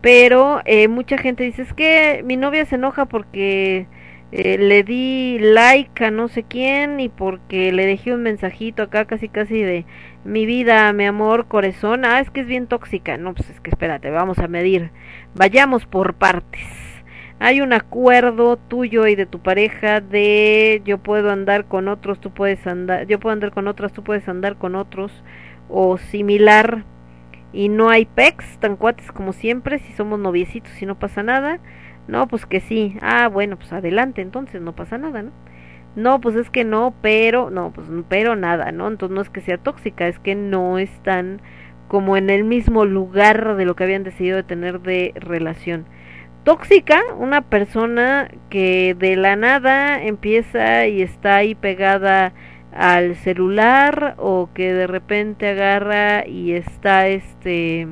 Pero eh, mucha gente dice, es que mi novia se enoja porque eh, le di like a no sé quién y porque le dejé un mensajito acá casi casi de mi vida, mi amor, corazón, ah, es que es bien tóxica. No, pues es que espérate, vamos a medir. Vayamos por partes. Hay un acuerdo tuyo y de tu pareja de yo puedo andar con otros, tú puedes andar, yo puedo andar con otras, tú puedes andar con otros o similar y no hay pecs tan cuates como siempre, si somos noviecitos y no pasa nada no, pues que sí. Ah, bueno, pues adelante, entonces no pasa nada, ¿no? No, pues es que no, pero, no, pues pero nada, ¿no? Entonces no es que sea tóxica, es que no están como en el mismo lugar de lo que habían decidido de tener de relación. Tóxica, una persona que de la nada empieza y está ahí pegada al celular o que de repente agarra y está este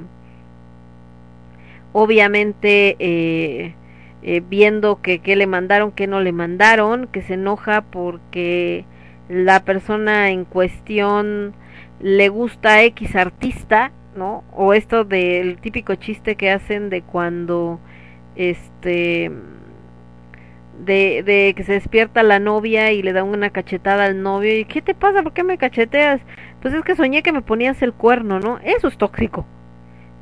obviamente eh, eh, viendo que, que le mandaron, que no le mandaron, que se enoja porque la persona en cuestión le gusta X artista, ¿no? O esto del típico chiste que hacen de cuando este de, de que se despierta la novia y le da una cachetada al novio y ¿qué te pasa? ¿Por qué me cacheteas? Pues es que soñé que me ponías el cuerno, ¿no? Eso es tóxico.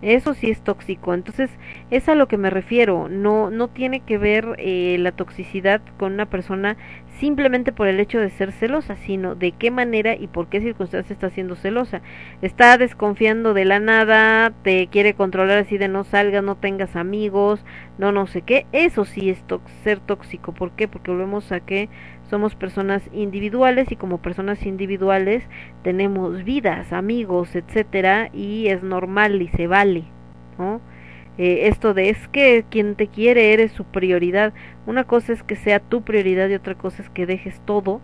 Eso sí es tóxico. Entonces, es a lo que me refiero. No, no tiene que ver eh, la toxicidad con una persona simplemente por el hecho de ser celosa, sino de qué manera y por qué circunstancia está siendo celosa. Está desconfiando de la nada, te quiere controlar así de no salgas, no tengas amigos, no no sé qué. Eso sí es ser tóxico. ¿Por qué? Porque volvemos a que somos personas individuales y como personas individuales tenemos vidas, amigos, etcétera y es normal y se vale, ¿no? Eh, esto de es que quien te quiere eres su prioridad. Una cosa es que sea tu prioridad y otra cosa es que dejes todo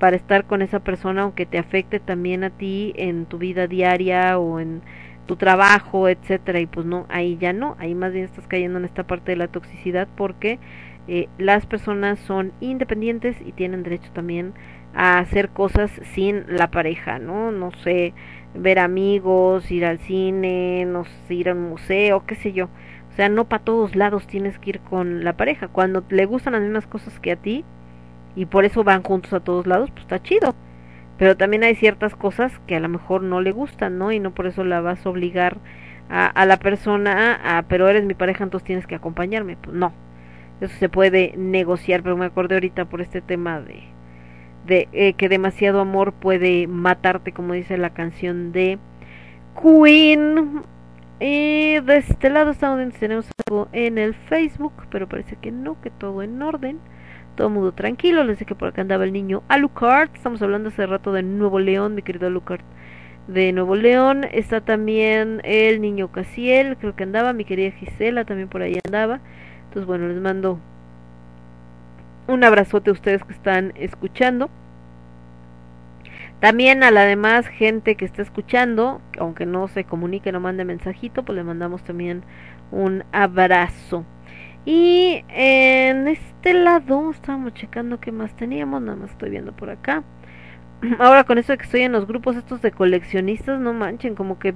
para estar con esa persona aunque te afecte también a ti en tu vida diaria o en tu trabajo, etcétera, y pues no, ahí ya no, ahí más bien estás cayendo en esta parte de la toxicidad porque eh, las personas son independientes y tienen derecho también a hacer cosas sin la pareja, ¿no? No sé, ver amigos, ir al cine, no sé, ir a un museo, qué sé yo. Sea, no para todos lados tienes que ir con la pareja. Cuando le gustan las mismas cosas que a ti y por eso van juntos a todos lados, pues está chido. Pero también hay ciertas cosas que a lo mejor no le gustan, ¿no? Y no por eso la vas a obligar a, a la persona a, pero eres mi pareja, entonces tienes que acompañarme. Pues no, eso se puede negociar, pero me acordé ahorita por este tema de, de eh, que demasiado amor puede matarte, como dice la canción de Queen. Y de este lado estamos tenemos algo en el Facebook, pero parece que no, que todo en orden. Todo mundo tranquilo, les dije que por acá andaba el niño Alucard. Estamos hablando hace rato de Nuevo León, mi querido Alucard. De Nuevo León está también el niño Casiel, creo que andaba, mi querida Gisela también por ahí andaba. Entonces, bueno, les mando un abrazote a ustedes que están escuchando. También a la demás gente que está escuchando, aunque no se comunique, no mande mensajito, pues le mandamos también un abrazo. Y en este lado estábamos checando qué más teníamos, nada más estoy viendo por acá. <clears throat> Ahora con eso de que estoy en los grupos estos de coleccionistas, no manchen, como que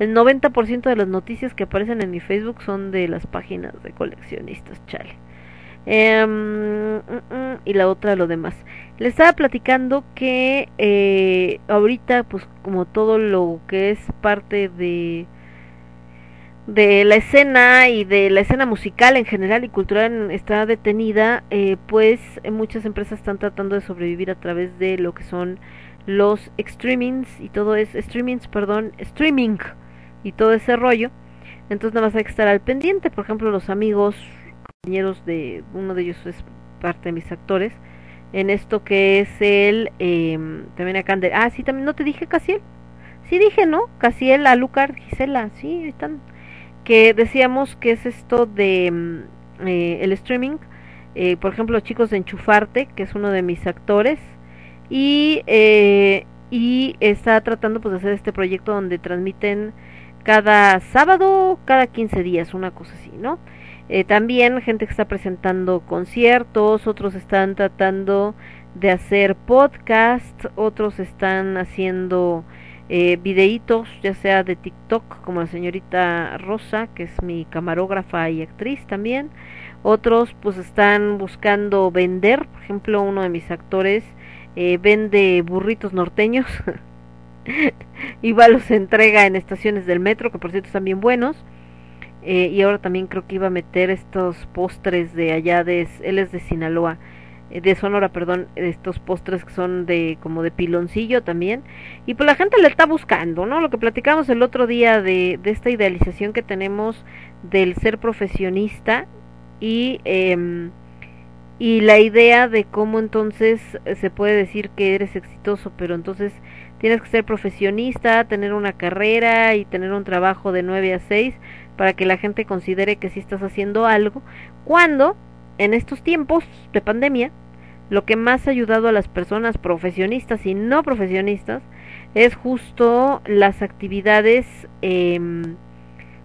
el 90% de las noticias que aparecen en mi Facebook son de las páginas de coleccionistas, chale. Em, mm, mm, y la otra lo demás. Les estaba platicando que eh, ahorita, pues como todo lo que es parte de de la escena y de la escena musical en general y cultural está detenida, eh, pues muchas empresas están tratando de sobrevivir a través de lo que son los streamings y todo es streamings, perdón, streaming y todo ese rollo. Entonces nada más hay que estar al pendiente, por ejemplo, los amigos, compañeros de uno de ellos es parte de mis actores en esto que es el eh, también acá ah sí también no te dije Casiel. Sí dije no Casiel Alucard Gisela sí están. Que decíamos que es esto de mm, eh, el streaming eh, por ejemplo chicos de Enchufarte que es uno de mis actores y eh, y está tratando pues de hacer este proyecto donde transmiten cada sábado cada 15 días una cosa así no eh, también gente que está presentando conciertos, otros están tratando de hacer podcast, otros están haciendo eh, videitos, ya sea de TikTok, como la señorita Rosa, que es mi camarógrafa y actriz también. Otros pues están buscando vender, por ejemplo, uno de mis actores eh, vende burritos norteños <laughs> y va los entrega en estaciones del metro, que por cierto están bien buenos eh, y ahora también creo que iba a meter estos postres de allá de él es de Sinaloa eh, de Sonora perdón estos postres que son de como de piloncillo también. Y pues la gente le está buscando no lo que platicamos el otro día de, esta idealización que tenemos del ser profesionista y eh, y la idea de cómo entonces se puede decir que eres exitoso pero entonces tienes que ser profesionista tener una carrera y tener un trabajo de 9 a 6 para que la gente considere que sí estás haciendo algo, cuando en estos tiempos de pandemia lo que más ha ayudado a las personas profesionistas y no profesionistas es justo las actividades eh,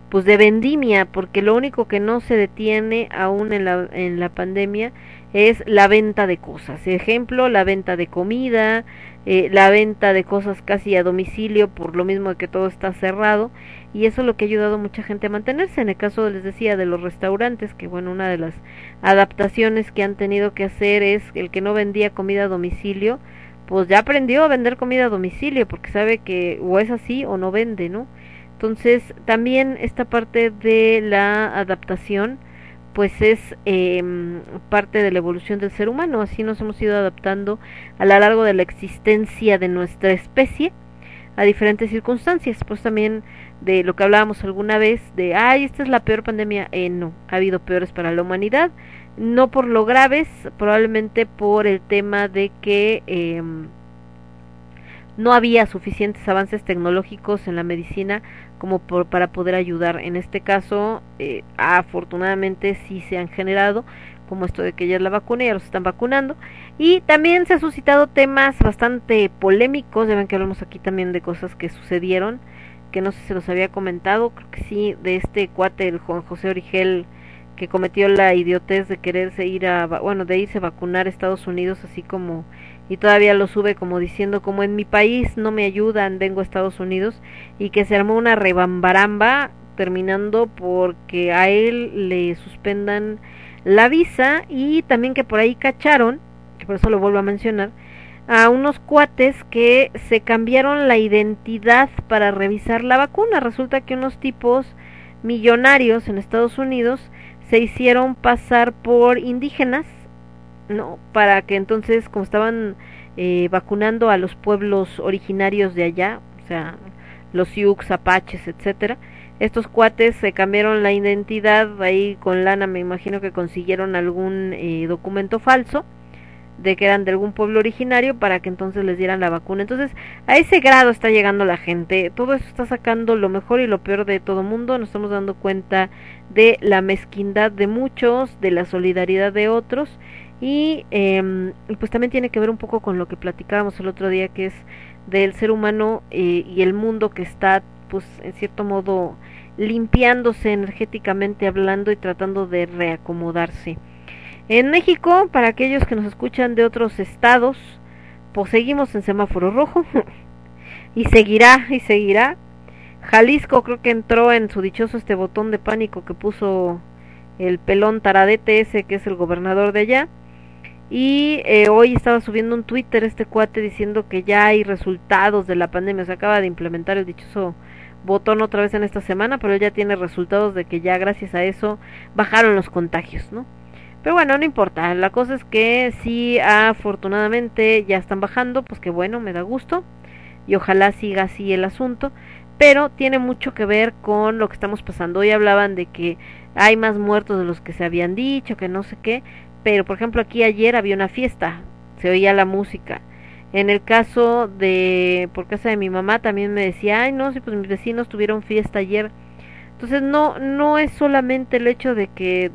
pues de vendimia, porque lo único que no se detiene aún en la, en la pandemia es la venta de cosas. Ejemplo, la venta de comida, eh, la venta de cosas casi a domicilio, por lo mismo que todo está cerrado y eso es lo que ha ayudado a mucha gente a mantenerse. En el caso, les decía, de los restaurantes, que bueno, una de las adaptaciones que han tenido que hacer es el que no vendía comida a domicilio, pues ya aprendió a vender comida a domicilio, porque sabe que o es así o no vende, ¿no? Entonces, también esta parte de la adaptación, pues es eh, parte de la evolución del ser humano, así nos hemos ido adaptando a lo largo de la existencia de nuestra especie a diferentes circunstancias, pues también de lo que hablábamos alguna vez de, ay, esta es la peor pandemia, eh, no, ha habido peores para la humanidad, no por lo graves, probablemente por el tema de que eh, no había suficientes avances tecnológicos en la medicina como por, para poder ayudar. En este caso, eh, afortunadamente sí se han generado, como esto de que ya es la vacuna, ya los están vacunando. Y también se han suscitado temas bastante polémicos, ya ven que hablamos aquí también de cosas que sucedieron que no sé si se los había comentado, creo que sí, de este cuate, el Juan José Origel, que cometió la idiotez de quererse ir a, bueno, de irse a vacunar a Estados Unidos, así como, y todavía lo sube como diciendo, como en mi país no me ayudan, vengo a Estados Unidos, y que se armó una rebambaramba, terminando porque a él le suspendan la visa, y también que por ahí cacharon, por eso lo vuelvo a mencionar, a unos cuates que se cambiaron la identidad para revisar la vacuna. Resulta que unos tipos millonarios en Estados Unidos se hicieron pasar por indígenas, ¿no? Para que entonces, como estaban eh, vacunando a los pueblos originarios de allá, o sea, los Sioux, Apaches, etcétera, estos cuates se cambiaron la identidad ahí con lana, me imagino que consiguieron algún eh, documento falso de que eran de algún pueblo originario para que entonces les dieran la vacuna. Entonces, a ese grado está llegando la gente. Todo eso está sacando lo mejor y lo peor de todo mundo. Nos estamos dando cuenta de la mezquindad de muchos, de la solidaridad de otros. Y eh, pues también tiene que ver un poco con lo que platicábamos el otro día, que es del ser humano eh, y el mundo que está, pues, en cierto modo, limpiándose energéticamente hablando y tratando de reacomodarse. En México, para aquellos que nos escuchan de otros estados, pues seguimos en semáforo rojo <laughs> y seguirá y seguirá. Jalisco creo que entró en su dichoso este botón de pánico que puso el pelón taradete ese que es el gobernador de allá. Y eh, hoy estaba subiendo un Twitter este cuate diciendo que ya hay resultados de la pandemia, se acaba de implementar el dichoso botón otra vez en esta semana, pero ya tiene resultados de que ya gracias a eso bajaron los contagios, ¿no? Pero bueno, no importa, la cosa es que sí, afortunadamente ya están bajando, pues que bueno, me da gusto y ojalá siga así el asunto, pero tiene mucho que ver con lo que estamos pasando. Hoy hablaban de que hay más muertos de los que se habían dicho, que no sé qué, pero por ejemplo aquí ayer había una fiesta, se oía la música. En el caso de, por casa de mi mamá también me decía, ay no, si pues mis vecinos tuvieron fiesta ayer. Entonces no, no es solamente el hecho de que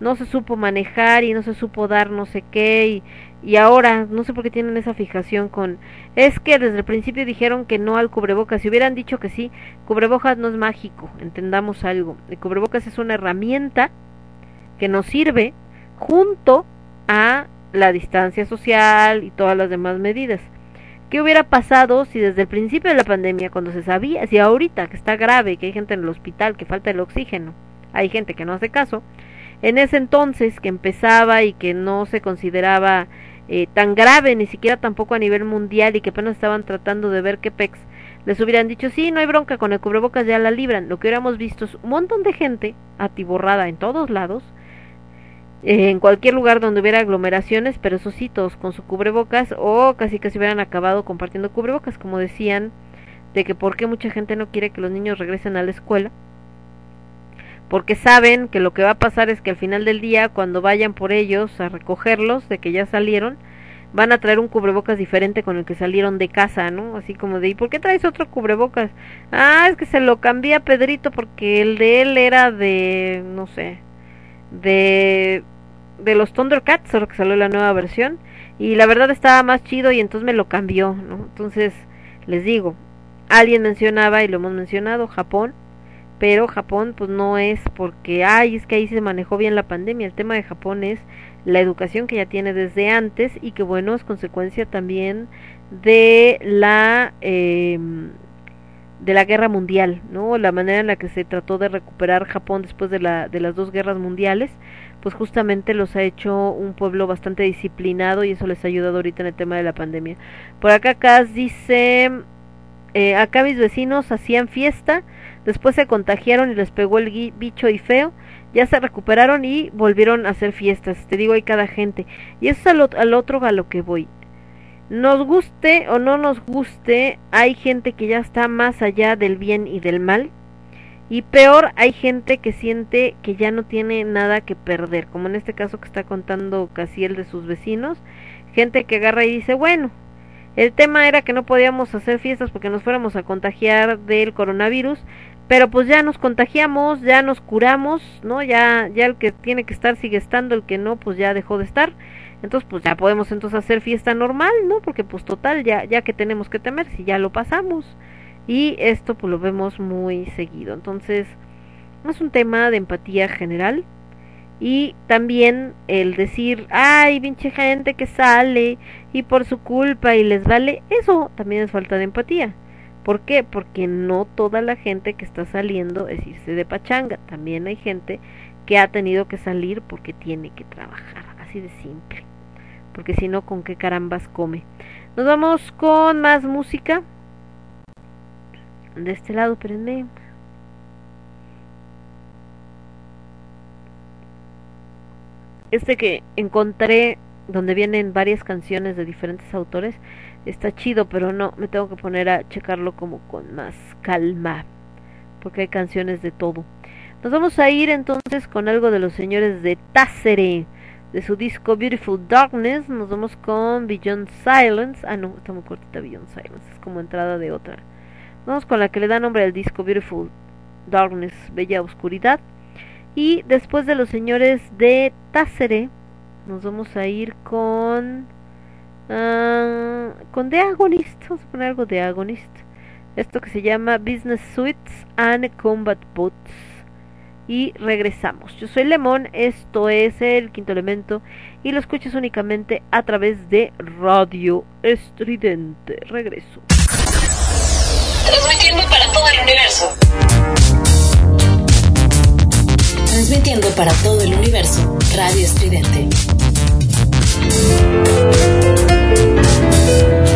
no se supo manejar y no se supo dar no sé qué y, y ahora no sé por qué tienen esa fijación con es que desde el principio dijeron que no al cubrebocas si hubieran dicho que sí cubrebocas no es mágico entendamos algo el cubrebocas es una herramienta que nos sirve junto a la distancia social y todas las demás medidas. ¿Qué hubiera pasado si desde el principio de la pandemia, cuando se sabía, si ahorita que está grave, que hay gente en el hospital, que falta el oxígeno, hay gente que no hace caso, en ese entonces que empezaba y que no se consideraba eh, tan grave, ni siquiera tampoco a nivel mundial y que apenas estaban tratando de ver qué pex, les hubieran dicho, sí, no hay bronca, con el cubrebocas ya la libran. Lo que hubiéramos visto es un montón de gente atiborrada en todos lados, eh, en cualquier lugar donde hubiera aglomeraciones, pero esos sí, todos con su cubrebocas o casi casi hubieran acabado compartiendo cubrebocas, como decían, de que por qué mucha gente no quiere que los niños regresen a la escuela porque saben que lo que va a pasar es que al final del día, cuando vayan por ellos a recogerlos, de que ya salieron, van a traer un cubrebocas diferente con el que salieron de casa, ¿no? Así como de, ¿y por qué traes otro cubrebocas? Ah, es que se lo cambié a Pedrito porque el de él era de, no sé, de, de los Thundercats, solo que salió la nueva versión, y la verdad estaba más chido y entonces me lo cambió, ¿no? Entonces, les digo, alguien mencionaba, y lo hemos mencionado, Japón, pero Japón pues no es porque, ay, es que ahí se manejó bien la pandemia, el tema de Japón es la educación que ya tiene desde antes y que bueno, es consecuencia también de la eh, de la guerra mundial, ¿no? La manera en la que se trató de recuperar Japón después de, la, de las dos guerras mundiales, pues justamente los ha hecho un pueblo bastante disciplinado y eso les ha ayudado ahorita en el tema de la pandemia. Por acá Cas dice, eh, acá mis vecinos hacían fiesta, después se contagiaron y les pegó el bicho y feo, ya se recuperaron y volvieron a hacer fiestas, te digo, hay cada gente. Y eso es al, al otro a lo que voy. Nos guste o no nos guste, hay gente que ya está más allá del bien y del mal. Y peor, hay gente que siente que ya no tiene nada que perder, como en este caso que está contando Casiel de sus vecinos. Gente que agarra y dice, bueno, el tema era que no podíamos hacer fiestas porque nos fuéramos a contagiar del coronavirus, pero pues ya nos contagiamos, ya nos curamos, ¿no? Ya ya el que tiene que estar sigue estando, el que no pues ya dejó de estar. Entonces pues ya podemos entonces hacer fiesta normal, ¿no? Porque pues total ya ya que tenemos que temer si ya lo pasamos. Y esto pues lo vemos muy seguido. Entonces, es un tema de empatía general y también el decir, ay, pinche gente que sale y por su culpa y les vale, eso también es falta de empatía. ¿Por qué? Porque no toda la gente que está saliendo es irse de pachanga. También hay gente que ha tenido que salir porque tiene que trabajar. Así de simple. Porque si no, ¿con qué carambas come? Nos vamos con más música. De este lado, espérenme. Este que encontré donde vienen varias canciones de diferentes autores está chido, pero no, me tengo que poner a checarlo como con más calma, porque hay canciones de todo. Nos vamos a ir entonces con algo de los señores de Tacere, de su disco Beautiful Darkness. Nos vamos con Beyond Silence. Ah, no, está muy cortita Beyond Silence, es como entrada de otra. Vamos con la que le da nombre al disco Beautiful Darkness, Bella Oscuridad. Y después de los señores de Tacere, nos vamos a ir con uh, con The Agonist vamos a poner algo de Agonist. Esto que se llama Business Suites and Combat Boots. Y regresamos. Yo soy Lemón esto es el quinto elemento y lo escuchas únicamente a través de Radio Estridente. Regreso. Transmitiendo para todo el universo transmitiendo para todo el universo Radio Estridente Yes.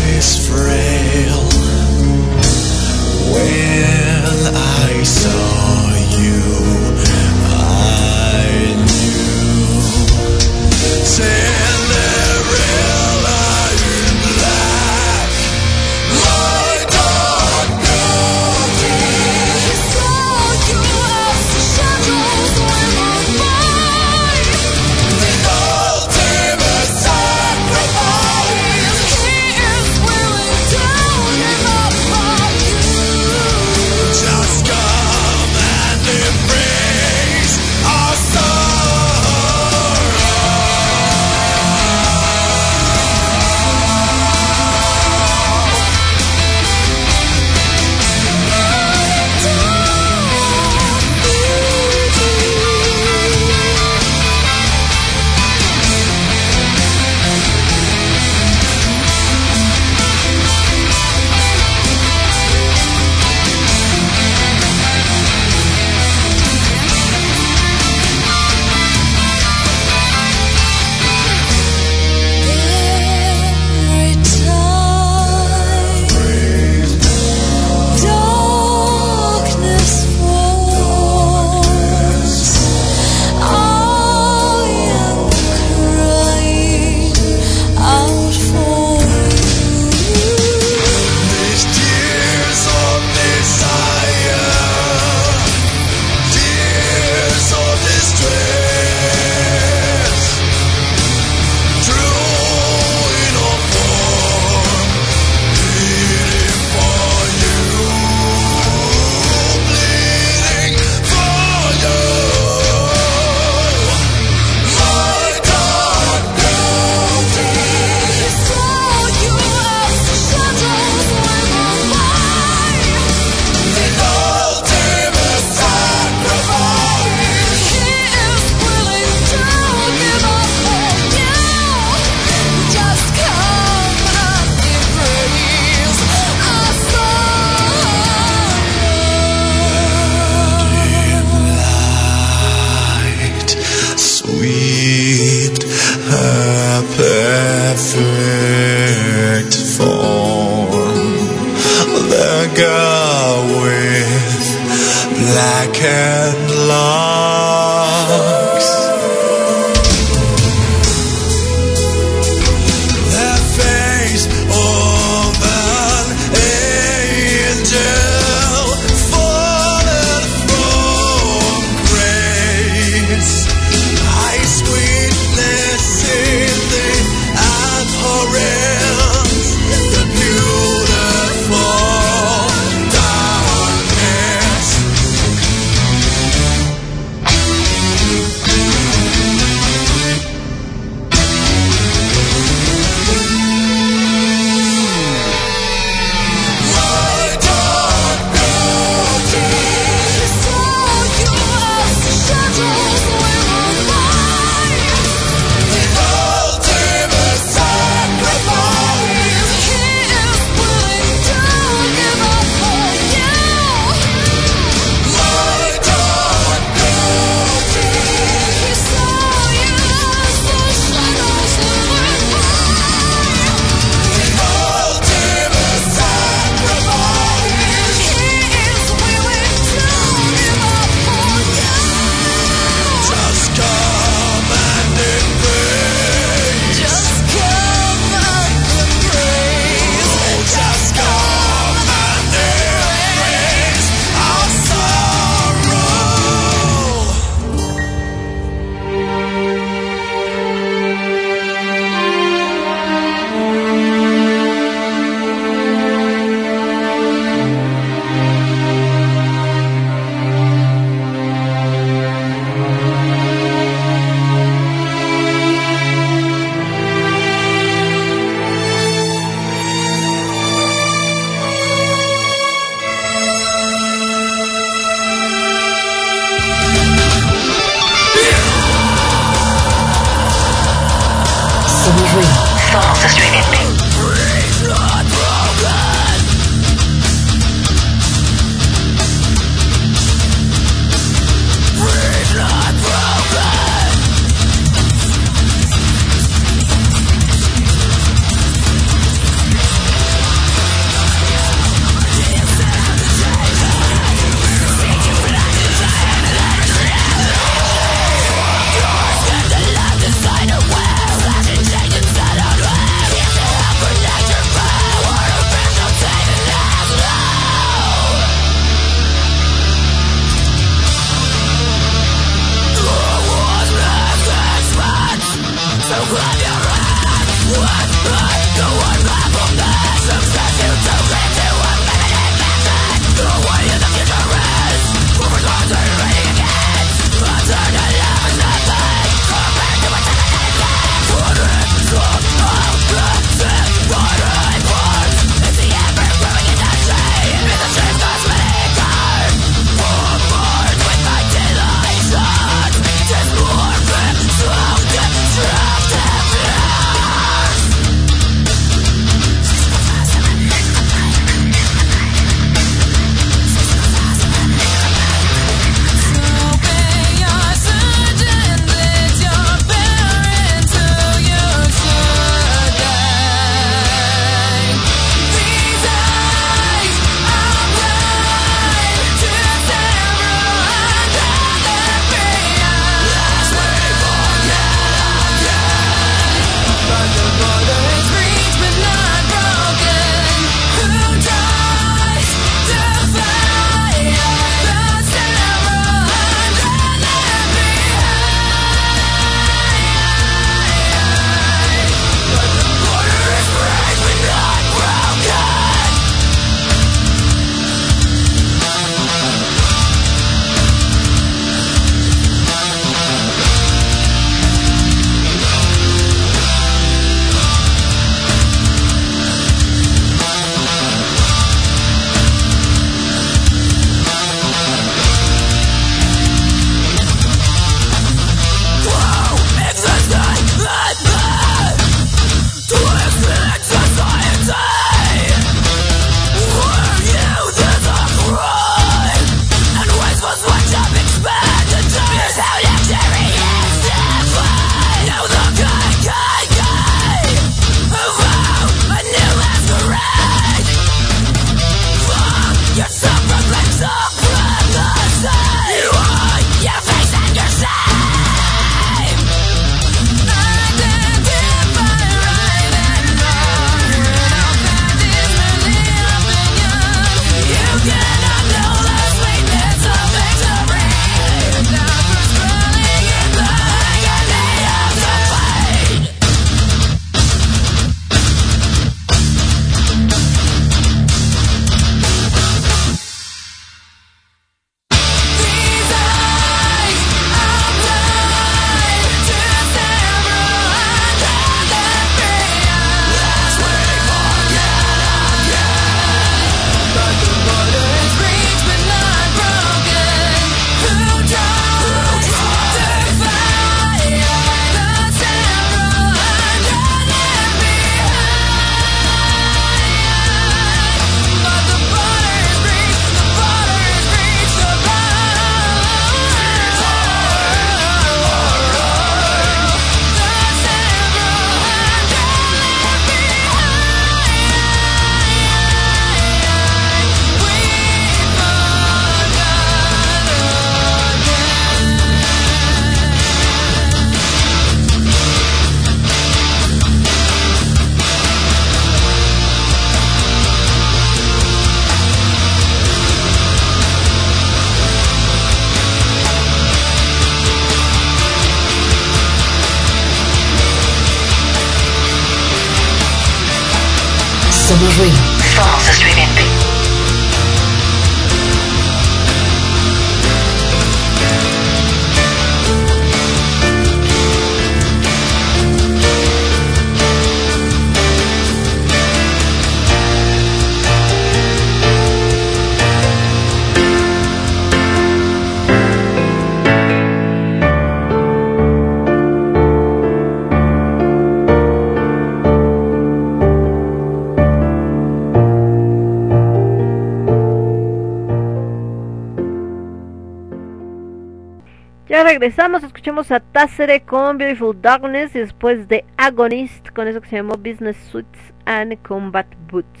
Escuchamos a Tacere con Beautiful Darkness y después de Agonist con eso que se llamó Business Suits and Combat Boots.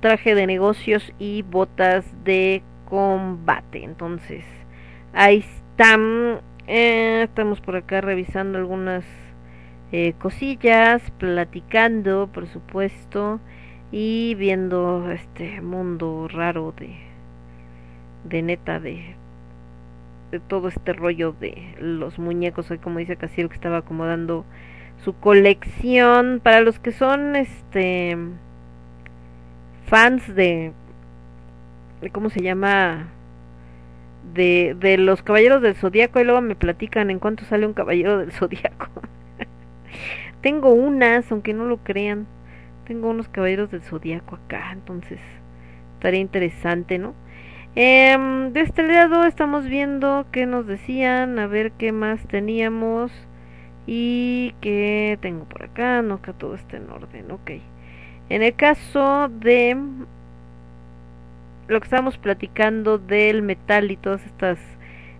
Traje de negocios y botas de combate. Entonces, ahí están. Eh, estamos por acá revisando algunas eh, cosillas, platicando, por supuesto, y viendo este mundo raro de, de neta de de todo este rollo de los muñecos, hoy como dice Casiel que estaba acomodando su colección. Para los que son este fans de, de cómo se llama de, de los caballeros del zodiaco y luego me platican en cuánto sale un caballero del zodiaco <laughs> tengo unas aunque no lo crean. Tengo unos caballeros del zodiaco acá entonces estaría interesante no eh, de este lado estamos viendo qué nos decían, a ver qué más teníamos y qué tengo por acá, no que todo esté en orden, ok. En el caso de lo que estábamos platicando del metal y todas estas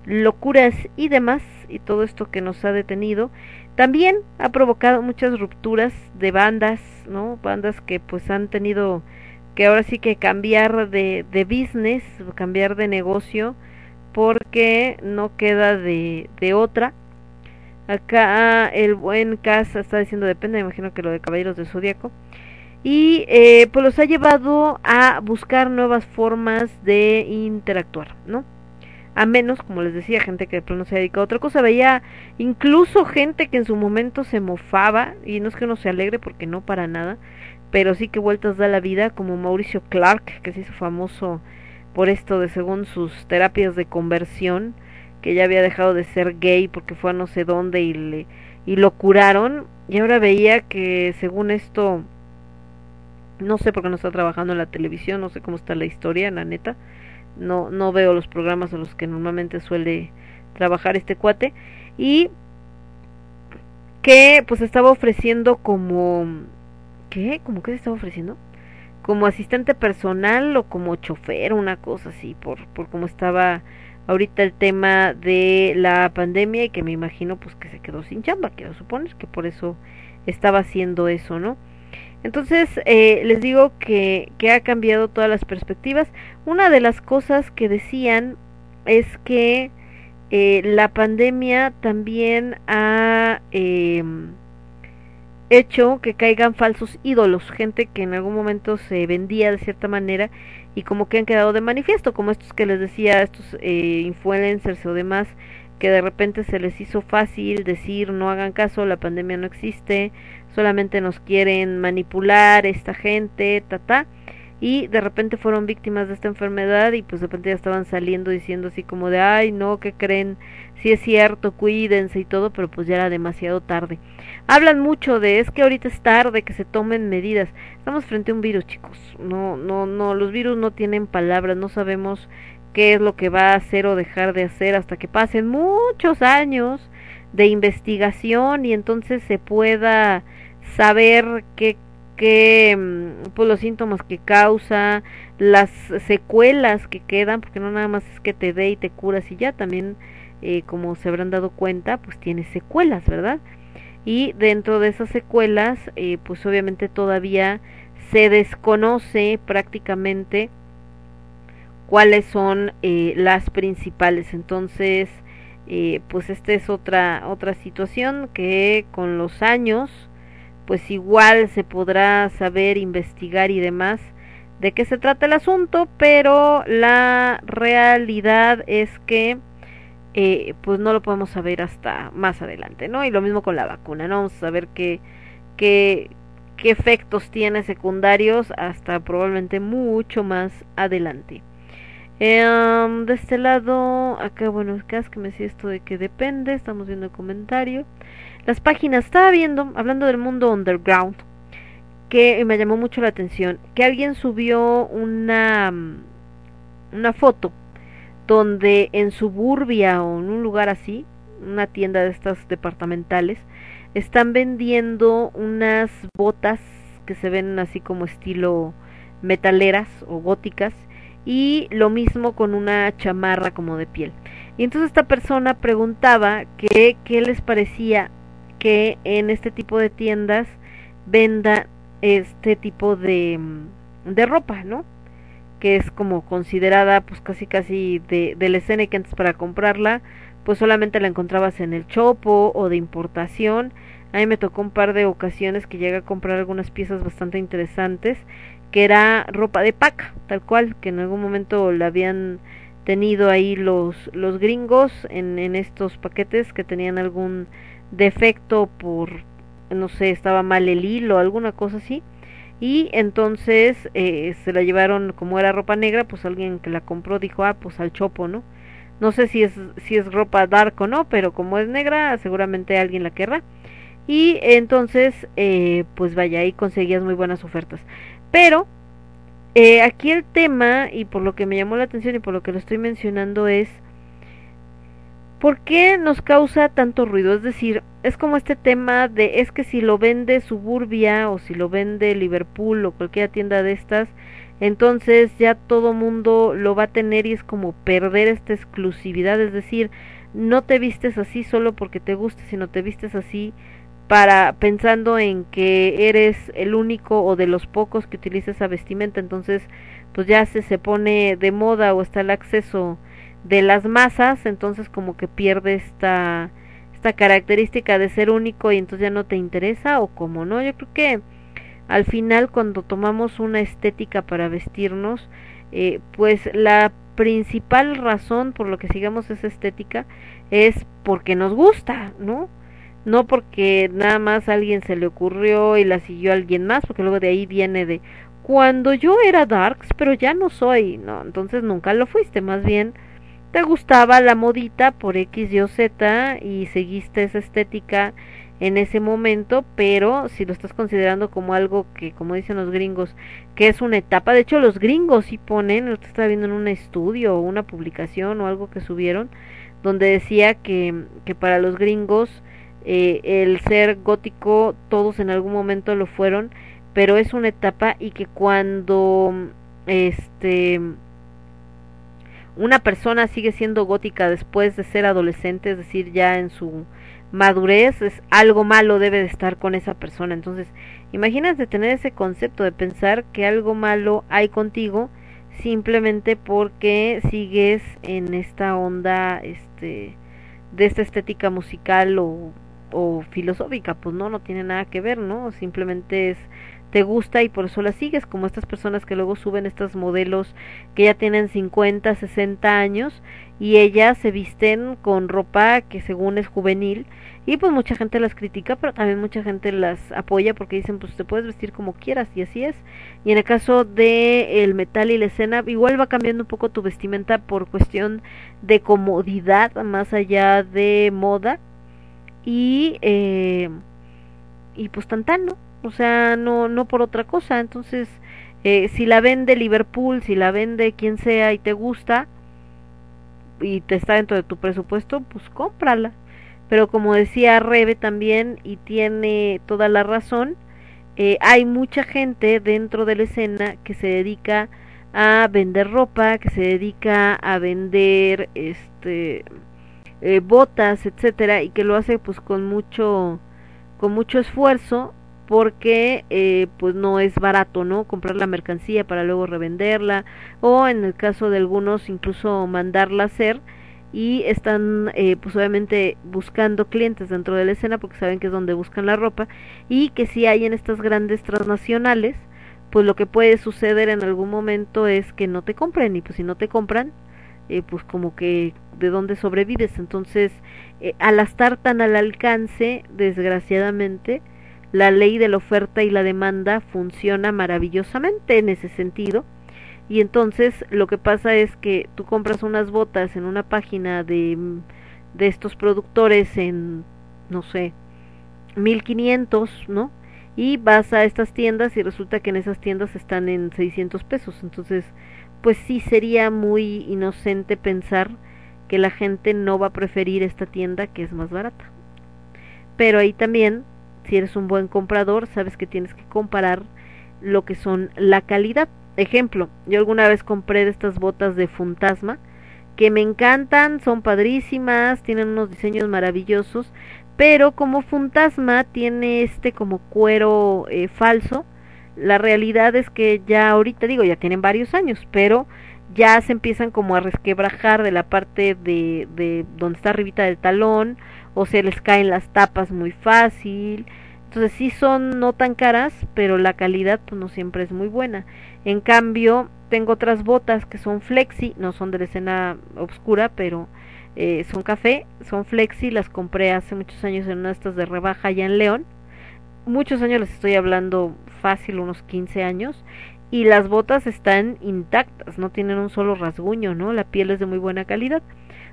locuras y demás y todo esto que nos ha detenido, también ha provocado muchas rupturas de bandas, ¿no? Bandas que pues han tenido que ahora sí que cambiar de, de business, cambiar de negocio, porque no queda de, de otra. Acá el buen Cas está diciendo depende, me imagino que lo de Caballeros del Zodíaco. Y eh, pues los ha llevado a buscar nuevas formas de interactuar, ¿no? A menos, como les decía, gente que de pronto se ha dedicado a otra cosa. Veía incluso gente que en su momento se mofaba, y no es que no se alegre porque no para nada, pero sí que vueltas da la vida, como Mauricio Clark, que se hizo famoso por esto de según sus terapias de conversión, que ya había dejado de ser gay porque fue a no sé dónde y le y lo curaron y ahora veía que según esto no sé por qué no está trabajando en la televisión, no sé cómo está la historia, la neta. No no veo los programas a los que normalmente suele trabajar este cuate y que pues estaba ofreciendo como ¿qué? ¿Cómo que se estaba ofreciendo? Como asistente personal o como chofer, una cosa así, por, por cómo estaba ahorita el tema de la pandemia y que me imagino pues que se quedó sin chamba, quiero suponer que por eso estaba haciendo eso, ¿no? Entonces, eh, les digo que, que ha cambiado todas las perspectivas. Una de las cosas que decían es que eh, la pandemia también ha... Eh, hecho que caigan falsos ídolos, gente que en algún momento se vendía de cierta manera y como que han quedado de manifiesto, como estos que les decía, estos eh, influencers o demás, que de repente se les hizo fácil decir no hagan caso, la pandemia no existe, solamente nos quieren manipular esta gente, ta ta, y de repente fueron víctimas de esta enfermedad y pues de repente ya estaban saliendo diciendo así como de ay no, que creen? Si es cierto, cuídense y todo, pero pues ya era demasiado tarde. Hablan mucho de es que ahorita es tarde, que se tomen medidas. Estamos frente a un virus, chicos. No, no, no, los virus no tienen palabras, no sabemos qué es lo que va a hacer o dejar de hacer hasta que pasen muchos años de investigación y entonces se pueda saber qué qué pues los síntomas que causa, las secuelas que quedan, porque no nada más es que te dé y te curas y ya, también eh, como se habrán dado cuenta, pues tiene secuelas, ¿verdad? Y dentro de esas secuelas, eh, pues obviamente todavía se desconoce prácticamente cuáles son eh, las principales. Entonces, eh, pues esta es otra otra situación que con los años, pues igual se podrá saber, investigar y demás de qué se trata el asunto, pero la realidad es que eh, pues no lo podemos saber hasta más adelante, ¿no? Y lo mismo con la vacuna, ¿no? Vamos a saber qué, qué, qué efectos tiene secundarios hasta probablemente mucho más adelante. Em, de este lado, acá, bueno, es que me decía esto de que depende, estamos viendo el comentario. Las páginas, estaba viendo, hablando del mundo underground, que me llamó mucho la atención, que alguien subió una, una foto donde en suburbia o en un lugar así, una tienda de estas departamentales, están vendiendo unas botas que se ven así como estilo metaleras o góticas y lo mismo con una chamarra como de piel. Y entonces esta persona preguntaba que qué les parecía que en este tipo de tiendas venda este tipo de, de ropa, ¿no? Que es como considerada pues casi casi de, de la escena que antes para comprarla pues solamente la encontrabas en el chopo o de importación. A mí me tocó un par de ocasiones que llegué a comprar algunas piezas bastante interesantes que era ropa de paca, tal cual, que en algún momento la habían tenido ahí los, los gringos en, en estos paquetes que tenían algún defecto por, no sé, estaba mal el hilo, alguna cosa así. Y entonces eh, se la llevaron, como era ropa negra, pues alguien que la compró dijo, ah, pues al chopo, ¿no? No sé si es, si es ropa dark o no, pero como es negra, seguramente alguien la querrá. Y entonces, eh, pues vaya, ahí conseguías muy buenas ofertas. Pero eh, aquí el tema, y por lo que me llamó la atención y por lo que lo estoy mencionando, es ¿por qué nos causa tanto ruido? Es decir, es como este tema de es que si lo vende Suburbia o si lo vende Liverpool o cualquier tienda de estas, entonces ya todo mundo lo va a tener y es como perder esta exclusividad, es decir, no te vistes así solo porque te guste, sino te vistes así para pensando en que eres el único o de los pocos que utiliza esa vestimenta, entonces pues ya se, se pone de moda o está el acceso de las masas, entonces como que pierde esta esta característica de ser único y entonces ya no te interesa o como no, yo creo que al final cuando tomamos una estética para vestirnos, eh, pues la principal razón por lo que sigamos esa estética es porque nos gusta, ¿no? no porque nada más alguien se le ocurrió y la siguió alguien más, porque luego de ahí viene de cuando yo era darks, pero ya no soy, no, entonces nunca lo fuiste, más bien te gustaba la modita por X, Y o Z y seguiste esa estética en ese momento, pero si lo estás considerando como algo que, como dicen los gringos, que es una etapa, de hecho los gringos sí ponen, lo estaba viendo en un estudio o una publicación o algo que subieron, donde decía que, que para los gringos eh, el ser gótico todos en algún momento lo fueron pero es una etapa y que cuando este una persona sigue siendo gótica después de ser adolescente, es decir, ya en su madurez, es algo malo debe de estar con esa persona. Entonces, imagínate tener ese concepto de pensar que algo malo hay contigo simplemente porque sigues en esta onda este de esta estética musical o o filosófica, pues no, no tiene nada que ver, ¿no? Simplemente es te gusta y por eso la sigues, como estas personas que luego suben estos modelos que ya tienen 50, 60 años y ellas se visten con ropa que según es juvenil y pues mucha gente las critica, pero también mucha gente las apoya porque dicen pues te puedes vestir como quieras y así es. Y en el caso de el metal y la escena igual va cambiando un poco tu vestimenta por cuestión de comodidad más allá de moda y eh, y pues tan ¿no? O sea, no no por otra cosa, entonces eh, si la vende Liverpool, si la vende quien sea y te gusta y te está dentro de tu presupuesto, pues cómprala. Pero como decía Rebe también y tiene toda la razón, eh, hay mucha gente dentro de la escena que se dedica a vender ropa, que se dedica a vender este eh, botas, etcétera, y que lo hace pues con mucho con mucho esfuerzo porque eh, pues no es barato, ¿no? Comprar la mercancía para luego revenderla o en el caso de algunos incluso mandarla a hacer y están eh, pues obviamente buscando clientes dentro de la escena porque saben que es donde buscan la ropa y que si hay en estas grandes transnacionales pues lo que puede suceder en algún momento es que no te compren y pues si no te compran eh, pues como que de dónde sobrevives. Entonces, eh, al estar tan al alcance, desgraciadamente, la ley de la oferta y la demanda funciona maravillosamente en ese sentido. Y entonces lo que pasa es que tú compras unas botas en una página de, de estos productores en, no sé, 1500, ¿no? Y vas a estas tiendas y resulta que en esas tiendas están en 600 pesos. Entonces, pues sí sería muy inocente pensar que la gente no va a preferir esta tienda que es más barata. Pero ahí también, si eres un buen comprador, sabes que tienes que comparar lo que son la calidad. Ejemplo, yo alguna vez compré estas botas de fantasma que me encantan, son padrísimas, tienen unos diseños maravillosos, pero como fantasma tiene este como cuero eh, falso, la realidad es que ya ahorita digo, ya tienen varios años, pero ya se empiezan como a resquebrajar de la parte de, de donde está arribita del talón, o se les caen las tapas muy fácil. Entonces sí son no tan caras, pero la calidad pues no siempre es muy buena. En cambio, tengo otras botas que son flexi, no son de escena oscura, pero eh, son café, son flexi, las compré hace muchos años en una de estas de rebaja allá en León. Muchos años les estoy hablando fácil, unos 15 años. Y las botas están intactas, no tienen un solo rasguño, ¿no? La piel es de muy buena calidad.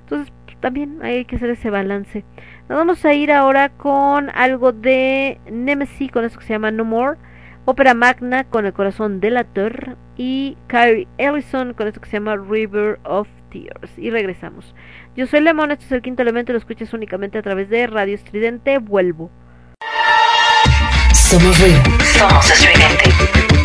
Entonces, también hay que hacer ese balance. Nos vamos a ir ahora con algo de Nemesis, con eso que se llama No More. Ópera Magna con el corazón de la Torre y Kyrie Ellison con esto que se llama River of Tears. Y regresamos. Yo soy Lemon, esto es el quinto elemento, lo escuchas únicamente a través de Radio Estridente. Vuelvo. Somos. Somos estridente.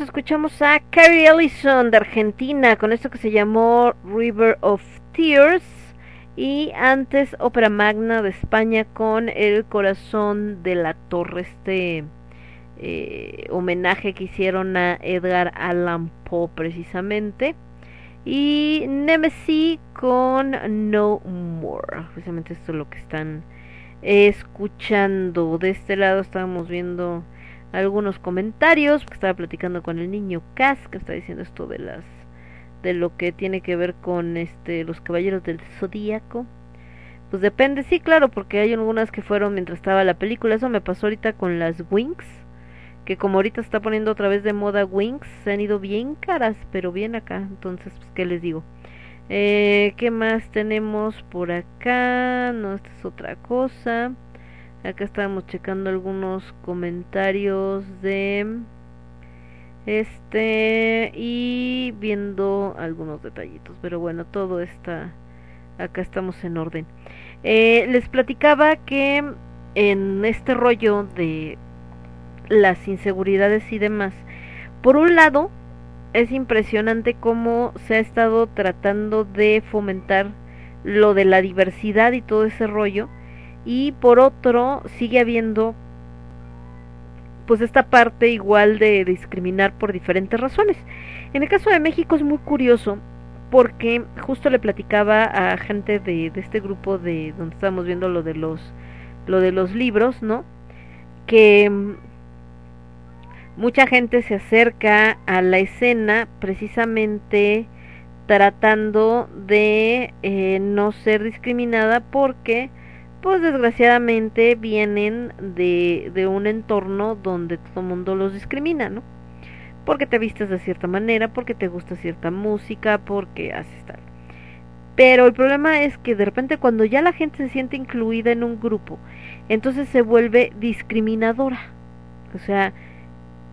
Escuchamos a Carrie Ellison de Argentina con esto que se llamó River of Tears y antes Ópera Magna de España con El Corazón de la Torre, este eh, homenaje que hicieron a Edgar Allan Poe precisamente y Nemesis con No More, precisamente esto es lo que están escuchando. De este lado estábamos viendo algunos comentarios, porque estaba platicando con el niño Cas, que está diciendo esto de las de lo que tiene que ver con este los caballeros del zodíaco. Pues depende, sí, claro, porque hay algunas que fueron mientras estaba la película. Eso me pasó ahorita con las Wings, que como ahorita está poniendo otra vez de moda Wings, se han ido bien caras, pero bien acá. Entonces, pues, ¿qué les digo? Eh, ¿Qué más tenemos por acá? No, esta es otra cosa. Acá estábamos checando algunos comentarios de este y viendo algunos detallitos. Pero bueno, todo está acá estamos en orden. Eh, les platicaba que en este rollo de las inseguridades y demás, por un lado es impresionante cómo se ha estado tratando de fomentar lo de la diversidad y todo ese rollo y por otro sigue habiendo pues esta parte igual de discriminar por diferentes razones. En el caso de México es muy curioso porque justo le platicaba a gente de, de este grupo de donde estábamos viendo lo de los lo de los libros, ¿no? Que mm, mucha gente se acerca a la escena precisamente tratando de eh, no ser discriminada porque pues desgraciadamente vienen de, de un entorno donde todo el mundo los discrimina, ¿no? Porque te vistes de cierta manera, porque te gusta cierta música, porque haces tal. Pero el problema es que de repente cuando ya la gente se siente incluida en un grupo, entonces se vuelve discriminadora. O sea,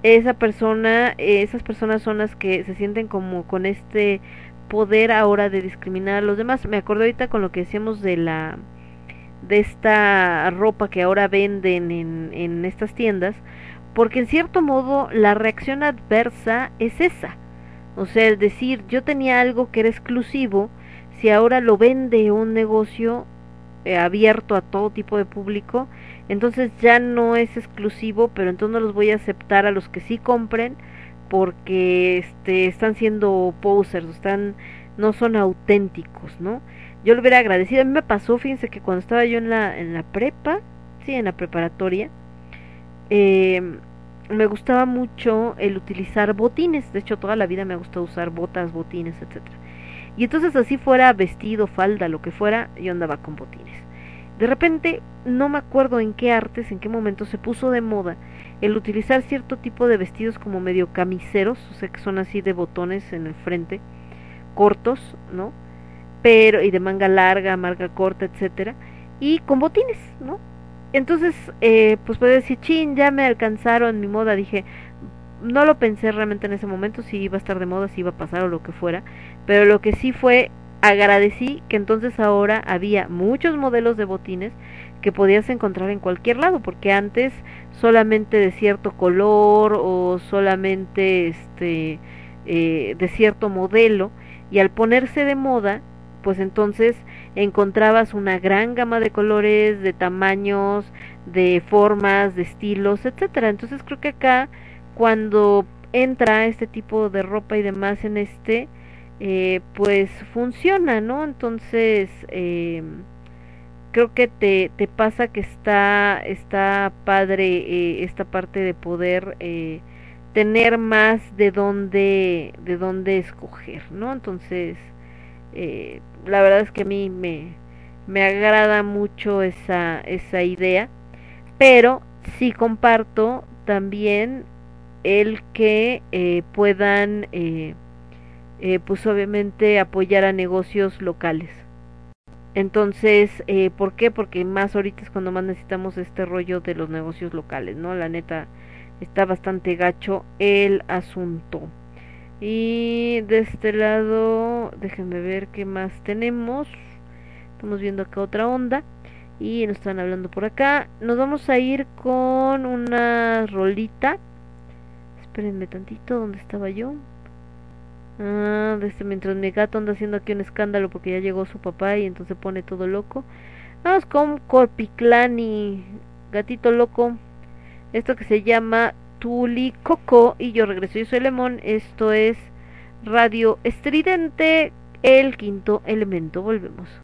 esa persona, esas personas son las que se sienten como con este poder ahora de discriminar a los demás. Me acuerdo ahorita con lo que decíamos de la de esta ropa que ahora venden en, en estas tiendas, porque en cierto modo la reacción adversa es esa. O sea, es decir, yo tenía algo que era exclusivo, si ahora lo vende un negocio eh, abierto a todo tipo de público, entonces ya no es exclusivo, pero entonces no los voy a aceptar a los que sí compren porque este están siendo posers, están no son auténticos, ¿no? yo lo hubiera agradecido. A mí me pasó, fíjense que cuando estaba yo en la, en la prepa, sí, en la preparatoria, eh, me gustaba mucho el utilizar botines. De hecho, toda la vida me ha gustado usar botas, botines, etcétera. Y entonces así fuera vestido, falda, lo que fuera, yo andaba con botines. De repente, no me acuerdo en qué artes, en qué momento se puso de moda el utilizar cierto tipo de vestidos como medio camiseros, o sea que son así de botones en el frente, cortos, ¿no? pero y de manga larga, manga corta, etcétera, y con botines, ¿no? Entonces, eh, pues puedo decir, chin, ya me alcanzaron mi moda, dije, no lo pensé realmente en ese momento si iba a estar de moda, si iba a pasar o lo que fuera, pero lo que sí fue, agradecí que entonces ahora había muchos modelos de botines que podías encontrar en cualquier lado, porque antes solamente de cierto color o solamente este eh, de cierto modelo, y al ponerse de moda, pues entonces encontrabas una gran gama de colores, de tamaños, de formas, de estilos, etcétera. Entonces creo que acá cuando entra este tipo de ropa y demás en este, eh, pues funciona, ¿no? Entonces eh, creo que te, te pasa que está está padre eh, esta parte de poder eh, tener más de dónde de dónde escoger, ¿no? Entonces eh, la verdad es que a mí me, me agrada mucho esa, esa idea, pero sí comparto también el que eh, puedan, eh, eh, pues obviamente apoyar a negocios locales. Entonces, eh, ¿por qué? Porque más ahorita es cuando más necesitamos este rollo de los negocios locales, ¿no? La neta está bastante gacho el asunto. Y de este lado, déjenme ver qué más tenemos. Estamos viendo acá otra onda. Y nos están hablando por acá. Nos vamos a ir con una rolita. Espérenme tantito, ¿dónde estaba yo? Ah, desde mientras mi gato anda haciendo aquí un escándalo porque ya llegó su papá y entonces pone todo loco. Vamos con Corpiclani, gatito loco. Esto que se llama Tuli Coco y yo regreso. Yo soy Lemón. Esto es Radio Estridente, el quinto elemento. Volvemos.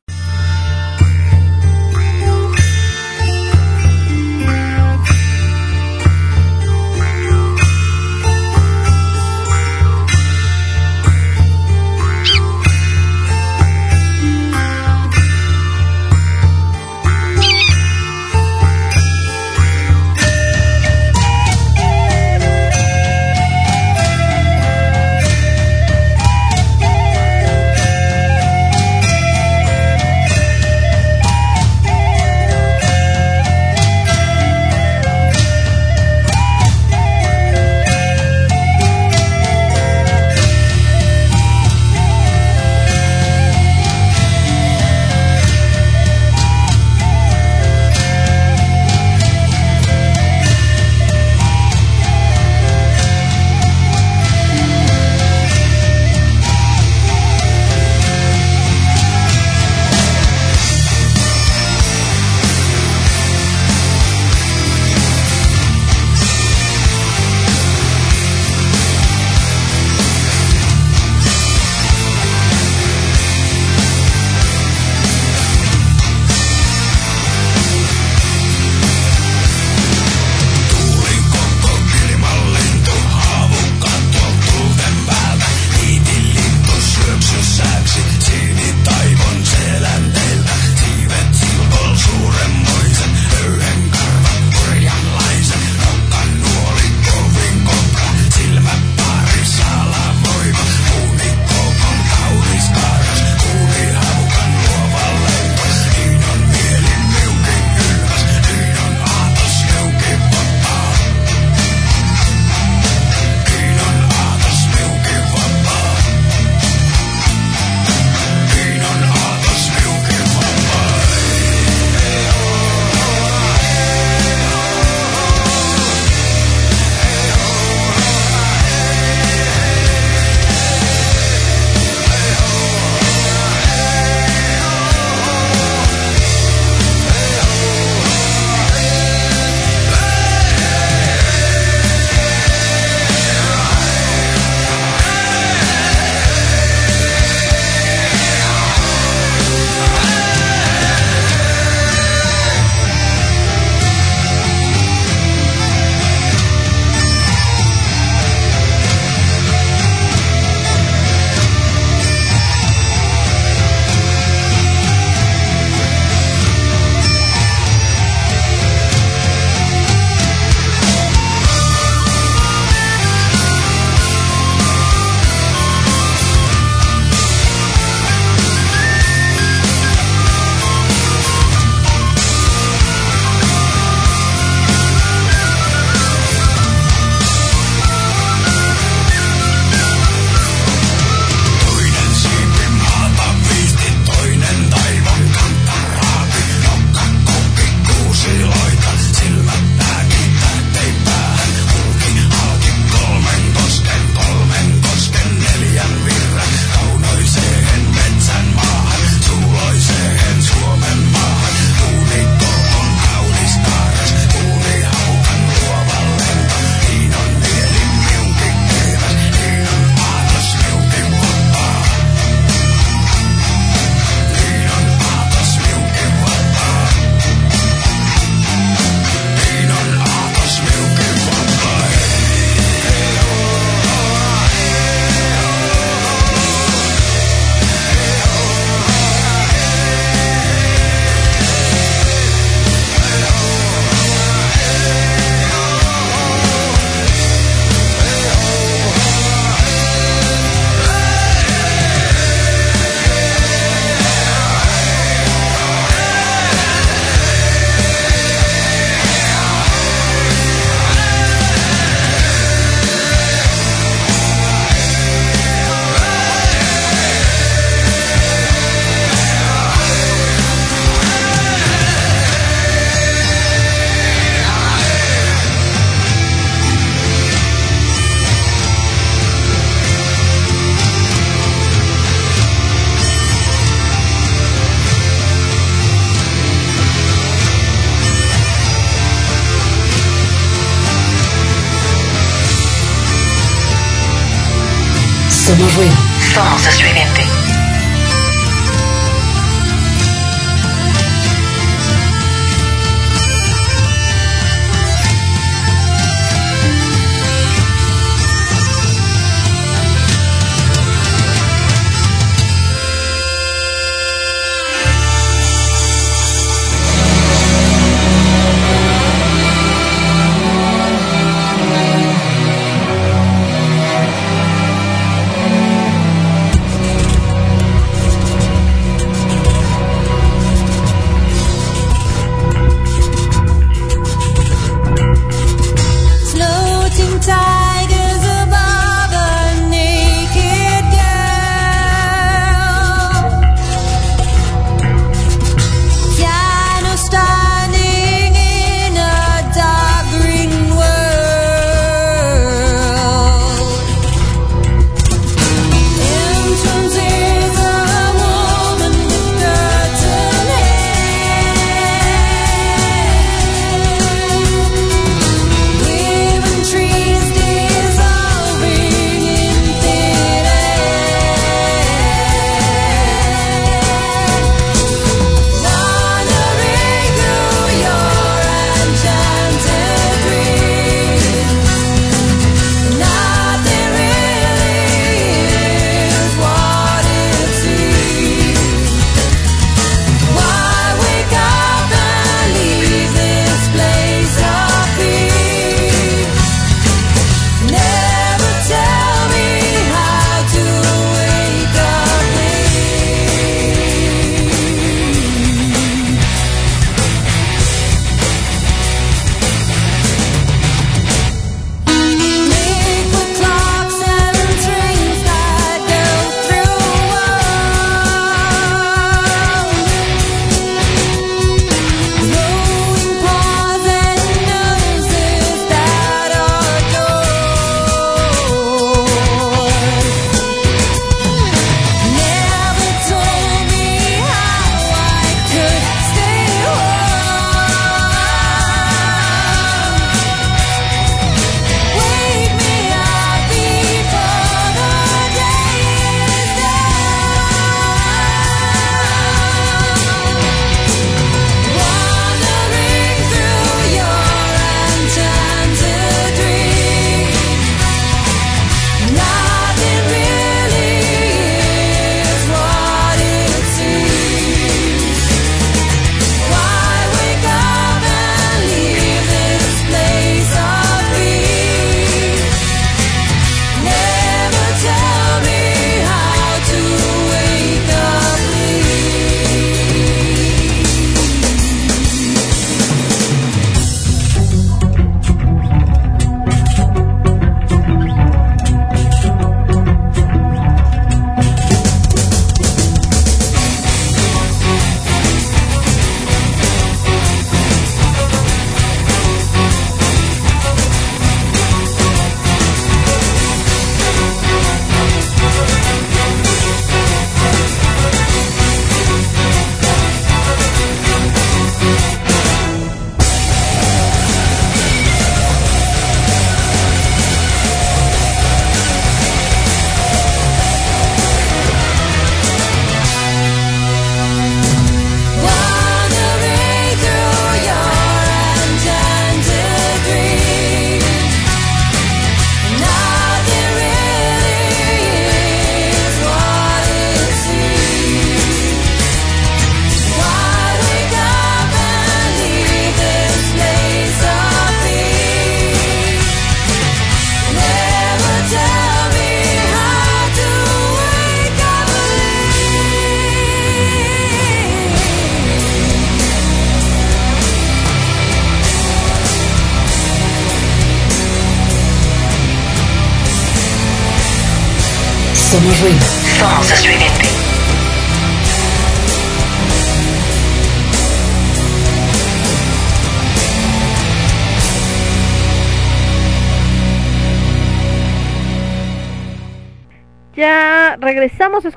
Somos ruido. Somos estridente.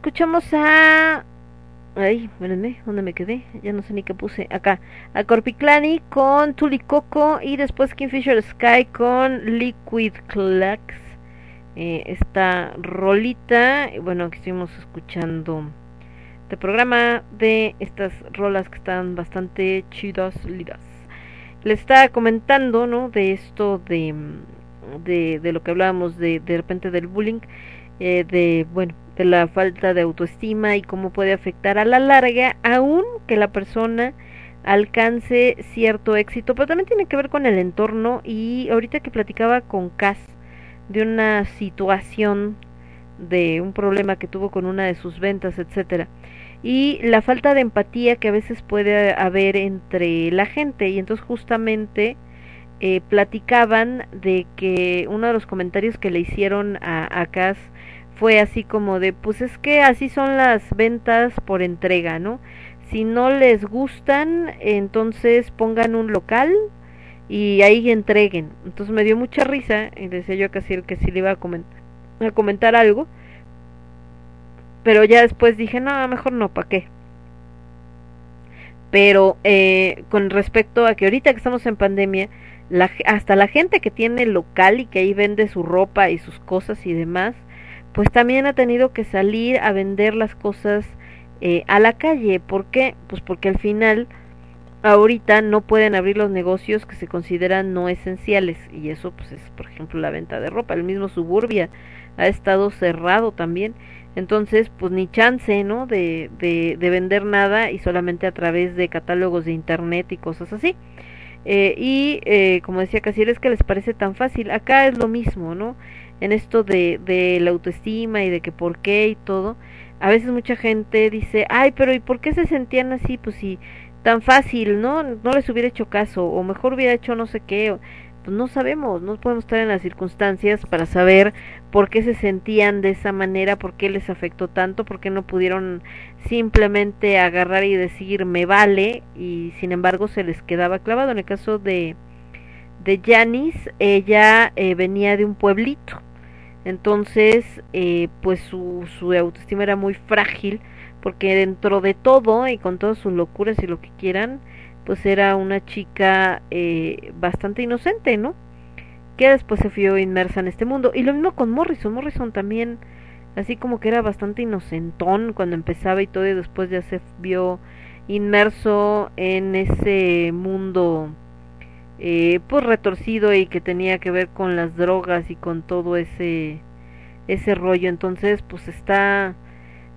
Escuchamos a... Ay, espérenme, ¿dónde me quedé? Ya no sé ni qué puse. Acá. A Corpiclani con Tulicoco y después Kingfisher Sky con Liquid Clucks. eh, esta rolita, bueno, que estuvimos escuchando este programa de estas rolas que están bastante chidas, lidas. Le estaba comentando, ¿no? De esto de, de, de lo que hablábamos de, de repente del bullying, eh, de, bueno, de la falta de autoestima y cómo puede afectar a la larga, aun que la persona alcance cierto éxito, pero también tiene que ver con el entorno y ahorita que platicaba con Cass de una situación de un problema que tuvo con una de sus ventas, etcétera, y la falta de empatía que a veces puede haber entre la gente. Y entonces justamente eh, platicaban de que uno de los comentarios que le hicieron a, a fue así como de pues es que así son las ventas por entrega, ¿no? Si no les gustan, entonces pongan un local y ahí entreguen. Entonces me dio mucha risa y decía yo a Casiel que sí le iba a comentar, a comentar algo pero ya después dije, no, mejor no, ¿para qué? Pero eh, con respecto a que ahorita que estamos en pandemia, la, hasta la gente que tiene local y que ahí vende su ropa y sus cosas y demás, pues también ha tenido que salir a vender las cosas eh, a la calle. ¿Por qué? Pues porque al final ahorita no pueden abrir los negocios que se consideran no esenciales y eso pues es por ejemplo la venta de ropa. El mismo Suburbia ha estado cerrado también entonces pues ni chance no de, de, de vender nada y solamente a través de catálogos de internet y cosas así eh, y eh, como decía Casiel es que les parece tan fácil acá es lo mismo no en esto de, de la autoestima y de que por qué y todo a veces mucha gente dice ay pero y por qué se sentían así pues si tan fácil no no les hubiera hecho caso o mejor hubiera hecho no sé qué pues no sabemos, no podemos estar en las circunstancias para saber por qué se sentían de esa manera, por qué les afectó tanto, por qué no pudieron simplemente agarrar y decir me vale y sin embargo se les quedaba clavado. En el caso de de Janice, ella eh, venía de un pueblito, entonces eh, pues su, su autoestima era muy frágil porque dentro de todo y con todas sus locuras y lo que quieran, pues era una chica eh, bastante inocente, ¿no? Que después se vio inmersa en este mundo. Y lo mismo con Morrison. Morrison también, así como que era bastante inocentón cuando empezaba y todo, y después ya se vio inmerso en ese mundo, eh, pues retorcido y que tenía que ver con las drogas y con todo ese, ese rollo. Entonces, pues está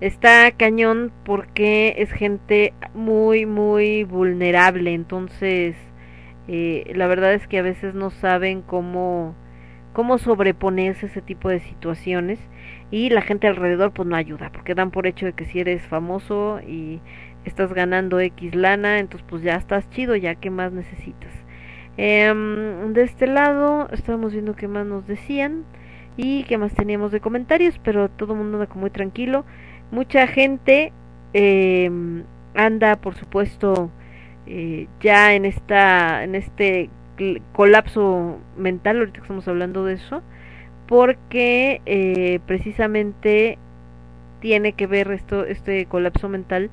está cañón porque es gente muy muy vulnerable entonces eh, la verdad es que a veces no saben cómo cómo sobreponerse a ese tipo de situaciones y la gente alrededor pues no ayuda porque dan por hecho de que si eres famoso y estás ganando X lana entonces pues ya estás chido ya qué más necesitas eh, de este lado estábamos viendo qué más nos decían y qué más teníamos de comentarios pero todo el mundo anda como muy tranquilo. Mucha gente eh, anda por supuesto eh, ya en esta en este colapso mental ahorita que estamos hablando de eso porque eh, precisamente tiene que ver esto este colapso mental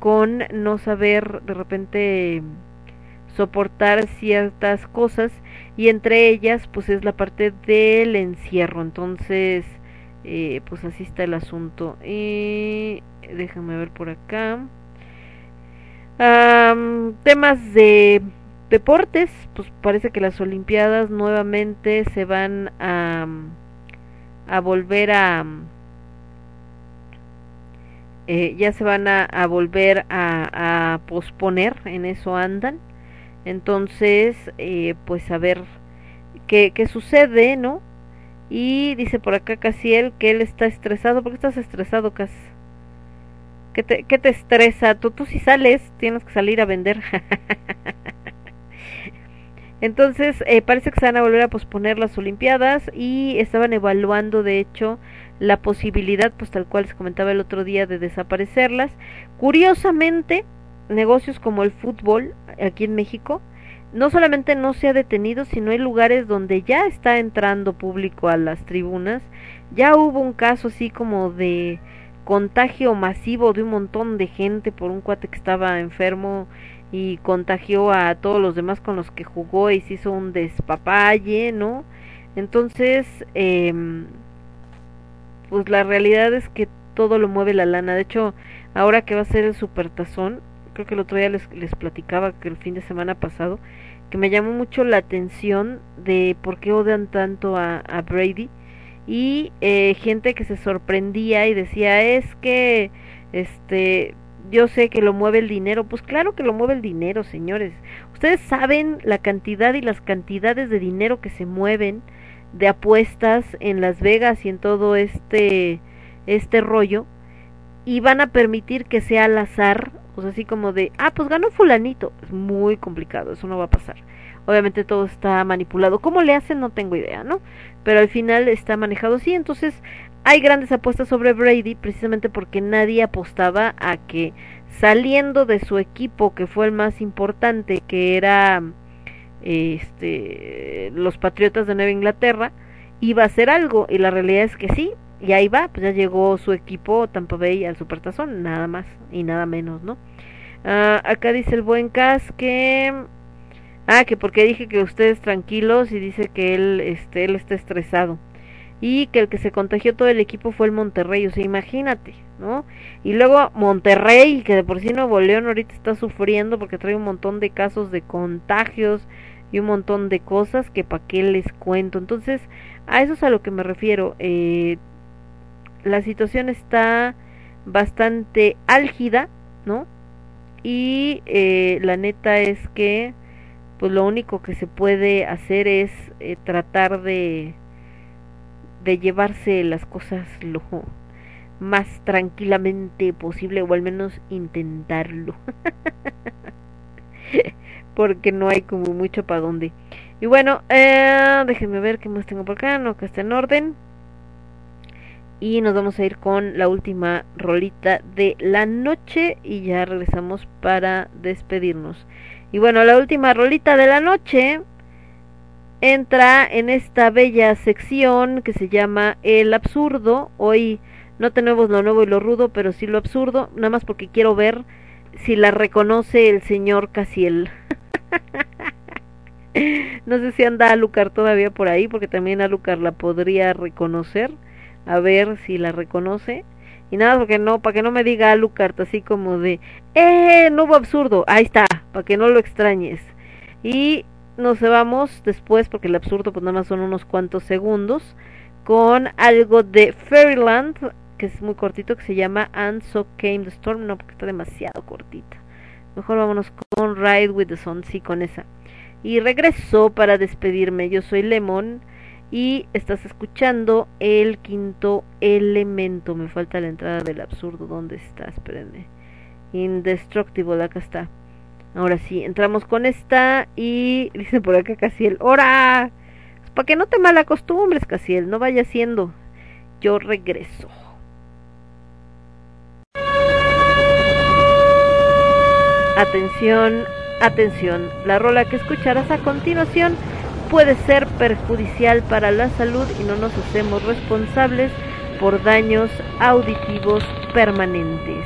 con no saber de repente soportar ciertas cosas y entre ellas pues es la parte del encierro. Entonces eh, pues así está el asunto. Y déjame ver por acá. Temas de deportes pues parece que las olimpiadas nuevamente se van a a volver a eh, ya se van a, a volver a, posponer en eso andan entonces eh, pues a ver qué, qué sucede no y dice por acá Casiel que él está estresado. ¿Por qué estás estresado, Cas? ¿Qué te, qué te estresa? Tú, tú si sales, tienes que salir a vender. <laughs> Entonces, eh, parece que se van a volver a posponer las Olimpiadas y estaban evaluando, de hecho, la posibilidad, pues tal cual se comentaba el otro día, de desaparecerlas. Curiosamente, negocios como el fútbol aquí en México no solamente no se ha detenido, sino hay lugares donde ya está entrando público a las tribunas. Ya hubo un caso así como de contagio masivo de un montón de gente por un cuate que estaba enfermo y contagió a todos los demás con los que jugó y se hizo un despapalle, ¿no? Entonces, eh, pues la realidad es que todo lo mueve la lana. De hecho, ahora que va a ser el supertazón, creo que el otro día les, les platicaba que el fin de semana pasado, que me llamó mucho la atención de por qué odian tanto a, a Brady. Y eh, gente que se sorprendía y decía es que este yo sé que lo mueve el dinero pues claro que lo mueve el dinero señores. Ustedes saben la cantidad y las cantidades de dinero que se mueven de apuestas en Las Vegas y en todo este este rollo y van a permitir que sea al azar o sea así como de ah pues ganó fulanito es muy complicado eso no va a pasar. Obviamente todo está manipulado. Cómo le hacen no tengo idea no pero al final está manejado así. Entonces hay grandes apuestas sobre Brady precisamente porque nadie apostaba a que saliendo de su equipo que fue el más importante que era este los Patriotas de Nueva Inglaterra iba a hacer algo. Y la realidad es que sí y ahí va pues ya llegó su equipo Tampa Bay al Supertazón nada más y nada menos no Ah, acá dice el buen Cas que ah que porque dije que ustedes tranquilos y dice que él este él está estresado y que el que se contagió todo el equipo fue el Monterrey, o sea, imagínate, ¿no? Y luego Monterrey, que de por sí Nuevo León ahorita está sufriendo porque trae un montón de casos de contagios y un montón de cosas que para qué les cuento. Entonces, a eso es a lo que me refiero. Eh, la situación está bastante álgida, ¿no? Y eh, la neta es que, pues lo único que se puede hacer es eh, tratar de de llevarse las cosas lo más tranquilamente posible o al menos intentarlo. <laughs> Porque no hay como mucho para dónde. Y bueno eh, déjenme ver qué más tengo por acá no que está en orden y nos vamos a ir con la última rolita de la noche y ya regresamos para despedirnos y bueno la última rolita de la noche entra en esta bella sección que se llama El absurdo. Hoy no tenemos lo nuevo y lo rudo, pero sí lo absurdo, nada más porque quiero ver si la reconoce el señor Casiel. <laughs> no sé si anda Alucar todavía por ahí, porque también Alucar la podría reconocer. A ver si la reconoce. Y nada, porque no, para que no me diga Alucard así como de, ¡eh! Nuevo absurdo. Ahí está, para que no lo extrañes. Y nos vamos después, porque el absurdo pues nada más son unos cuantos segundos, con algo de Fairyland, que es muy cortito, que se llama And So Came the Storm, no, porque está demasiado cortita. Mejor vámonos con Ride with the Sun, sí, con esa. Y regreso para despedirme, yo soy Lemon y estás escuchando el quinto elemento. Me falta la entrada del absurdo, ¿dónde está? Espérenme. Indestructible, acá está. Ahora sí, entramos con esta y <laughs> dice por acá Casiel, ¡Hora! Para que no te malacostumbres, Casiel, no vaya siendo. Yo regreso. Atención, atención. La rola que escucharás a continuación puede ser perjudicial para la salud y no nos hacemos responsables por daños auditivos permanentes.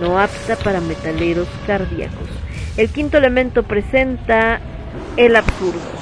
No apta para metaleros cardíacos. El quinto elemento presenta el absurdo.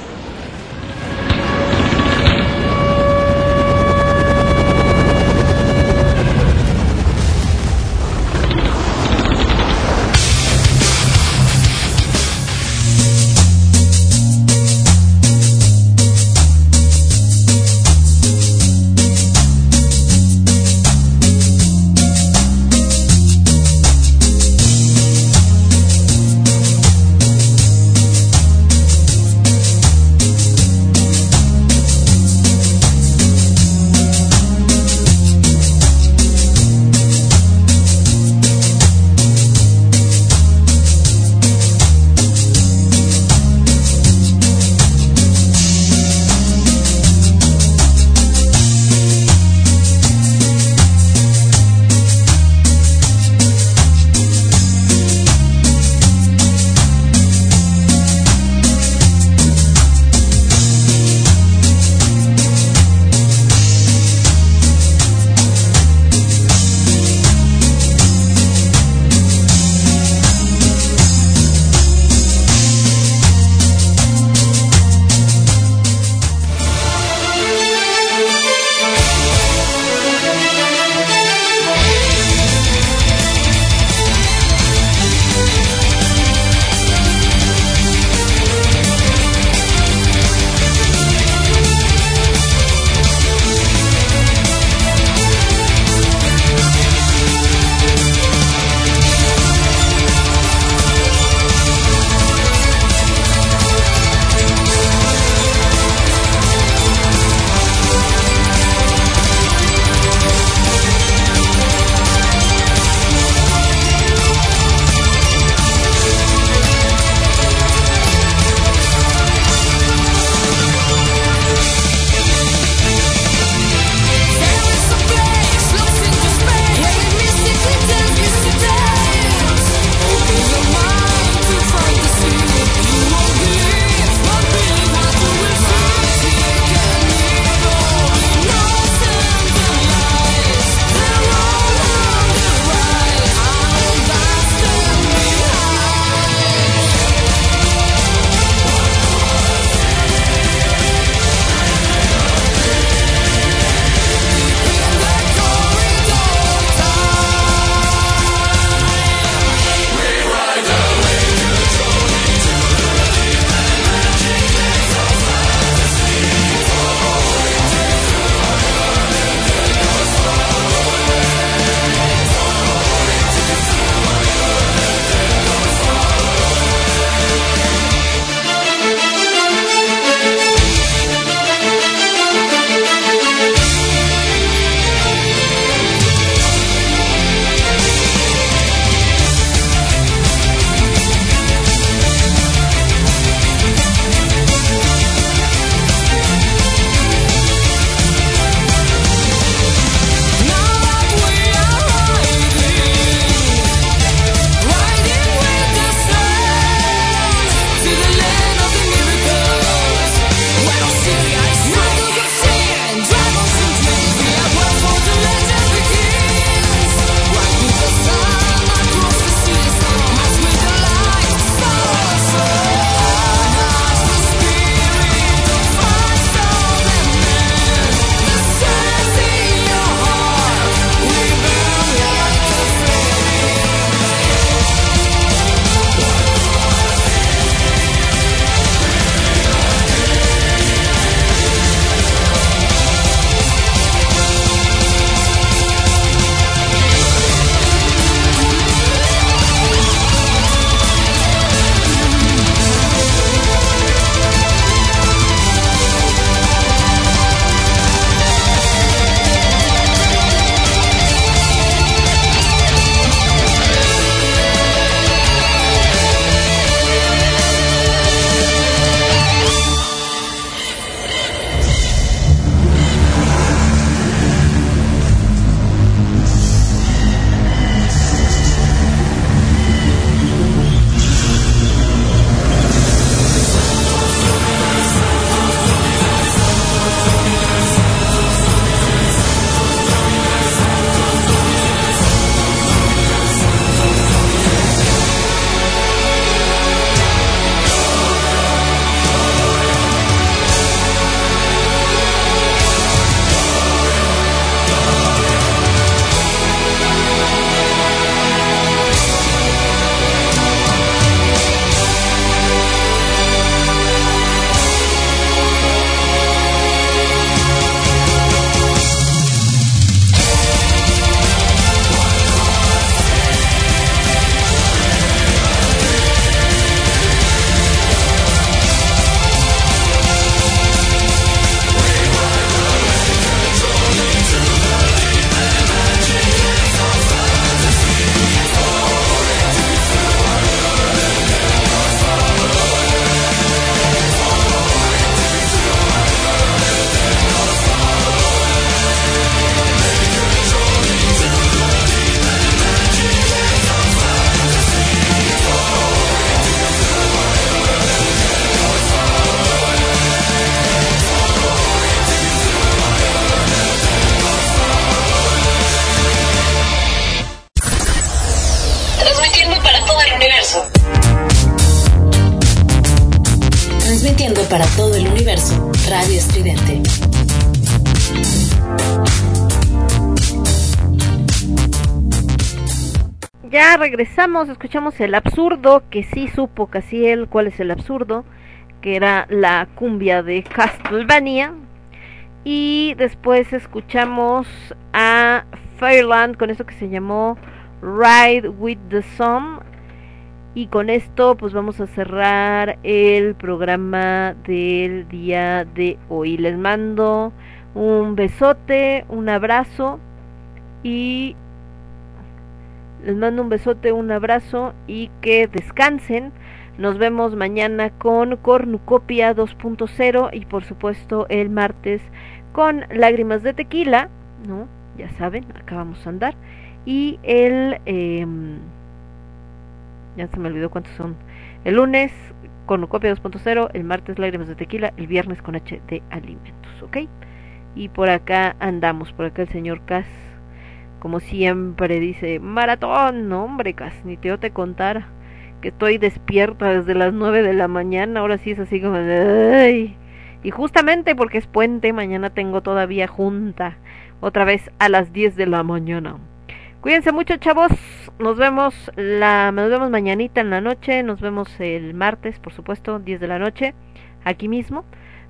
Escuchamos el absurdo, que sí supo Casiel cuál es el absurdo, que era la cumbia de Castlevania. Y después escuchamos a Fireland con esto que se llamó Ride with the Sun. Y con esto pues vamos a cerrar el programa del día de hoy. Les mando un besote, un abrazo y les mando un besote, un abrazo y que descansen. Nos vemos mañana con Cornucopia 2.0 y por supuesto el martes con Lágrimas de Tequila, ¿no? Ya saben, acá vamos a andar. Y el... em, ya se me olvidó cuántos son. El lunes Cornucopia 2.0, el martes Lágrimas de Tequila, el viernes con H de Alimentos, ¿ok? Y por acá andamos, por acá el señor Cas como siempre dice, maratón, no hombre, Cas, ni te te contara que estoy despierta desde las 9 de la mañana, ahora sí es así como "Ay". Y justamente porque es puente, mañana tengo todavía junta, otra vez a las 10 de la mañana. Cuídense mucho, chavos. Nos vemos la nos vemos mañanita en la noche, nos vemos el martes, por supuesto, 10 de la noche, aquí mismo.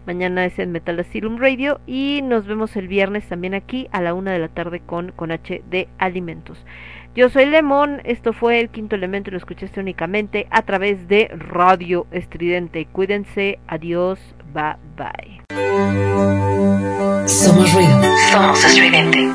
Mañana es en Metal Asylum Radio y nos vemos el viernes también aquí a la una de la tarde con, con H de Alimentos. Yo soy Lemón, esto fue el quinto elemento y lo escuchaste únicamente a través de Radio Estridente. Cuídense, adiós, bye bye. Somos ruido. Somos estridente.